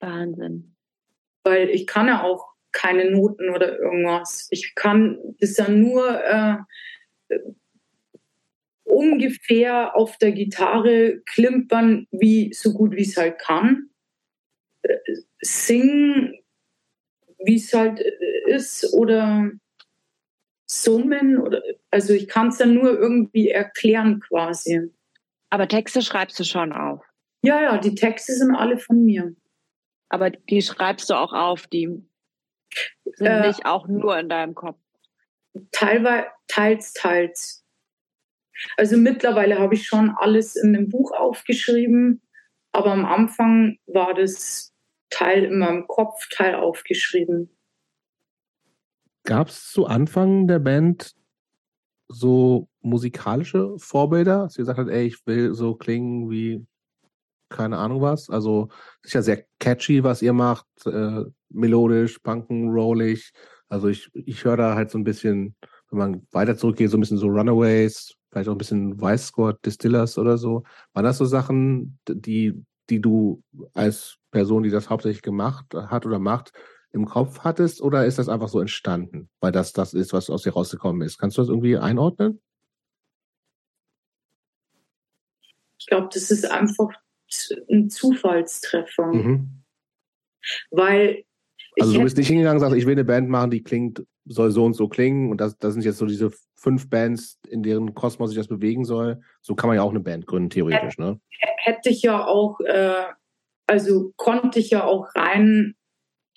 Wahnsinn weil ich kann ja auch keine Noten oder irgendwas. Ich kann das ja nur äh, ungefähr auf der Gitarre klimpern, wie so gut wie es halt kann. Äh, singen, wie es halt ist, oder summen oder also ich kann es ja nur irgendwie erklären quasi. Aber Texte schreibst du schon auf? Ja, ja, die Texte sind alle von mir. Aber die schreibst du auch auf, die sind äh, nicht auch nur in deinem Kopf. Teilweise, teils, teils. Also mittlerweile habe ich schon alles in einem Buch aufgeschrieben, aber am Anfang war das Teil in meinem Kopf, Teil aufgeschrieben. Gab es zu Anfang der Band so musikalische Vorbilder, dass ihr gesagt habt, ey, ich will so klingen wie keine Ahnung was. Also sicher sehr catchy, was ihr macht, äh, melodisch, punken, rollig. Also ich, ich höre da halt so ein bisschen, wenn man weiter zurückgeht, so ein bisschen so Runaways, vielleicht auch ein bisschen Vice Squad, Distillers oder so. Waren das so Sachen, die, die du als Person, die das hauptsächlich gemacht hat oder macht, im Kopf hattest oder ist das einfach so entstanden, weil das das ist, was aus dir rausgekommen ist? Kannst du das irgendwie einordnen? Ich glaube, das ist einfach ein Zufallstreffer. Mhm. Weil. Also du bist nicht hingegangen und sagst, ich will eine Band machen, die klingt, soll so und so klingen und das, das sind jetzt so diese fünf Bands, in deren Kosmos sich das bewegen soll. So kann man ja auch eine Band gründen, theoretisch, ne? Hätte ich ja auch, äh, also konnte ich ja auch rein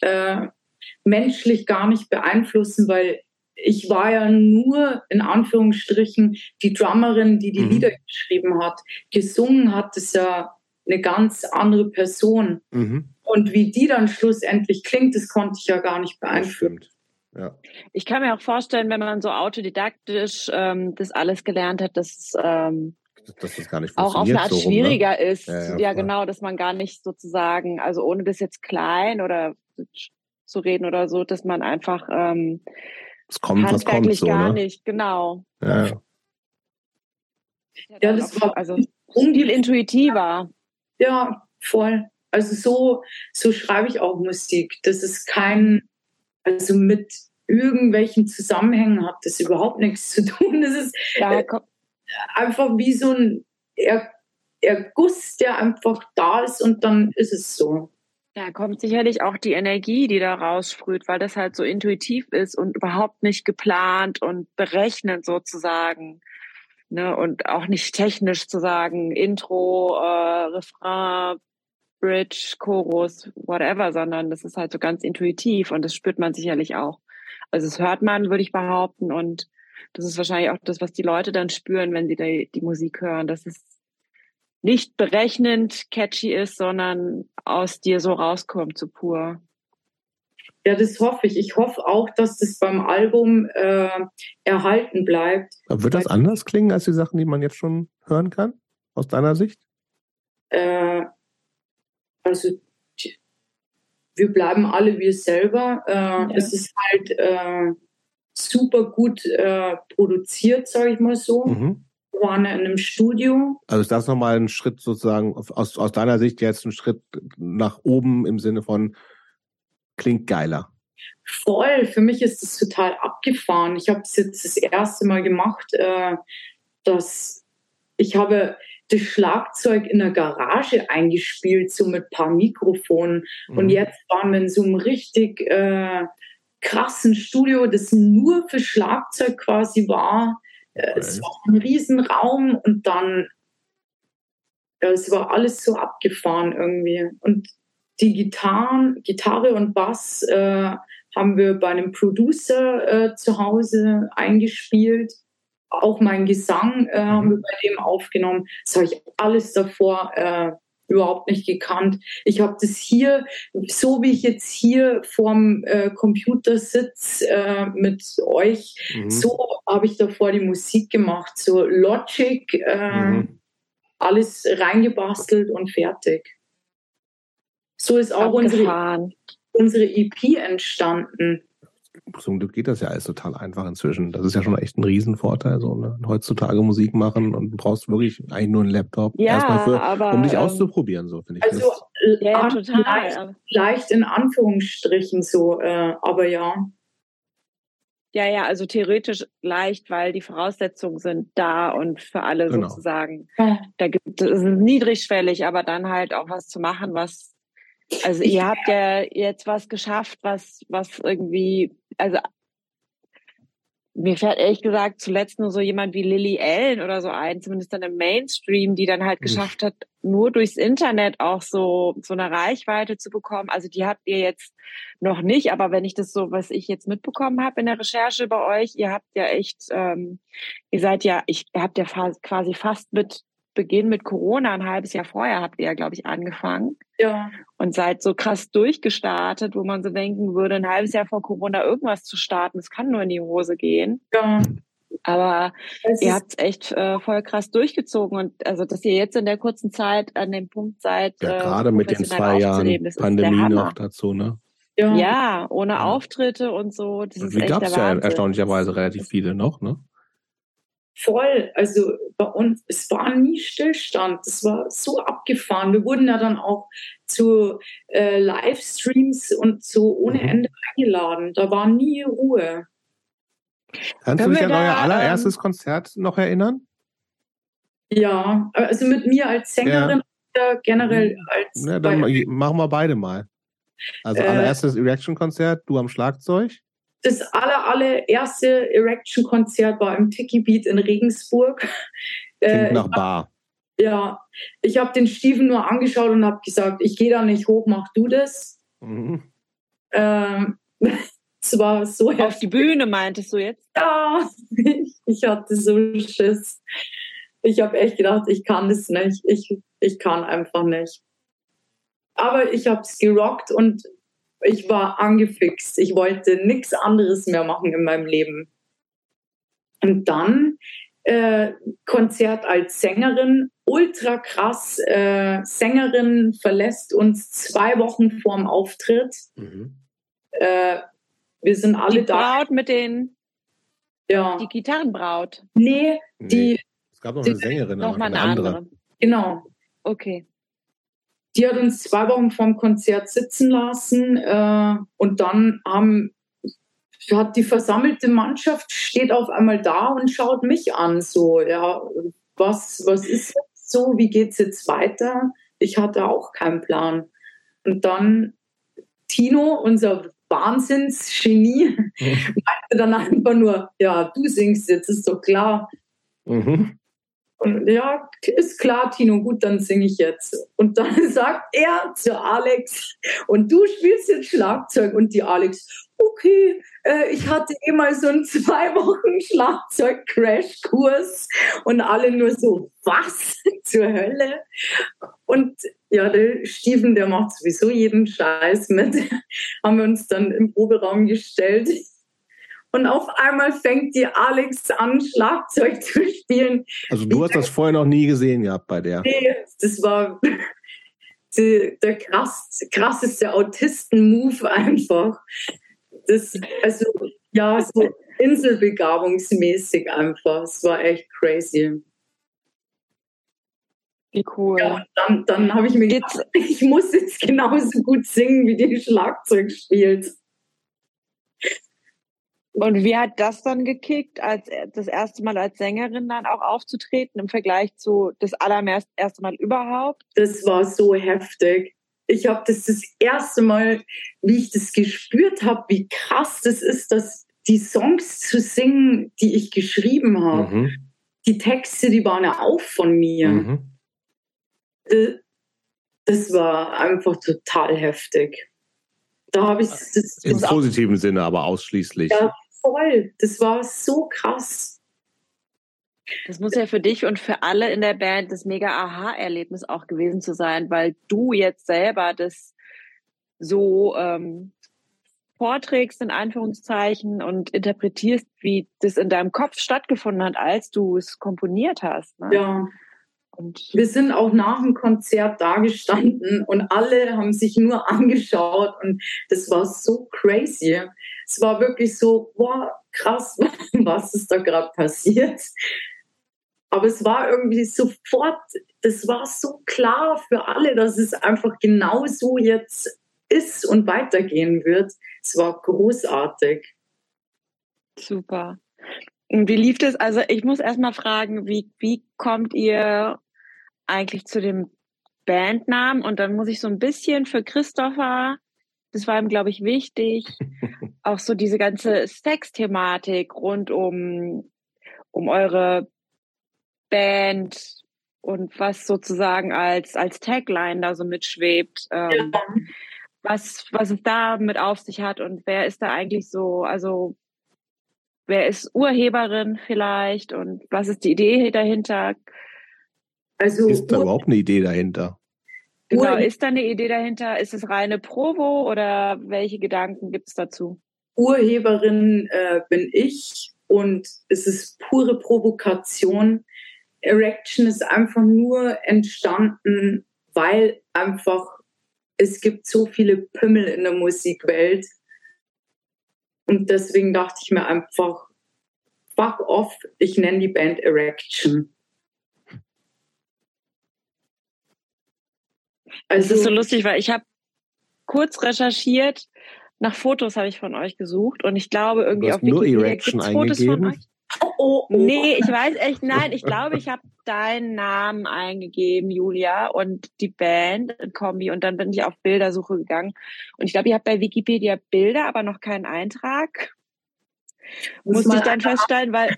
äh, menschlich gar nicht beeinflussen, weil ich war ja nur in Anführungsstrichen die Drummerin, die die mhm. Lieder geschrieben hat. Gesungen hat es ja eine ganz andere Person. Mhm. Und wie die dann schlussendlich klingt, das konnte ich ja gar nicht beeinflussen. Ja. Ich kann mir auch vorstellen, wenn man so autodidaktisch ähm, das alles gelernt hat, dass, ähm, dass das gar nicht auch auf eine Art so rum, ne? schwieriger ne? ist. Ja, ja, ja genau, dass man gar nicht sozusagen, also ohne das jetzt klein oder zu reden oder so, dass man einfach ähm, es kommt, was kommt, so, gar ne? nicht, genau. Ja, ja das war also viel intuitiver. Ja, voll. Also so, so schreibe ich auch Musik. Das ist kein, also mit irgendwelchen Zusammenhängen hat das überhaupt nichts zu tun. Das ist ja, äh, einfach wie so ein er Erguss, der einfach da ist und dann ist es so. Da kommt sicherlich auch die Energie, die da raussprüht, weil das halt so intuitiv ist und überhaupt nicht geplant und berechnet sozusagen. Ne, und auch nicht technisch zu sagen, Intro, äh, Refrain, Bridge, Chorus, whatever, sondern das ist halt so ganz intuitiv und das spürt man sicherlich auch. Also das hört man, würde ich behaupten, und das ist wahrscheinlich auch das, was die Leute dann spüren, wenn sie die, die Musik hören, dass es nicht berechnend catchy ist, sondern aus dir so rauskommt, so pur. Ja, das hoffe ich. Ich hoffe auch, dass das beim Album äh, erhalten bleibt. Aber wird das anders klingen als die Sachen, die man jetzt schon hören kann, aus deiner Sicht? Äh, also wir bleiben alle wir selber. Äh, ja. Es ist halt äh, super gut äh, produziert, sage ich mal so. Mhm. Wir waren in einem Studio. Also ist das nochmal ein Schritt sozusagen aus, aus deiner Sicht jetzt ein Schritt nach oben im Sinne von klingt geiler. Voll, für mich ist das total abgefahren. Ich habe es jetzt das erste Mal gemacht, äh, dass ich habe das Schlagzeug in der Garage eingespielt, so mit ein paar Mikrofonen. Mhm. Und jetzt waren wir in so einem richtig äh, krassen Studio, das nur für Schlagzeug quasi war. Äh, es war ein Riesenraum und dann, ja, es war alles so abgefahren irgendwie. Und die Gitarren, Gitarre und Bass äh, haben wir bei einem Producer äh, zu Hause eingespielt. Auch mein Gesang äh, haben wir bei dem aufgenommen. Das habe ich alles davor äh, überhaupt nicht gekannt. Ich habe das hier, so wie ich jetzt hier vorm äh, Computer sitze äh, mit euch, mhm. so habe ich davor die Musik gemacht. So Logic, äh, mhm. alles reingebastelt und fertig. So ist auch unsere, unsere EP entstanden zum Glück geht das ja alles total einfach inzwischen. Das ist ja schon echt ein Riesenvorteil, so ne? heutzutage Musik machen und du brauchst wirklich eigentlich nur einen Laptop ja, erstmal für, aber, um dich ähm, auszuprobieren, so finde ich. Also das. ja, total. Leicht, leicht, in Anführungsstrichen so, äh, aber ja. Ja, ja, also theoretisch leicht, weil die Voraussetzungen sind da und für alle genau. sozusagen. Da gibt es niedrigschwellig, aber dann halt auch was zu machen, was also ihr habt ja jetzt was geschafft, was, was irgendwie, also mir fällt ehrlich gesagt zuletzt nur so jemand wie Lily Allen oder so ein, zumindest dann im Mainstream, die dann halt geschafft hat, nur durchs Internet auch so, so eine Reichweite zu bekommen. Also die habt ihr jetzt noch nicht, aber wenn ich das so, was ich jetzt mitbekommen habe in der Recherche bei euch, ihr habt ja echt, ähm, ihr seid ja, ich habt ja quasi fast mit Beginn mit Corona, ein halbes Jahr vorher habt ihr ja, glaube ich, angefangen. Ja. Und seid so krass durchgestartet, wo man so denken würde, ein halbes Jahr vor Corona irgendwas zu starten, das kann nur in die Hose gehen. Ja. Aber es ihr habt es echt äh, voll krass durchgezogen und also, dass ihr jetzt in der kurzen Zeit an dem Punkt seid. Ja, äh, gerade mit den zwei Jahren Pandemie noch dazu, ne? Ja, ja ohne ja. Auftritte und so. Das ist Wie gab es ja erstaunlicherweise relativ viele noch, ne? Voll. Also bei uns, es war nie Stillstand. Es war so abgefahren. Wir wurden ja dann auch zu äh, Livestreams und so ohne mhm. Ende eingeladen. Da war nie Ruhe. Kannst Können du dich an euer allererstes ähm, Konzert noch erinnern? Ja, also mit mir als Sängerin ja. generell mhm. als. Ja, dann machen wir beide mal. Also äh, allererstes Erection-Konzert, du am Schlagzeug? Das aller, allererste Erection-Konzert war im Tiki Beat in Regensburg. Klingt äh, nach Bar. Ja, ich habe den Stiefen nur angeschaut und habe gesagt, ich gehe da nicht hoch, mach du das. Mhm. Ähm, [laughs] es war so Auf die Bühne meintest du jetzt? Ja, ich, [laughs] ich hatte so Schiss. Ich habe echt gedacht, ich kann das nicht. Ich, ich kann einfach nicht. Aber ich habe es gerockt und ich war angefixt. Ich wollte nichts anderes mehr machen in meinem Leben. Und dann äh, Konzert als Sängerin, ultra krass. Äh, Sängerin verlässt uns zwei Wochen vorm Auftritt. Mhm. Äh, wir sind alle die da. Braut mit den. Ja. Die Gitarrenbraut. Nee, die. Nee. Es gab noch eine Sängerin, noch mal eine, eine andere. andere. Genau. Okay. Die hat uns zwei Wochen vorm Konzert sitzen lassen äh, und dann haben, hat die versammelte Mannschaft steht auf einmal da und schaut mich an. So, ja, was, was ist jetzt so? Wie geht's jetzt weiter? Ich hatte auch keinen Plan. Und dann Tino, unser Wahnsinnsgenie, meinte dann einfach nur, ja, du singst jetzt, ist doch klar. Mhm. Und ja, ist klar, Tino, gut, dann singe ich jetzt. Und dann [laughs] sagt er zu Alex, und du spielst jetzt Schlagzeug. Und die Alex, okay, äh, ich hatte eh mal so einen [laughs] zwei Wochen Schlagzeug-Crash-Kurs. Und alle nur so, was [laughs] zur Hölle? Und ja, der Steven, der macht sowieso jeden Scheiß mit. Haben wir uns dann im Proberaum gestellt und auf einmal fängt die Alex an, Schlagzeug zu spielen. Also du hast das vorher noch nie gesehen gehabt bei der? Nee, das war [laughs] die, der krass, krasseste Autisten-Move einfach. Das, also, ja, so inselbegabungsmäßig einfach. Es war echt crazy. Wie cool. Ja, dann, dann habe ich mir gedacht, [laughs] ich muss jetzt genauso gut singen, wie die Schlagzeug spielt. Und wie hat das dann gekickt, als das erste Mal als Sängerin dann auch aufzutreten im Vergleich zu das allererste Mal überhaupt? Das war so heftig. ich habe das das erste Mal, wie ich das gespürt habe, wie krass das ist, dass die Songs zu singen, die ich geschrieben habe, mhm. die Texte, die waren ja auch von mir. Mhm. Äh, das war einfach total heftig. Da habe ich das, im positiven Sinne, aber ausschließlich. Ja, voll. Das war so krass. Das muss ja für dich und für alle in der Band das mega Aha-Erlebnis auch gewesen zu sein, weil du jetzt selber das so ähm, vorträgst, in Anführungszeichen, und interpretierst, wie das in deinem Kopf stattgefunden hat, als du es komponiert hast. Ne? Ja. Und wir sind auch nach dem Konzert da gestanden und alle haben sich nur angeschaut und das war so crazy. Es war wirklich so, boah, krass, [laughs] was ist da gerade passiert. Aber es war irgendwie sofort, das war so klar für alle, dass es einfach genau so jetzt ist und weitergehen wird. Es war großartig. Super. Und wie lief das? Also ich muss erstmal fragen, wie, wie kommt ihr eigentlich zu dem Bandnamen? Und dann muss ich so ein bisschen für Christopher, das war ihm, glaube ich, wichtig, [laughs] auch so diese ganze Sex-Thematik rund um, um eure Band und was sozusagen als, als Tagline da so mitschwebt. Ähm, ja. was, was es da mit auf sich hat und wer ist da eigentlich so, also wer ist Urheberin vielleicht und was ist die Idee dahinter? Also ist da überhaupt eine Idee dahinter? Genau, ist da eine Idee dahinter? Ist es reine Provo oder welche Gedanken gibt es dazu? Urheberin äh, bin ich und es ist pure Provokation. Erection ist einfach nur entstanden, weil einfach es gibt so viele Pimmel in der Musikwelt. Und deswegen dachte ich mir einfach, fuck off, ich nenne die Band Erection. Also, das ist so lustig, weil ich habe kurz recherchiert, nach Fotos habe ich von euch gesucht und ich glaube irgendwie auf nur Wikipedia Erection Fotos von euch. Oh, oh, oh. Nee, ich weiß echt, nein, ich glaube, ich habe deinen Namen eingegeben, Julia, und die Band in Kombi und dann bin ich auf Bildersuche gegangen. Und ich glaube, ihr habt bei Wikipedia Bilder, aber noch keinen Eintrag. Musste ich dann feststellen, weil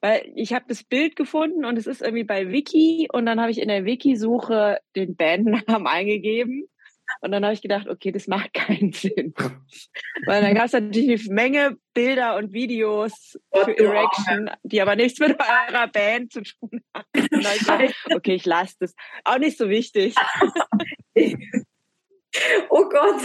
weil ich habe das Bild gefunden und es ist irgendwie bei Wiki und dann habe ich in der Wiki-Suche den Bandnamen [laughs] eingegeben und dann habe ich gedacht, okay, das macht [laughs] keinen Sinn. Weil dann gab es natürlich eine Menge Bilder und Videos für Erection, die aber nichts mit eurer Band zu tun haben. [laughs] Und dann habe ich gedacht, okay, ich lasse das. Auch nicht so wichtig. [laughs] oh Gott.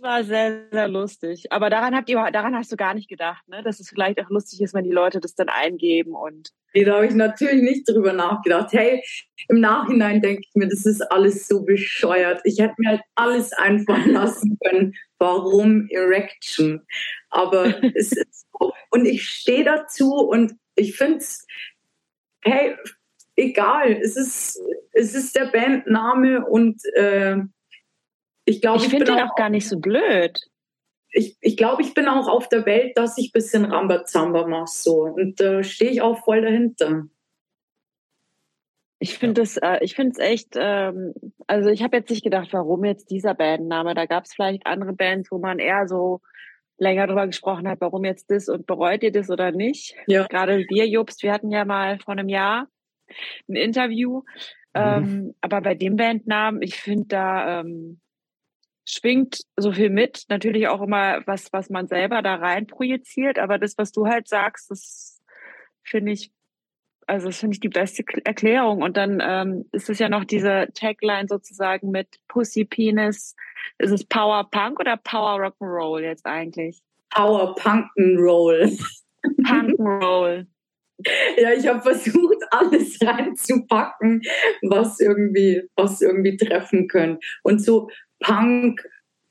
War sehr, sehr lustig. Aber daran habt ihr, daran hast du gar nicht gedacht, ne? Dass es vielleicht auch lustig ist, wenn die Leute das dann eingeben und. Nee, da habe ich natürlich nicht drüber nachgedacht. Hey, im Nachhinein denke ich mir, das ist alles so bescheuert. Ich hätte mir halt alles einfallen [laughs] lassen können. Warum Erection? Aber [laughs] es ist so. Und ich stehe dazu und ich finde es, hey, egal. Es ist, es ist der Bandname und äh, ich glaube, ich, ich finde den auch, gar nicht so blöd. Ich, ich glaube, ich bin auch auf der Welt, dass ich ein bisschen Rambazamba mache so. Und da äh, stehe ich auch voll dahinter. Ich finde es, äh, ich finde es echt, ähm, also ich habe jetzt nicht gedacht, warum jetzt dieser Bandname. Da gab es vielleicht andere Bands, wo man eher so länger drüber gesprochen hat, warum jetzt das und bereut ihr das oder nicht. Ja. Gerade wir, Jobst, wir hatten ja mal vor einem Jahr ein Interview. Mhm. Ähm, aber bei dem Bandnamen, ich finde da, ähm, schwingt so viel mit. Natürlich auch immer was, was man selber da rein projiziert. Aber das, was du halt sagst, das finde ich, also das finde ich die beste Erklärung. Und dann ähm, ist es ja noch diese Tagline sozusagen mit Pussy Penis. Ist es Power Punk oder Power Rock'n'Roll jetzt eigentlich? Power Punk'n'Roll. Punk'n'Roll. [laughs] Ja, ich habe versucht, alles reinzupacken, was irgendwie, was irgendwie treffen können. Und so Punk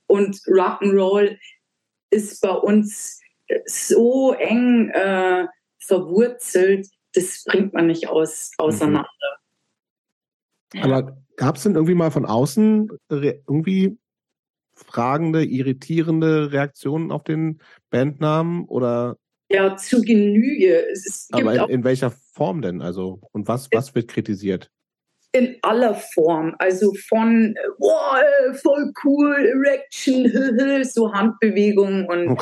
und Rock'n'Roll ist bei uns so eng äh, verwurzelt, das bringt man nicht aus, auseinander. Mhm. Aber gab es denn irgendwie mal von außen irgendwie fragende, irritierende Reaktionen auf den Bandnamen oder? Ja, zu Genüge. Aber in, in, welcher Form denn? Also und was was wird kritisiert? In aller Form. Also von, boah, voll cool, Erection, [laughs] so Handbewegungen und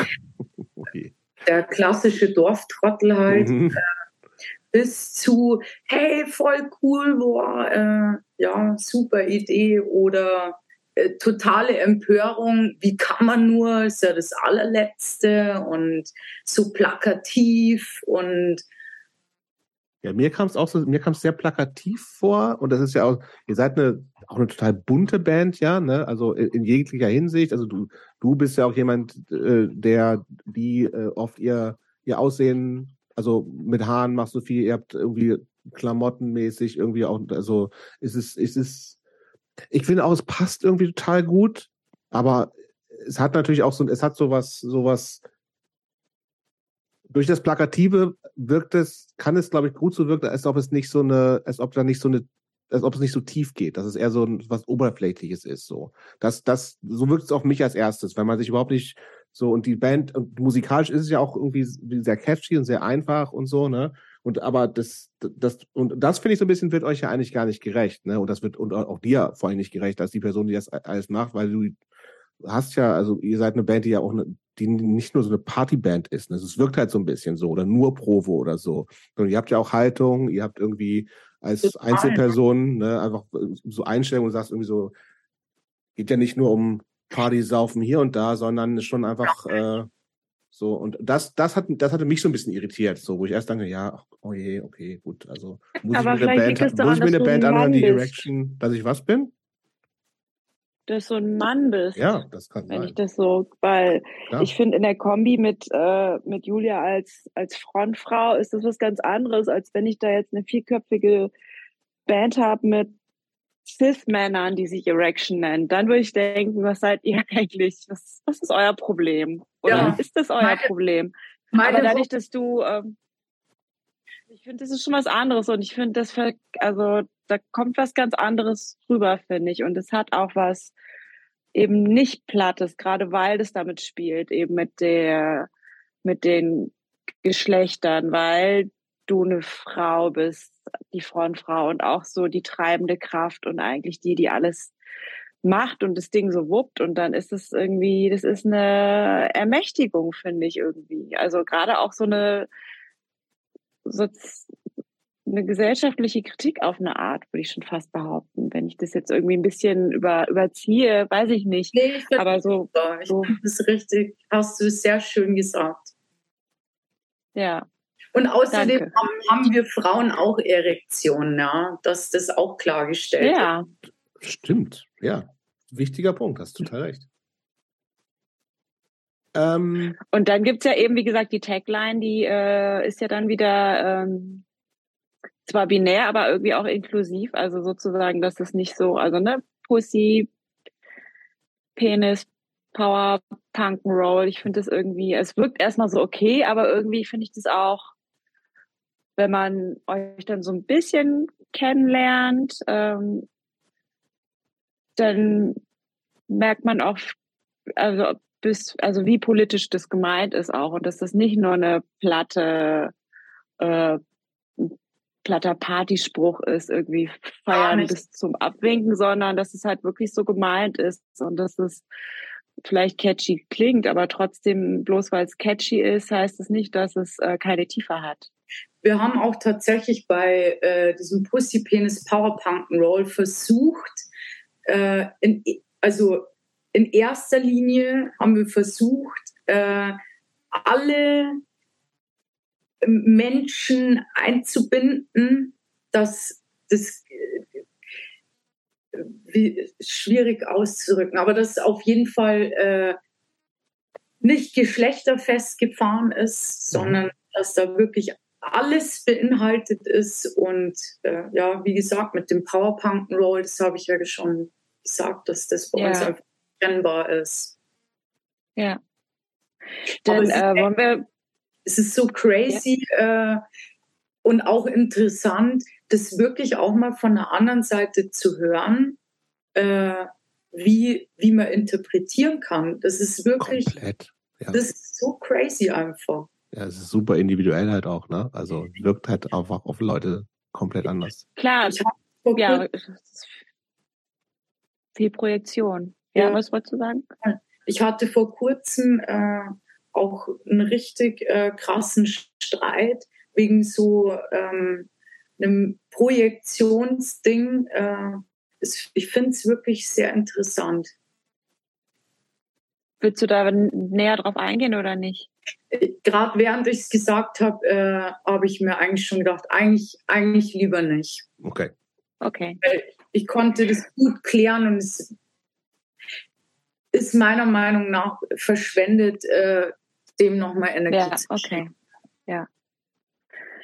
okay. der klassische Dorftrottel halt. Mhm. Äh, bis zu, hey, voll cool, boah, äh, ja, super Idee oder äh, totale Empörung, wie kann man nur, ist ja das allerletzte und so plakativ und ja, mir kam es auch so, mir kam es sehr plakativ vor und das ist ja auch, ihr seid eine, auch eine total bunte Band, ja, ne, also in, in jeglicher Hinsicht, also du, du bist ja auch jemand, äh, der, die äh, oft ihr, ihr Aussehen, also mit Haaren machst du viel, ihr habt irgendwie klamottenmäßig irgendwie auch, also ist es, ist es, ich finde auch, es passt irgendwie total gut, aber es hat natürlich auch so, es hat sowas, sowas, durch das Plakative wirkt es, kann es, glaube ich, gut so wirken, als ob es nicht so eine, als ob da nicht so eine, als ob es nicht so tief geht, dass es eher so was Oberflächliches ist. So. Das, das, so wirkt es auf mich als erstes, wenn man sich überhaupt nicht so, und die Band, und musikalisch ist es ja auch irgendwie sehr catchy und sehr einfach und so, ne? Und aber das, das, und das finde ich so ein bisschen, wird euch ja eigentlich gar nicht gerecht, ne? Und das wird und auch dir vor allem nicht gerecht, als die Person, die das alles macht, weil du hast ja, also ihr seid eine Band, die ja auch eine, die nicht nur so eine Partyband ist. Ne? Es wirkt halt so ein bisschen so oder nur Provo oder so. Und ihr habt ja auch Haltung, ihr habt irgendwie als Einzelperson ne, einfach so Einstellungen und sagst irgendwie so, geht ja nicht nur um Party saufen hier und da, sondern schon einfach äh, so und das das hat das hatte mich so ein bisschen irritiert, so wo ich erst dachte, ja, oh je, okay, gut, also muss Aber ich mir eine Band, muss ich mir eine Band anhören, die Erection, dass ich was bin? Dass du ein Mann bist. Ja, das kann wenn sein. ich das so, weil Klar. ich finde in der Kombi mit äh, mit Julia als als Frontfrau ist das was ganz anderes, als wenn ich da jetzt eine vierköpfige Band habe mit Cis-Männern, die sich Erection nennen. Dann würde ich denken, was seid ihr [laughs] eigentlich? Was, was ist euer Problem? Oder ja. ist das euer meine, Problem? Meine Aber dadurch, dass du ähm, finde, das ist schon was anderes und ich finde, das, also da kommt was ganz anderes rüber, finde ich. Und es hat auch was eben nicht Plattes, gerade weil das damit spielt, eben mit der, mit den Geschlechtern, weil du eine Frau bist, die Frontfrau und auch so die treibende Kraft und eigentlich die, die alles macht und das Ding so wuppt und dann ist es irgendwie, das ist eine Ermächtigung, finde ich irgendwie. Also gerade auch so eine so eine gesellschaftliche Kritik auf eine Art, würde ich schon fast behaupten. Wenn ich das jetzt irgendwie ein bisschen über, überziehe, weiß ich nicht. Nee, ich Aber so, ich so. Das ist richtig, hast du sehr schön gesagt. Ja. Und außerdem haben, haben, wir Frauen auch Erektionen, ja, dass das auch klargestellt ja. wird. Stimmt, ja. Wichtiger Punkt, hast total recht. Ähm, und dann gibt es ja eben, wie gesagt, die Tagline, die äh, ist ja dann wieder ähm, zwar binär, aber irgendwie auch inklusiv. Also sozusagen, dass es nicht so, also ne, Pussy, Penis, Power, Punk Roll. Ich finde das irgendwie, es wirkt erstmal so okay, aber irgendwie finde ich das auch, wenn man euch dann so ein bisschen kennenlernt, ähm, dann merkt man auch, also bis, also wie politisch das gemeint ist auch und dass das nicht nur eine platte äh, platter Partyspruch ist, irgendwie feiern bis zum Abwinken, sondern dass es halt wirklich so gemeint ist und dass es vielleicht catchy klingt, aber trotzdem, bloß weil es catchy ist, heißt es nicht, dass es äh, keine Tiefe hat. Wir haben auch tatsächlich bei äh, diesem Pussy Penis Power Punk Roll versucht, äh, in, also in erster Linie haben wir versucht, äh, alle Menschen einzubinden, dass das wie, schwierig auszudrücken, aber dass auf jeden Fall äh, nicht geschlechterfest gefahren ist, mhm. sondern dass da wirklich alles beinhaltet ist und äh, ja, wie gesagt, mit dem Powerpunk Roll, das habe ich ja schon gesagt, dass das bei ja. uns einfach trennbar ist. Ja. Dann äh, wollen wir es ist so crazy ja. äh, und auch interessant, das wirklich auch mal von der anderen Seite zu hören, äh, wie, wie man interpretieren kann. Das ist wirklich, Komplett. Ja. das ist so crazy einfach. Ja, es ist super individuell halt auch, ne? Also wirkt halt einfach auf Leute komplett anders. Klar, ja, viel Projektion. Ja, ja, was wolltest du sagen? Ich hatte vor kurzem äh, auch einen richtig äh, krassen Streit wegen so ähm, einem Projektionsding. Äh, ich finde es wirklich sehr interessant. Willst du da näher drauf eingehen oder nicht? Gerade während ich es gesagt habe, äh, habe ich mir eigentlich schon gedacht, eigentlich, eigentlich lieber nicht. Okay. Okay. Ich konnte das gut klären und es ist meiner Meinung nach verschwendet, äh, dem nochmal Energie ja, zu Okay. Ja.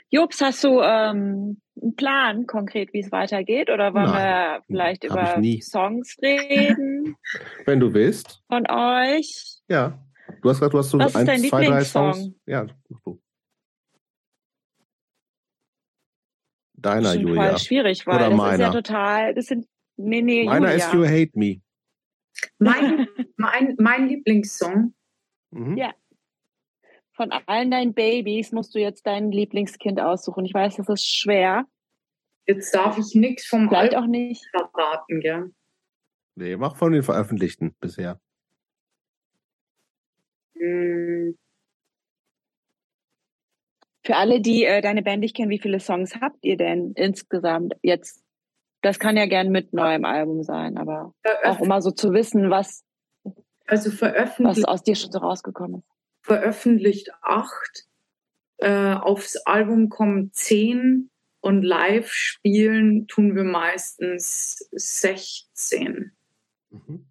Jobs, hast du ähm, einen Plan konkret, wie es weitergeht? Oder wollen Nein, wir vielleicht über Songs [laughs] reden? Wenn du willst. Von euch? Ja. Du hast gesagt, du hast so Was ein, zwei, drei Songs. Ja, mach du. Deiner, das ist Julia. Voll schwierig, weil Oder das meiner. ist ja total, das sind, nee, nee, Meiner Julia. ist You Hate Me. Mein, [laughs] mein, mein Lieblingssong. Mhm. Ja. Von allen deinen Babys musst du jetzt dein Lieblingskind aussuchen. Ich weiß, das ist schwer. Jetzt darf ich nichts vom Vielleicht auch nicht verraten, gell? Nee, mach von den veröffentlichten bisher. Hm. Für alle, die äh, deine Band nicht kennen, wie viele Songs habt ihr denn insgesamt jetzt? Das kann ja gern mit neuem Album sein, aber auch immer so zu wissen, was, also veröffentlicht, was aus dir schon so rausgekommen ist. Veröffentlicht acht, äh, aufs Album kommen zehn und live spielen tun wir meistens 16. Mhm.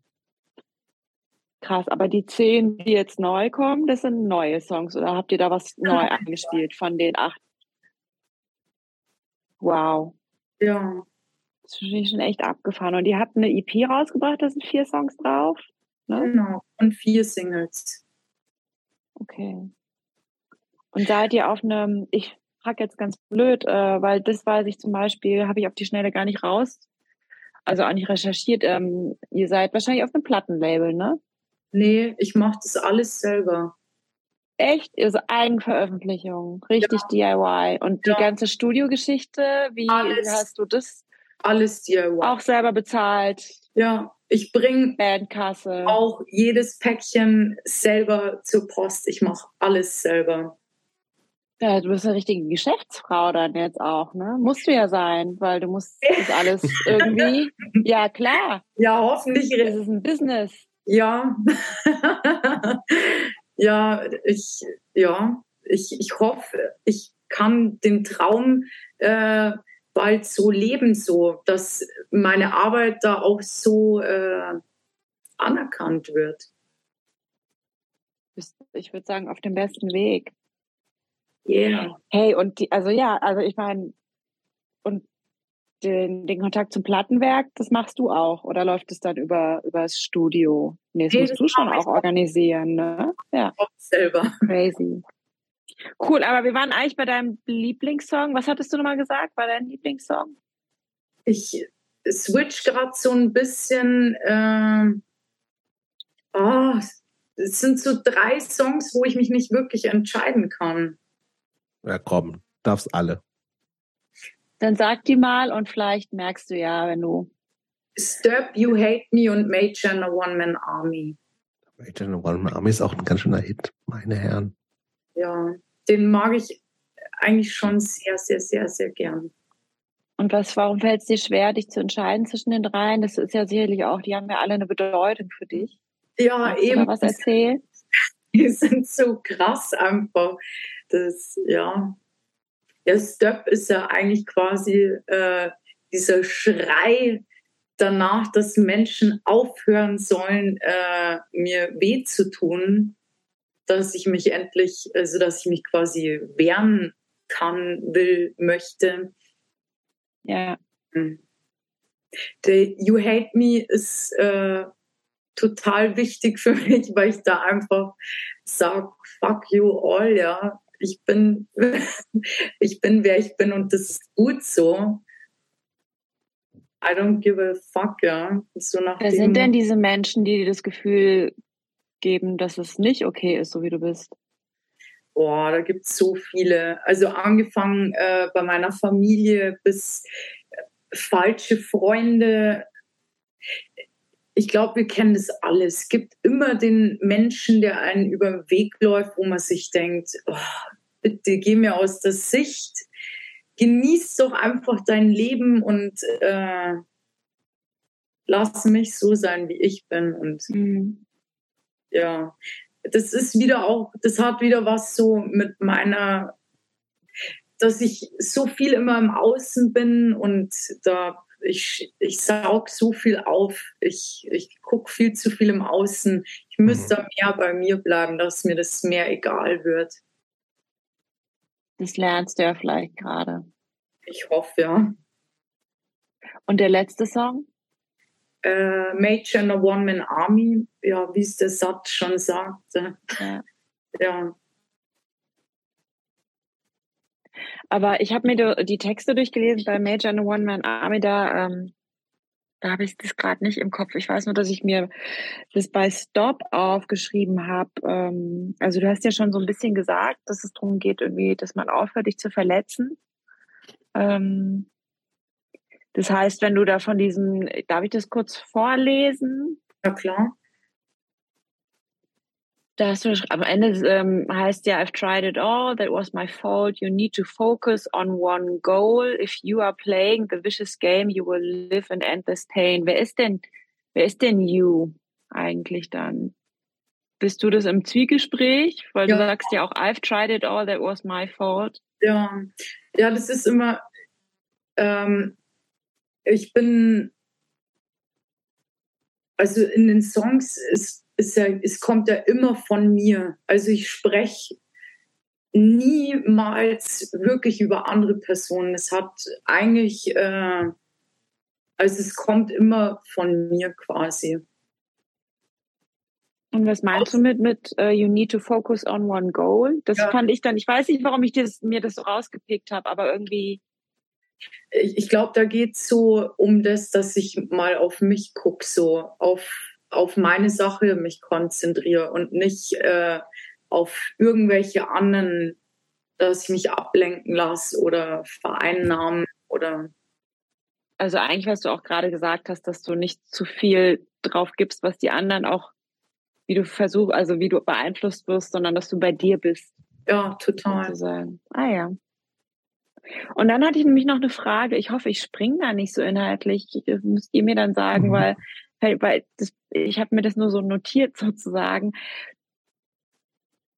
Krass, aber die zehn, die jetzt neu kommen, das sind neue Songs oder habt ihr da was neu eingespielt von den acht? Wow. Ja. Das finde ich schon echt abgefahren. Und ihr habt eine EP rausgebracht, da sind vier Songs drauf? Ne? Genau, und vier Singles. Okay. Und seid ihr auf einem, ich frage jetzt ganz blöd, äh, weil das weiß ich zum Beispiel, habe ich auf die Schnelle gar nicht raus, also auch nicht recherchiert. Ähm, ihr seid wahrscheinlich auf einem Plattenlabel, ne? Nee, ich mache das alles selber. Echt? Also Eigenveröffentlichung, richtig ja. DIY. Und die ganze Studiogeschichte, wie alles, hast du das? Alles DIY. Auch selber bezahlt. Ja, ich bringe Bandkasse. auch jedes Päckchen selber zur Post. Ich mache alles selber. Ja, du bist eine richtige Geschäftsfrau dann jetzt auch, ne? Musst du ja sein, weil du musst [laughs] das alles irgendwie. ja, klar. Ja, hoffentlich. Das ist ein Business. Ja. [laughs] ja, ich, ja, ich, ich hoffe, ich kann den Traum äh, bald so leben, so, dass meine Arbeit da auch so äh, anerkannt wird. Ich würde sagen, auf dem besten Weg. Yeah. Hey, und die, also ja, also ich meine, und den, den Kontakt zum Plattenwerk, das machst du auch oder läuft es dann über, über das Studio? Nee, das nee, musst das du schon auch organisieren, ne? Ja. Selber. Crazy. Cool, aber wir waren eigentlich bei deinem Lieblingssong. Was hattest du nochmal gesagt? War dein Lieblingssong? Ich switch gerade so ein bisschen. Äh, oh, es sind so drei Songs, wo ich mich nicht wirklich entscheiden kann. Ja, komm, darfst alle. Dann sag die mal und vielleicht merkst du ja, wenn du. Stirb, You Hate Me und Major in a One-Man Army. Major in a One-Man Army ist auch ein ganz schöner Hit, meine Herren. Ja, den mag ich eigentlich schon sehr, sehr, sehr, sehr gern. Und was, warum fällt es dir schwer, dich zu entscheiden zwischen den dreien? Das ist ja sicherlich auch, die haben ja alle eine Bedeutung für dich. Ja, Kannst eben. Du was erzählen? [laughs] Die sind so krass einfach. Das, ja, ja, Stop ist ja eigentlich quasi äh, dieser Schrei danach, dass Menschen aufhören sollen, äh, mir weh zu tun, dass ich mich endlich, also dass ich mich quasi wehren kann, will, möchte. Ja. Hm. Der You Hate Me ist äh, total wichtig für mich, weil ich da einfach sage, fuck you all, ja ich bin, [laughs] ich bin, wer ich bin und das ist gut so. I don't give a fuck, ja. So nach wer sind denn diese Menschen, die das Gefühl geben, dass es nicht okay ist, so wie du bist? Boah, da gibt es so viele. Also angefangen äh, bei meiner Familie bis falsche Freunde. Ich glaube, wir kennen das alles. Es gibt immer den Menschen, der einen über den Weg läuft, wo man sich denkt, oh, bitte geh mir aus der Sicht. Genieß doch einfach dein Leben und äh, lass mich so sein, wie ich bin. Und mhm. Ja, das ist wieder auch, das hat wieder was so mit meiner dass ich so viel immer im Außen bin und da ich, ich saug so viel auf. Ich, ich gucke viel zu viel im Außen. Ich müsste mhm. mehr bei mir bleiben, dass mir das mehr egal wird. Das lernst du ja vielleicht gerade. Ich hoffe, ja. Und der letzte Song? Äh, Major in a One-Man Army, ja, wie es der Satz schon sagte. Ja. ja. Aber ich habe mir die, Texte durchgelesen bei Major and One Man Army, da, ähm, da habe ich das gerade nicht im Kopf. Ich weiß nur, dass ich mir das bei Stop aufgeschrieben habe. Ähm, also du hast ja schon so ein bisschen gesagt, dass es darum geht, irgendwie, dass man aufhört, dich zu verletzen. Ähm, das heißt, wenn du da von diesem, darf ich das kurz vorlesen? Ja, klar. Da hast du am Ende ähm, heißt ja, I've tried it all, that was my fault. You need to focus on one goal. If you are playing the vicious game, you will live in endless pain. Wer ist denn, wer ist denn you eigentlich dann? Bist du das im Zwiegespräch? Weil ja. du sagst ja auch, I've tried it all, that was my fault. Ja, ja, das ist immer, ähm, ich bin, also in den Songs ist ist ja, es kommt ja immer von mir. Also ich spreche niemals wirklich über andere Personen. Es hat eigentlich, äh, also es kommt immer von mir quasi. Und was meinst du mit, mit uh, you need to focus on one goal? Das ja. fand ich dann, ich weiß nicht, warum ich das, mir das so rausgepickt habe, aber irgendwie. Ich, glaube, da geht es so um das, dass ich mal auf mich gucke, so auf auf meine Sache mich konzentriere und nicht äh, auf irgendwelche anderen, dass ich mich ablenken lasse oder vereinnahmen oder. Also eigentlich, was du auch gerade gesagt hast, dass du nicht zu viel drauf gibst, was die anderen auch, wie du versuchst, also wie du beeinflusst wirst, sondern dass du bei dir bist. Ja, total. Sozusagen. Ah ja. Und dann hatte ich nämlich noch eine Frage. Ich hoffe, ich springe da nicht so inhaltlich. Das müsst ihr mir dann sagen, mhm. weil weil das, ich habe mir das nur so notiert [laughs] sozusagen.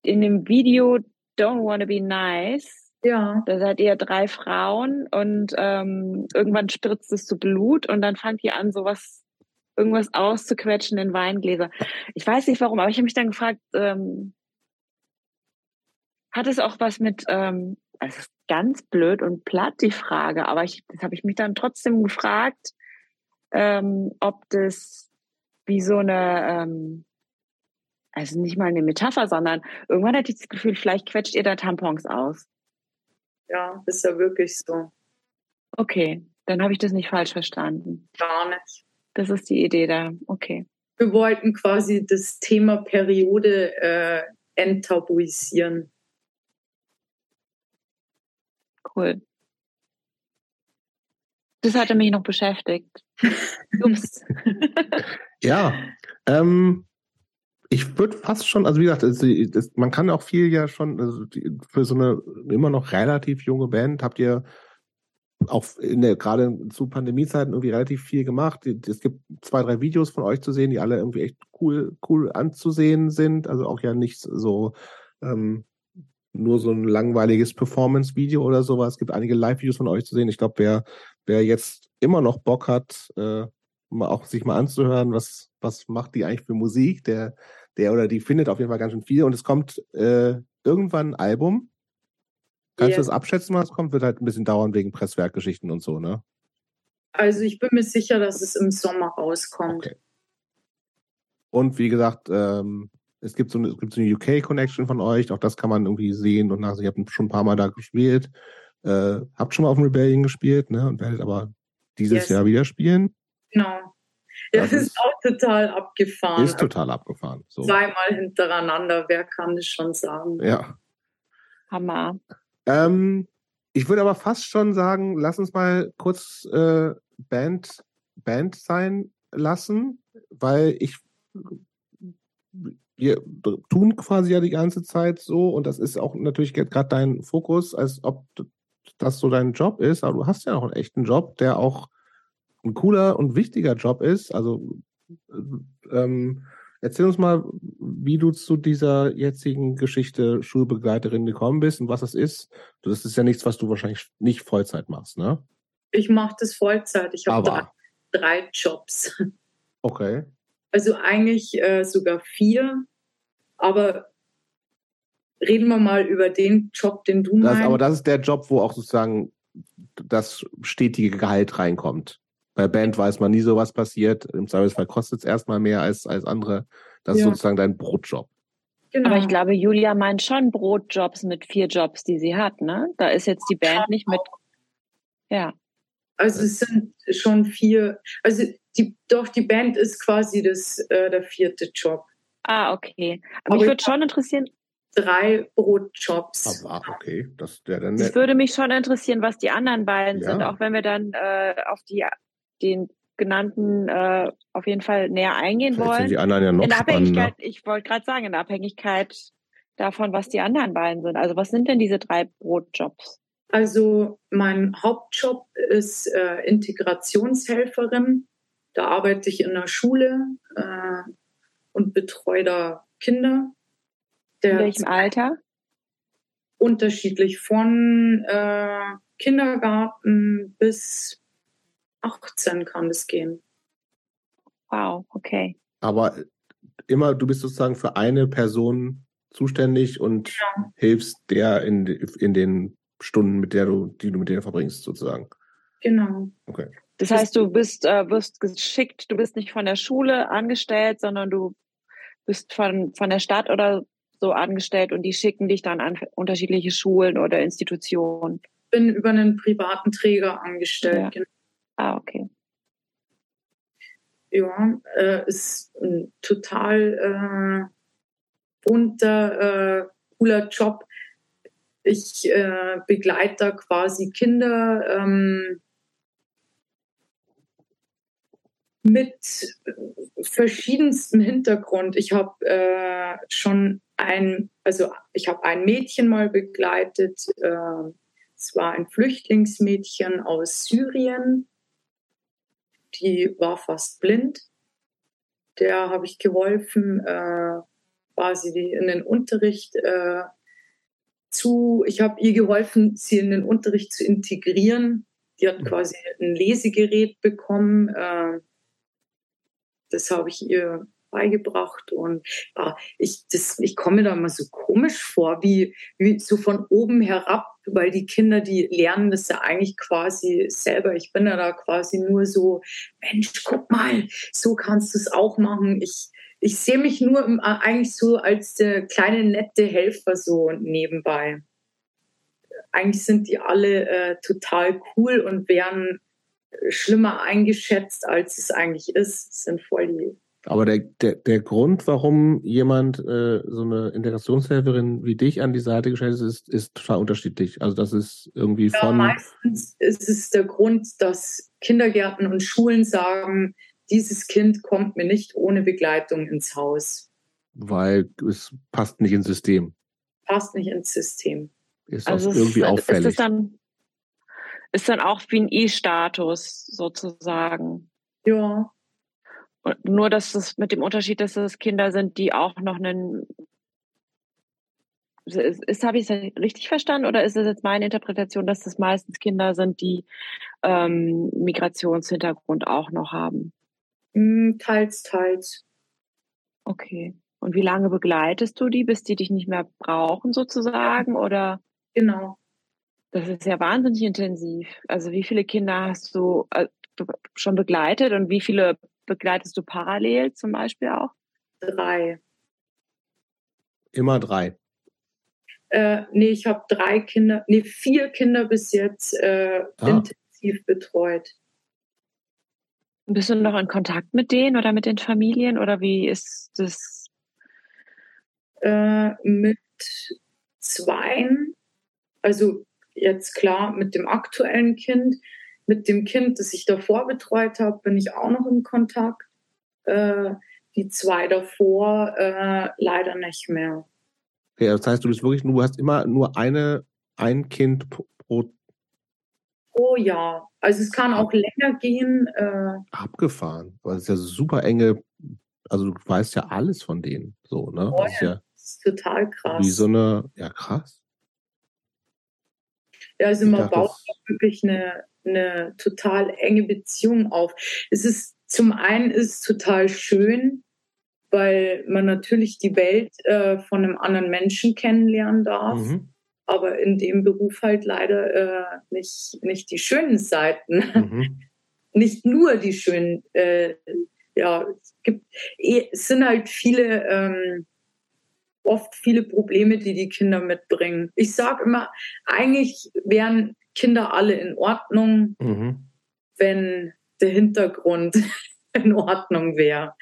In dem Video Don't Wanna Be Nice, ja. da seid ihr drei Frauen und ähm, irgendwann spritzt es zu Blut und dann fangt ihr an, sowas irgendwas auszuquetschen in Weingläser. Ich weiß nicht warum, aber ich habe mich dann gefragt, ähm, hat es auch was mit, ähm, also ganz blöd und platt die Frage, aber ich, das habe ich mich dann trotzdem gefragt, ähm, ob das wie so eine, ähm, also nicht mal eine Metapher, sondern irgendwann hatte ich das Gefühl, vielleicht quetscht ihr da Tampons aus. Ja, ist ja wirklich so. Okay, dann habe ich das nicht falsch verstanden. Gar nicht. Das ist die Idee da. Okay. Wir wollten quasi das Thema Periode äh, enttabuisieren. Cool. Das hatte mich noch beschäftigt. Ups. [laughs] ja, ähm, ich würde fast schon, also wie gesagt, es, es, man kann auch viel ja schon, also für so eine immer noch relativ junge Band habt ihr auch der, gerade zu Pandemiezeiten irgendwie relativ viel gemacht. Es gibt zwei, drei Videos von euch zu sehen, die alle irgendwie echt cool, cool anzusehen sind. Also auch ja nicht so ähm, nur so ein langweiliges Performance-Video oder sowas. Es gibt einige Live-Videos von euch zu sehen. Ich glaube, wer, wer jetzt immer noch Bock hat, äh, mal auch sich mal anzuhören, was, was macht die eigentlich für Musik, der, der oder die findet auf jeden Fall ganz schön viel. Und es kommt äh, irgendwann ein Album. Kannst yeah. du das abschätzen, was kommt? Wird halt ein bisschen dauern wegen Presswerkgeschichten und so, ne? Also ich bin mir sicher, dass es im Sommer rauskommt. Okay. Und wie gesagt, ähm, es gibt so eine, es gibt so eine UK-Connection von euch, auch das kann man irgendwie sehen und nach, ihr habt schon ein paar Mal da gespielt. Äh, habt schon mal auf dem Rebellion gespielt, ne? Und werdet aber dieses yes. Jahr wieder spielen. Genau. Ja, das, das ist auch total abgefahren. Ist total abgefahren. So. Zweimal hintereinander, wer kann das schon sagen? Ja. Hammer. Ähm, Ich würde aber fast schon sagen, lass uns mal kurz äh, Band, Band sein lassen, weil ich wir tun quasi ja die ganze Zeit so und das ist auch natürlich gerade dein Fokus, als ob das so dein Job ist, aber du hast ja auch einen echten Job, der auch ein cooler und wichtiger Job ist. Also ähm, erzähl uns mal, wie du zu dieser jetzigen Geschichte Schulbegleiterin gekommen bist und was das ist. Das ist ja nichts, was du wahrscheinlich nicht Vollzeit machst, ne? Ich mache das Vollzeit. Ich habe drei, drei, Jobs. Okay. Also eigentlich äh, sogar vier, aber reden wir mal über den Job, den du das, meinst. Aber das ist der Job, wo auch sozusagen das stetige Gehalt reinkommt. Bei Band weiß man nie so, was passiert. Im Zweifelsfall kostet es erstmal mehr als, als andere. Das ja. ist sozusagen dein Brotjob. Genau. Aber ich glaube, Julia meint schon Brotjobs mit vier Jobs, die sie hat, ne? Da ist jetzt die Band nicht mit. Ja. Also es sind schon vier, also die, doch, die Band ist quasi das, äh, der vierte Job. Ah, okay. Aber, Aber mich würde schon interessieren. Drei Brotjobs. Aber okay, das der dann. Es würde mich schon interessieren, was die anderen beiden ja. sind, auch wenn wir dann äh, auf die den genannten äh, auf jeden Fall näher eingehen Vielleicht wollen. Sind die anderen ja noch in Abhängigkeit, ich wollte gerade sagen, in Abhängigkeit davon, was die anderen beiden sind. Also was sind denn diese drei Brotjobs? Also mein Hauptjob ist äh, Integrationshelferin. Da arbeite ich in der Schule äh, und betreue da Kinder. in welchem Alter? Unterschiedlich von äh, Kindergarten bis 18 kann es gehen. Wow, okay. Aber immer, du bist sozusagen für eine Person zuständig und ja. hilfst der in, in den Stunden, mit der du, die du mit denen verbringst, sozusagen. Genau. Okay. Das heißt, du bist, äh, wirst geschickt, du bist nicht von der Schule angestellt, sondern du bist von, von der Stadt oder so angestellt und die schicken dich dann an unterschiedliche Schulen oder Institutionen. Ich bin über einen privaten Träger angestellt. Ja. Genau. Ah, okay. Ja, äh, ist ein total äh, bunter, äh, cooler Job. Ich äh, begleite quasi Kinder ähm, mit verschiedenstem Hintergrund. Ich habe äh, schon ein, also ich habe ein Mädchen mal begleitet. Äh, es war ein Flüchtlingsmädchen aus Syrien die war fast blind. Der habe ich geholfen, äh, quasi in den Unterricht äh, zu, ich habe ihr geholfen, sie in den Unterricht zu integrieren. Die hat quasi ein Lesegerät bekommen. Äh, das habe ich ihr beigebracht und ja, ich, das, ich komme da mal so komisch vor, wie, wie so von oben herab, weil die Kinder, die lernen das ja eigentlich quasi selber. Ich bin ja da quasi nur so, Mensch, guck mal, so kannst du es auch machen. Ich, ich sehe mich nur im, eigentlich so als der kleine nette Helfer so nebenbei. Eigentlich sind die alle äh, total cool und werden schlimmer eingeschätzt, als es eigentlich ist. Das sind voll die aber der, der, der Grund, warum jemand äh, so eine Integrationshelferin wie dich an die Seite gestellt ist, ist, ist total unterschiedlich. Also das ist irgendwie ja, von. Meistens ist es der Grund, dass Kindergärten und Schulen sagen, dieses Kind kommt mir nicht ohne Begleitung ins Haus. Weil es passt nicht ins System. Passt nicht ins System. Ist also irgendwie ist, auffällig. Ist dann, ist dann auch wie ein E-Status sozusagen. Ja. Und nur, dass es mit dem Unterschied, dass es Kinder sind, die auch noch einen ist, ist habe ich es richtig verstanden oder ist es jetzt meine Interpretation, dass das meistens Kinder sind, die ähm, Migrationshintergrund auch noch haben? Hm, teils, teils. Okay. Und wie lange begleitest du die, bis die dich nicht mehr brauchen sozusagen? Oder? Genau. Das ist ja wahnsinnig intensiv. Also wie viele Kinder hast du äh, schon begleitet und wie viele begleitest du parallel zum Beispiel auch? Drei. Immer drei. Äh, nee, ich habe drei Kinder, nee, vier Kinder bis jetzt äh, ah. intensiv betreut. Bist du noch in Kontakt mit denen oder mit den Familien oder wie ist das? Äh, mit zweien, also jetzt klar mit dem aktuellen Kind, mit dem Kind, das ich davor betreut habe, bin ich auch noch im Kontakt. Äh, die zwei davor äh, leider nicht mehr. Okay, das heißt, du bist wirklich, du hast immer nur eine, ein Kind pro. Pro Jahr. Also es kann auch länger gehen. Äh, Abgefahren. Weil es ist ja super enge, also du weißt ja alles von denen. So, ne? Oh, das ist ja das ist total krass. Wie so eine, ja krass. Also man dachte, baut wirklich eine, eine total enge Beziehung auf. Es ist zum einen ist es total schön, weil man natürlich die Welt äh, von einem anderen Menschen kennenlernen darf. Mhm. Aber in dem Beruf halt leider äh, nicht, nicht die schönen Seiten. Mhm. [laughs] nicht nur die schönen. Äh, ja, es, gibt, eh, es sind halt viele, ähm, oft viele Probleme, die die Kinder mitbringen. Ich sage immer, eigentlich wären Kinder alle in Ordnung, mhm. wenn der Hintergrund [laughs] in Ordnung wäre.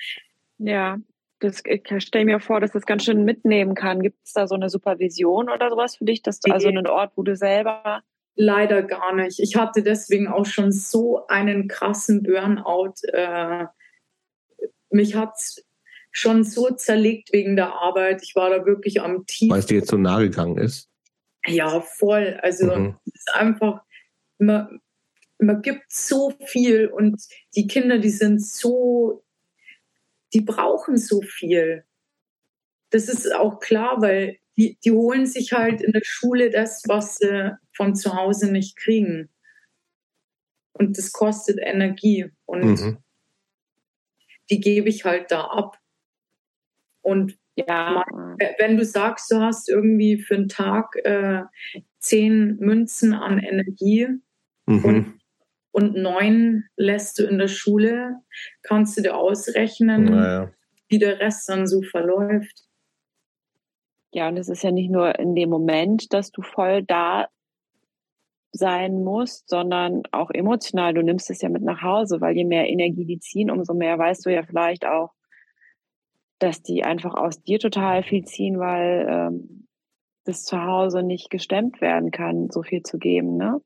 Ja, das ich stelle mir vor, dass das ganz schön mitnehmen kann. Gibt es da so eine Supervision oder sowas für dich, dass du also einen Ort, wo du selber Leider gar nicht. Ich hatte deswegen auch schon so einen krassen Burnout. Äh, mich hat es schon so zerlegt wegen der Arbeit. Ich war da wirklich am Tief. Weil es dir jetzt so nahe gegangen ist? Ja, voll. Also mhm. es ist einfach, man, man gibt so viel und die Kinder, die sind so, die brauchen so viel. Das ist auch klar, weil die, die holen sich halt in der Schule das, was sie von zu Hause nicht kriegen. Und das kostet Energie. Und mhm. die gebe ich halt da ab. Und ja. wenn du sagst, du hast irgendwie für einen Tag äh, zehn Münzen an Energie mhm. und und neun lässt du in der Schule, kannst du dir ausrechnen, naja. wie der Rest dann so verläuft. Ja, und es ist ja nicht nur in dem Moment, dass du voll da sein musst, sondern auch emotional. Du nimmst es ja mit nach Hause, weil je mehr Energie die ziehen, umso mehr weißt du ja vielleicht auch, dass die einfach aus dir total viel ziehen, weil ähm, das zu Hause nicht gestemmt werden kann, so viel zu geben, ne?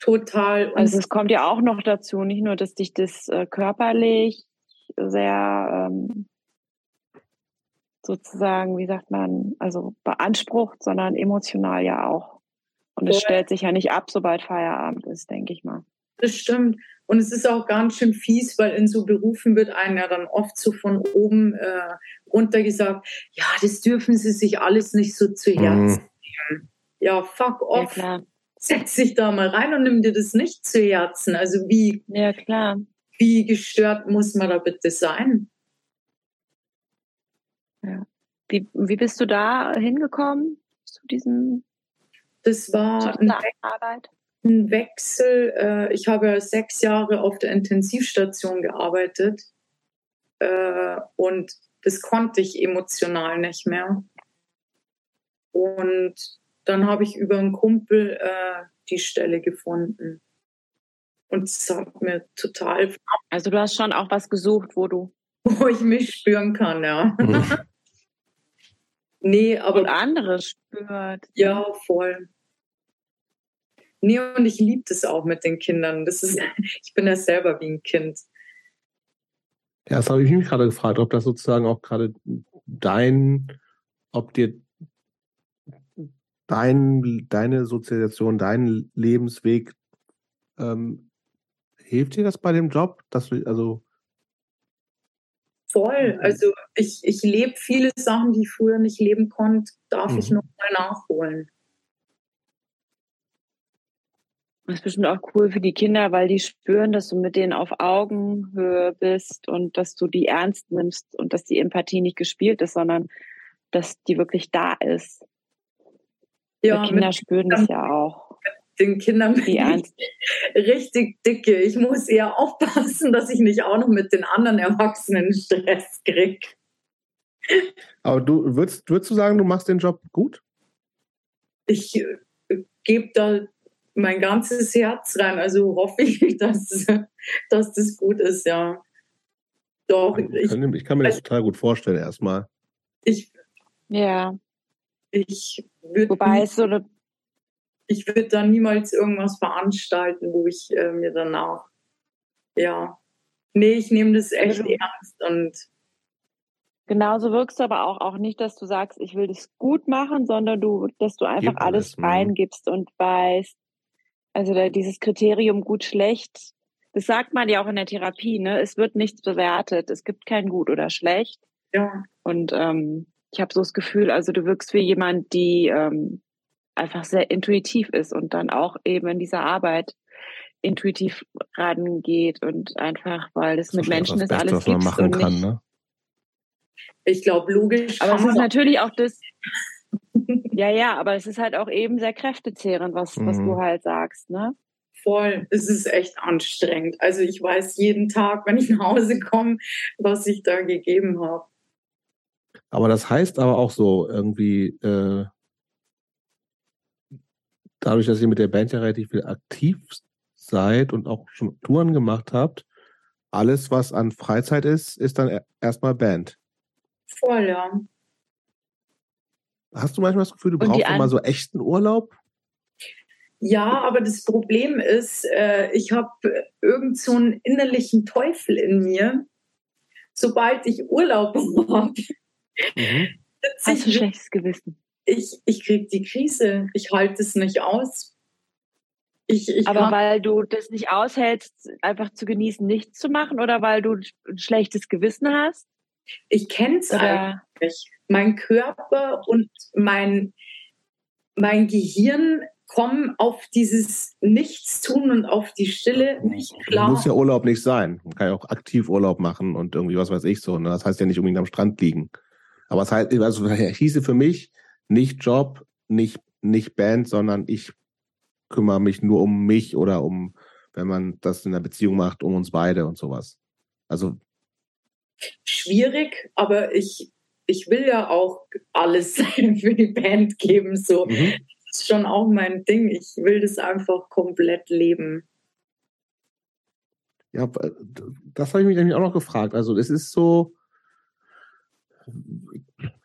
Total. Also es kommt ja auch noch dazu, nicht nur, dass dich das äh, körperlich sehr ähm, sozusagen, wie sagt man, also beansprucht, sondern emotional ja auch. Und es ja. stellt sich ja nicht ab, sobald Feierabend ist, denke ich mal. Das stimmt. Und es ist auch ganz schön fies, weil in so Berufen wird einem ja dann oft so von oben äh, runter gesagt, ja, das dürfen sie sich alles nicht so zu Herzen mhm. nehmen. Ja, fuck off. Ja, setz dich da mal rein und nimm dir das nicht zu Herzen. Also wie, ja, klar. wie gestört muss man da bitte sein? Ja. Wie, wie bist du da hingekommen zu diesem? Das war eine Arbeit. Ein Wechsel. Äh, ich habe sechs Jahre auf der Intensivstation gearbeitet äh, und das konnte ich emotional nicht mehr. Und dann habe ich über einen Kumpel äh, die Stelle gefunden. Und es hat mir total. Also du hast schon auch was gesucht, wo du. [laughs] Wo ich mich spüren kann, ja. Mhm. [laughs] nee, aber. Und andere spürt. Ja, voll. Nee, und ich liebe das auch mit den Kindern. Das ist, [laughs] ich bin ja selber wie ein Kind. Ja, das habe ich mich gerade gefragt, ob das sozusagen auch gerade dein, ob dir dein, deine Sozialisation, dein Lebensweg, ähm, hilft dir das bei dem Job? Dass du, also Voll. Also ich, ich lebe viele Sachen, die ich früher nicht leben konnte, darf mhm. ich nochmal nachholen. Das ist bestimmt auch cool für die Kinder, weil die spüren, dass du mit denen auf Augenhöhe bist und dass du die ernst nimmst und dass die Empathie nicht gespielt ist, sondern dass die wirklich da ist. Ja, die Kinder spüren das ja auch. Den Kindern bin ich richtig dicke. Ich muss eher aufpassen, dass ich nicht auch noch mit den anderen Erwachsenen Stress kriege. Aber du würdest, würdest du sagen, du machst den Job gut? Ich äh, gebe da mein ganzes Herz rein. Also hoffe ich, [laughs] dass, dass das gut ist, ja. Doch. Ich kann, ich kann mir das also, total gut vorstellen, erstmal. Ich, ja. Ich würde. Wobei es so eine. ich würde da niemals irgendwas veranstalten, wo ich äh, mir danach, ja, nee, ich nehme das echt also, ernst und Genauso wirkst du aber auch, auch nicht, dass du sagst, ich will das gut machen, sondern du, dass du einfach alles mhm. reingibst und weißt, also da dieses Kriterium gut, schlecht, das sagt man ja auch in der Therapie, ne? Es wird nichts bewertet. Es gibt kein gut oder schlecht. Ja. Und ähm, ich habe so das Gefühl, also du wirkst wie jemand, die ähm, einfach sehr intuitiv ist und dann auch eben in dieser Arbeit intuitiv rangeht und einfach, weil das, das mit Menschen ist alles was man machen kann, nicht, ne? Ich glaube, logisch. Aber es ist natürlich auch das. Ja, ja, aber es ist halt auch eben sehr kräftezehrend, was, mhm. was du mhm. halt sagst, ne? Voll. Es ist echt anstrengend. Also ich weiß jeden Tag, wenn ich nach Hause komme, was ich da gegeben habe. Aber das heißt aber auch so irgendwie, äh, dadurch, dass ihr mit der Band ja relativ viel aktiv seid und auch schon Touren gemacht habt, alles, was an Freizeit ist, ist dann erstmal Band. Voll, ja. Hast du manchmal das Gefühl, du brauchst mal so echten Urlaub? Ja, aber das Problem ist, äh, ich habe irgend so einen innerlichen Teufel in mir. Sobald ich Urlaub [laughs] habe, mhm. hast du schlechtes Gewissen. Ich, ich kriege die Krise. Ich halte es nicht aus. Ich, ich aber weil du das nicht aushältst, einfach zu genießen, nichts zu machen oder weil du ein schlechtes Gewissen hast? Ich kenne es eigentlich. Mein Körper und mein, mein Gehirn kommen auf dieses Nichtstun und auf die Stille nicht klar. Muss ja Urlaub nicht sein. Man kann ja auch aktiv Urlaub machen und irgendwie was weiß ich so. Ne? Das heißt ja nicht unbedingt am Strand liegen. Aber es heißt, also [laughs] hieße für mich nicht Job, nicht, nicht Band, sondern ich kümmere mich nur um mich oder um, wenn man das in einer Beziehung macht, um uns beide und sowas. Also schwierig, aber ich, ich will ja auch alles [laughs] für die Band geben. So. Mhm. Das ist schon auch mein Ding. Ich will das einfach komplett leben. Ja, das habe ich mich nämlich auch noch gefragt. Also es ist so,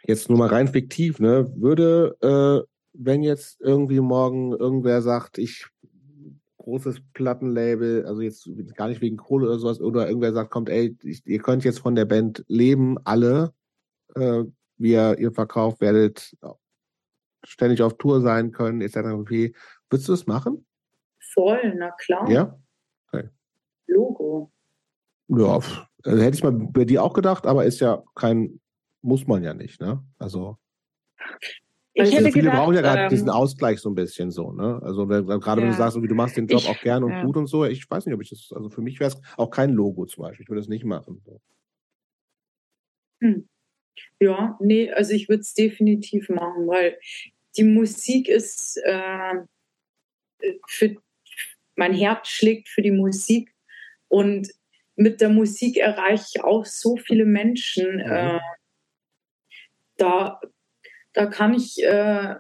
jetzt nur mal rein fiktiv, ne? Würde, äh, wenn jetzt irgendwie morgen irgendwer sagt, ich großes Plattenlabel, also jetzt gar nicht wegen Kohle oder sowas, oder irgendwer sagt, kommt, ey, ich, ihr könnt jetzt von der Band leben, alle, äh, wie ihr, verkauft, werdet ständig auf Tour sein können, etc. Okay. Würdest du das machen? Voll, na klar. Ja? Okay. Logo. Ja, also hätte ich mal bei dir auch gedacht, aber ist ja kein, muss man ja nicht, ne? Also. Ich also hätte viele gedacht, brauchen ja gerade ähm, diesen Ausgleich so ein bisschen so, ne? Also gerade ja. wenn du sagst, du machst den Job ich, auch gern und ja. gut und so, ich weiß nicht, ob ich das, also für mich wäre es auch kein Logo zum Beispiel, ich würde es nicht machen. So. Hm. Ja, nee, also ich würde es definitiv machen, weil die Musik ist äh, für mein Herz schlägt für die Musik und mit der Musik erreiche ich auch so viele Menschen. Mhm. Äh, da da kann ich äh,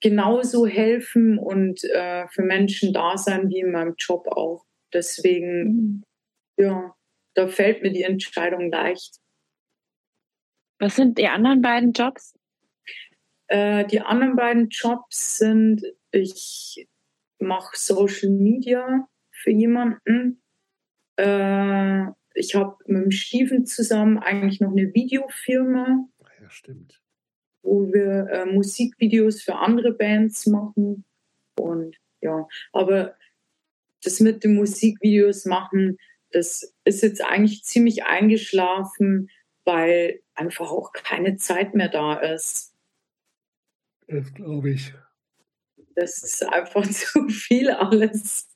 genauso helfen und äh, für Menschen da sein wie in meinem Job auch. Deswegen, mhm. ja, da fällt mir die Entscheidung leicht. Was sind die anderen beiden Jobs? Äh, die anderen beiden Jobs sind, ich mache Social Media für jemanden. Äh, ich habe mit dem Steven zusammen eigentlich noch eine Videofirma stimmt. Wo wir äh, Musikvideos für andere Bands machen. Und ja, aber das mit den Musikvideos machen, das ist jetzt eigentlich ziemlich eingeschlafen, weil einfach auch keine Zeit mehr da ist. Das glaube ich. Das ist einfach [laughs] zu viel alles.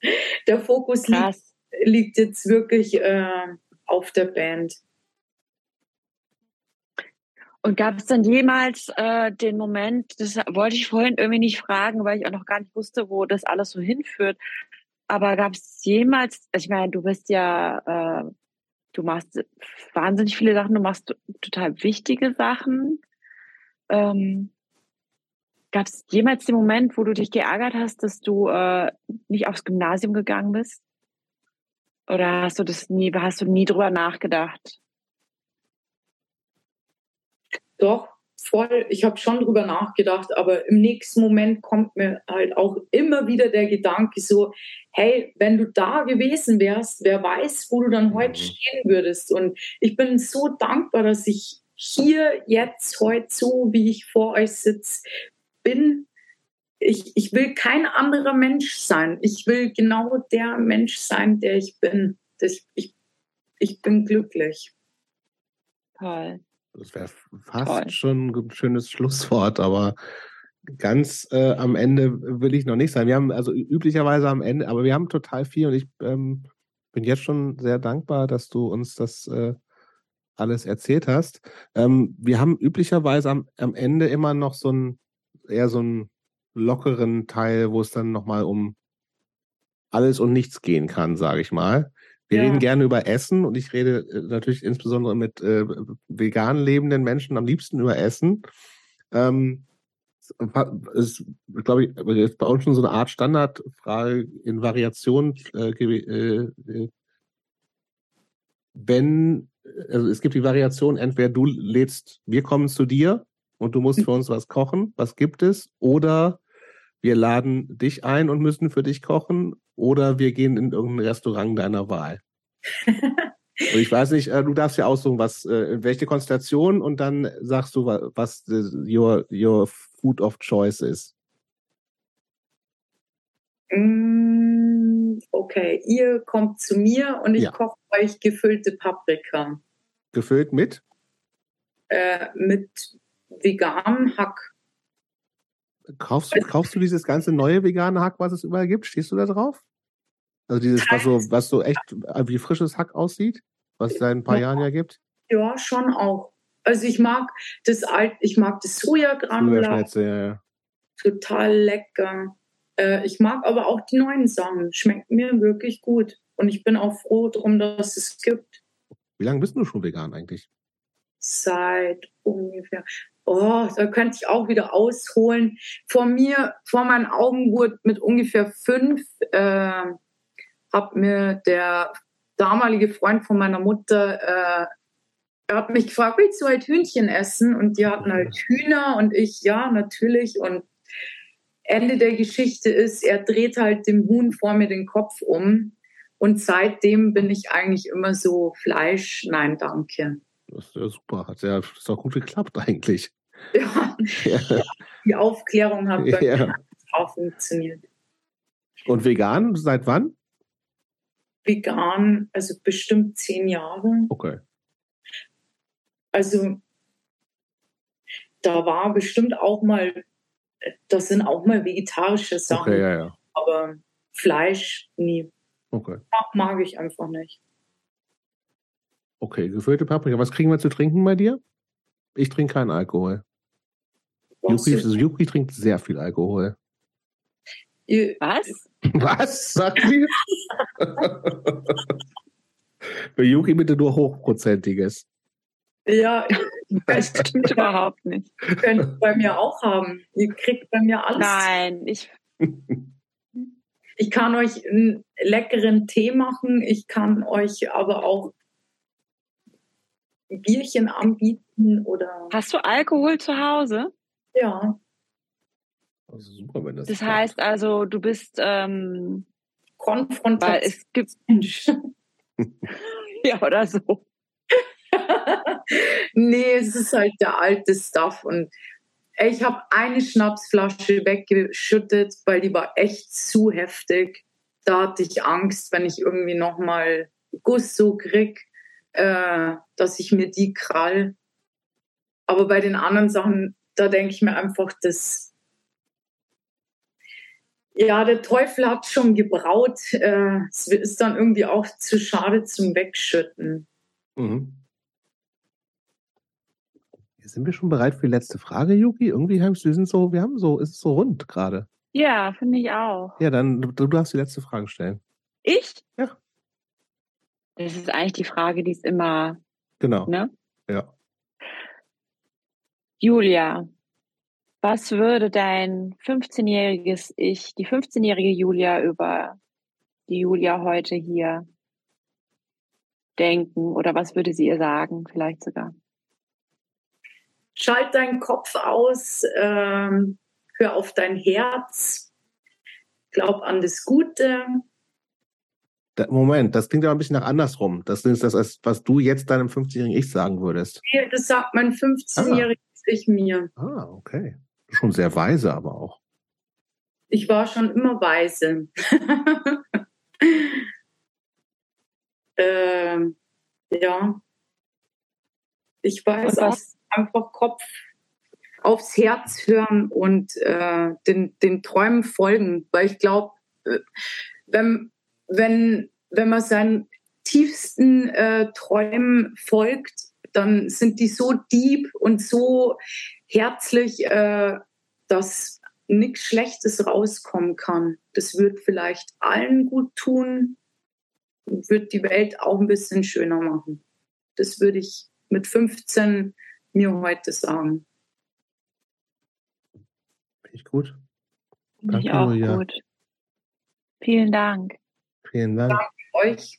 Der Fokus liegt, liegt, jetzt wirklich äh, auf der Band. Und gab es dann jemals äh, den Moment, das wollte ich vorhin irgendwie nicht fragen, weil ich auch noch gar nicht wusste, wo das alles so hinführt. Aber gab es jemals, also ich meine, du bist ja, äh, du machst wahnsinnig viele Sachen, du machst total wichtige Sachen. Ähm, gab es jemals den Moment, wo du dich geärgert hast, dass du äh, nicht aufs Gymnasium gegangen bist? Oder hast du das nie, hast du nie drüber nachgedacht? Doch, voll, ich habe schon drüber nachgedacht, aber im nächsten Moment kommt mir halt auch immer wieder der Gedanke so, hey, wenn du da gewesen wärst, wer weiß, wo du dann heute mhm. stehen würdest. Und ich bin so dankbar, dass ich hier jetzt heute so, wie ich vor euch sitze, bin. Ich, ich will kein anderer Mensch sein. Ich will genau der Mensch sein, der ich bin. Das, ich, ich bin glücklich. Toll. Das wäre fast Toll. schon ein schönes Schlusswort, aber ganz äh, am Ende will ich noch nicht sein. Wir haben also üblicherweise am Ende, aber wir haben total viel und ich ähm, bin jetzt schon sehr dankbar, dass du uns das äh, alles erzählt hast. Ähm, wir haben üblicherweise am, am Ende immer noch so ein eher so einen lockeren Teil, wo es dann nochmal um alles und nichts gehen kann, sage ich mal. Wir ja. reden gerne über Essen und ich rede äh, natürlich insbesondere mit äh, vegan lebenden Menschen am liebsten über Essen. Ähm, ist, glaube ich, ist bei uns schon so eine Art Standardfrage in Variation. Äh, äh, äh, wenn, also es gibt die Variation, entweder du lädst, wir kommen zu dir und du musst für uns was kochen, was gibt es? Oder wir laden dich ein und müssen für dich kochen oder wir gehen in irgendein Restaurant deiner Wahl. [laughs] und ich weiß nicht, äh, du darfst ja aussuchen, was, äh, welche Konstellation und dann sagst du, was your, your food of choice ist. Mm, okay, ihr kommt zu mir und ich ja. koche euch gefüllte Paprika. Gefüllt mit? Äh, mit veganem Hack. Kaufst, kaufst du dieses ganze neue vegane Hack, was es überall gibt? Stehst du da drauf? Also dieses, was so, was so echt wie frisches Hack aussieht, was es seit ein paar ja. Jahren ja gibt? Ja, schon auch. Also ich mag das alt, ich mag das Sojagranulat. Ja, ja. Total lecker. Äh, ich mag aber auch die neuen Sachen. Schmeckt mir wirklich gut. Und ich bin auch froh darum, dass es gibt. Wie lange bist du schon vegan eigentlich? Seit ungefähr oh, da könnte ich auch wieder ausholen. Vor mir, vor meinen Augen wurde mit ungefähr fünf, äh, hat mir der damalige Freund von meiner Mutter, äh, er hat mich gefragt, willst du halt Hühnchen essen? Und die hatten halt Hühner und ich, ja, natürlich. Und Ende der Geschichte ist, er dreht halt dem Huhn vor mir den Kopf um. Und seitdem bin ich eigentlich immer so Fleisch, nein, danke. Das ist ja super. Hat ja ist auch gut geklappt eigentlich. [laughs] Ja. ja. Die Aufklärung hat bei ja. auch funktioniert. Und vegan, seit wann? Vegan, also bestimmt zehn Jahre. Okay. Also da war bestimmt auch mal, das sind auch mal vegetarische Sachen. Okay, ja, ja. Aber Fleisch nie. Okay. Mag, mag ich einfach nicht. Okay, gefüllte Paprika. Was kriegen wir zu trinken bei dir? Ich trinke keinen Alkohol. Yuki, Yuki trinkt sehr viel Alkohol. Was? Was? Sagt sie? [laughs] Bei Yuki bitte nur Hochprozentiges. Ja, [laughs] das stimmt überhaupt nicht. Könnt ihr bei mir auch haben. Ihr kriegt bei mir alles. Nein, ich. Ich kann euch einen leckeren Tee machen. Ich kann euch aber auch Bierchen anbieten oder. Hast du Alkohol zu Hause? Ja. Also super, wenn das. Das heißt also, du bist ähm, konfrontativ. Weil es gibt. [laughs] ja, oder so. [laughs] nee, es ist halt der alte Stuff und ich habe eine Schnapsflasche weggeschüttet, weil die war echt zu heftig. Da hatte ich Angst, wenn ich irgendwie nochmal Gusto krieg, äh, dass ich mir die krall. Aber bei den anderen Sachen, da denke ich mir einfach, dass ja, der Teufel hat schon gebraut. Äh, es ist dann irgendwie auch zu schade zum Wegschütten. Mhm. Sind wir schon bereit für die letzte Frage, Yuki? Irgendwie haben wir sind so, wir haben so, ist es so rund gerade. Ja, finde ich auch. Ja, dann du, du darfst die letzte Frage stellen. Ich? Ja. Das ist eigentlich die Frage, die ist immer. Genau. Ne? Ja. Julia, was würde dein 15-jähriges Ich, die 15-jährige Julia über die Julia heute hier denken oder was würde sie ihr sagen, vielleicht sogar? schalt deinen Kopf aus, ähm, hör auf dein Herz, glaub an das Gute. Moment, das klingt aber ein bisschen nach andersrum. Das ist das, was du jetzt deinem 50-jährigen Ich sagen würdest. Das sagt mein 15-jähriges ah. Ich mir. Ah, okay. Schon sehr weise, aber auch. Ich war schon immer weise. [laughs] ähm, ja. Ich weiß auch einfach Kopf aufs Herz hören und äh, den, den Träumen folgen, weil ich glaube, äh, wenn, wenn, wenn man seinen tiefsten äh, Träumen folgt, dann sind die so deep und so herzlich, äh, dass nichts Schlechtes rauskommen kann. Das wird vielleicht allen gut tun, wird die Welt auch ein bisschen schöner machen. Das würde ich mit 15 mir heute sagen. Finde ich gut. Finde ich auch Julia. gut. Vielen Dank. Vielen Dank. Danke euch.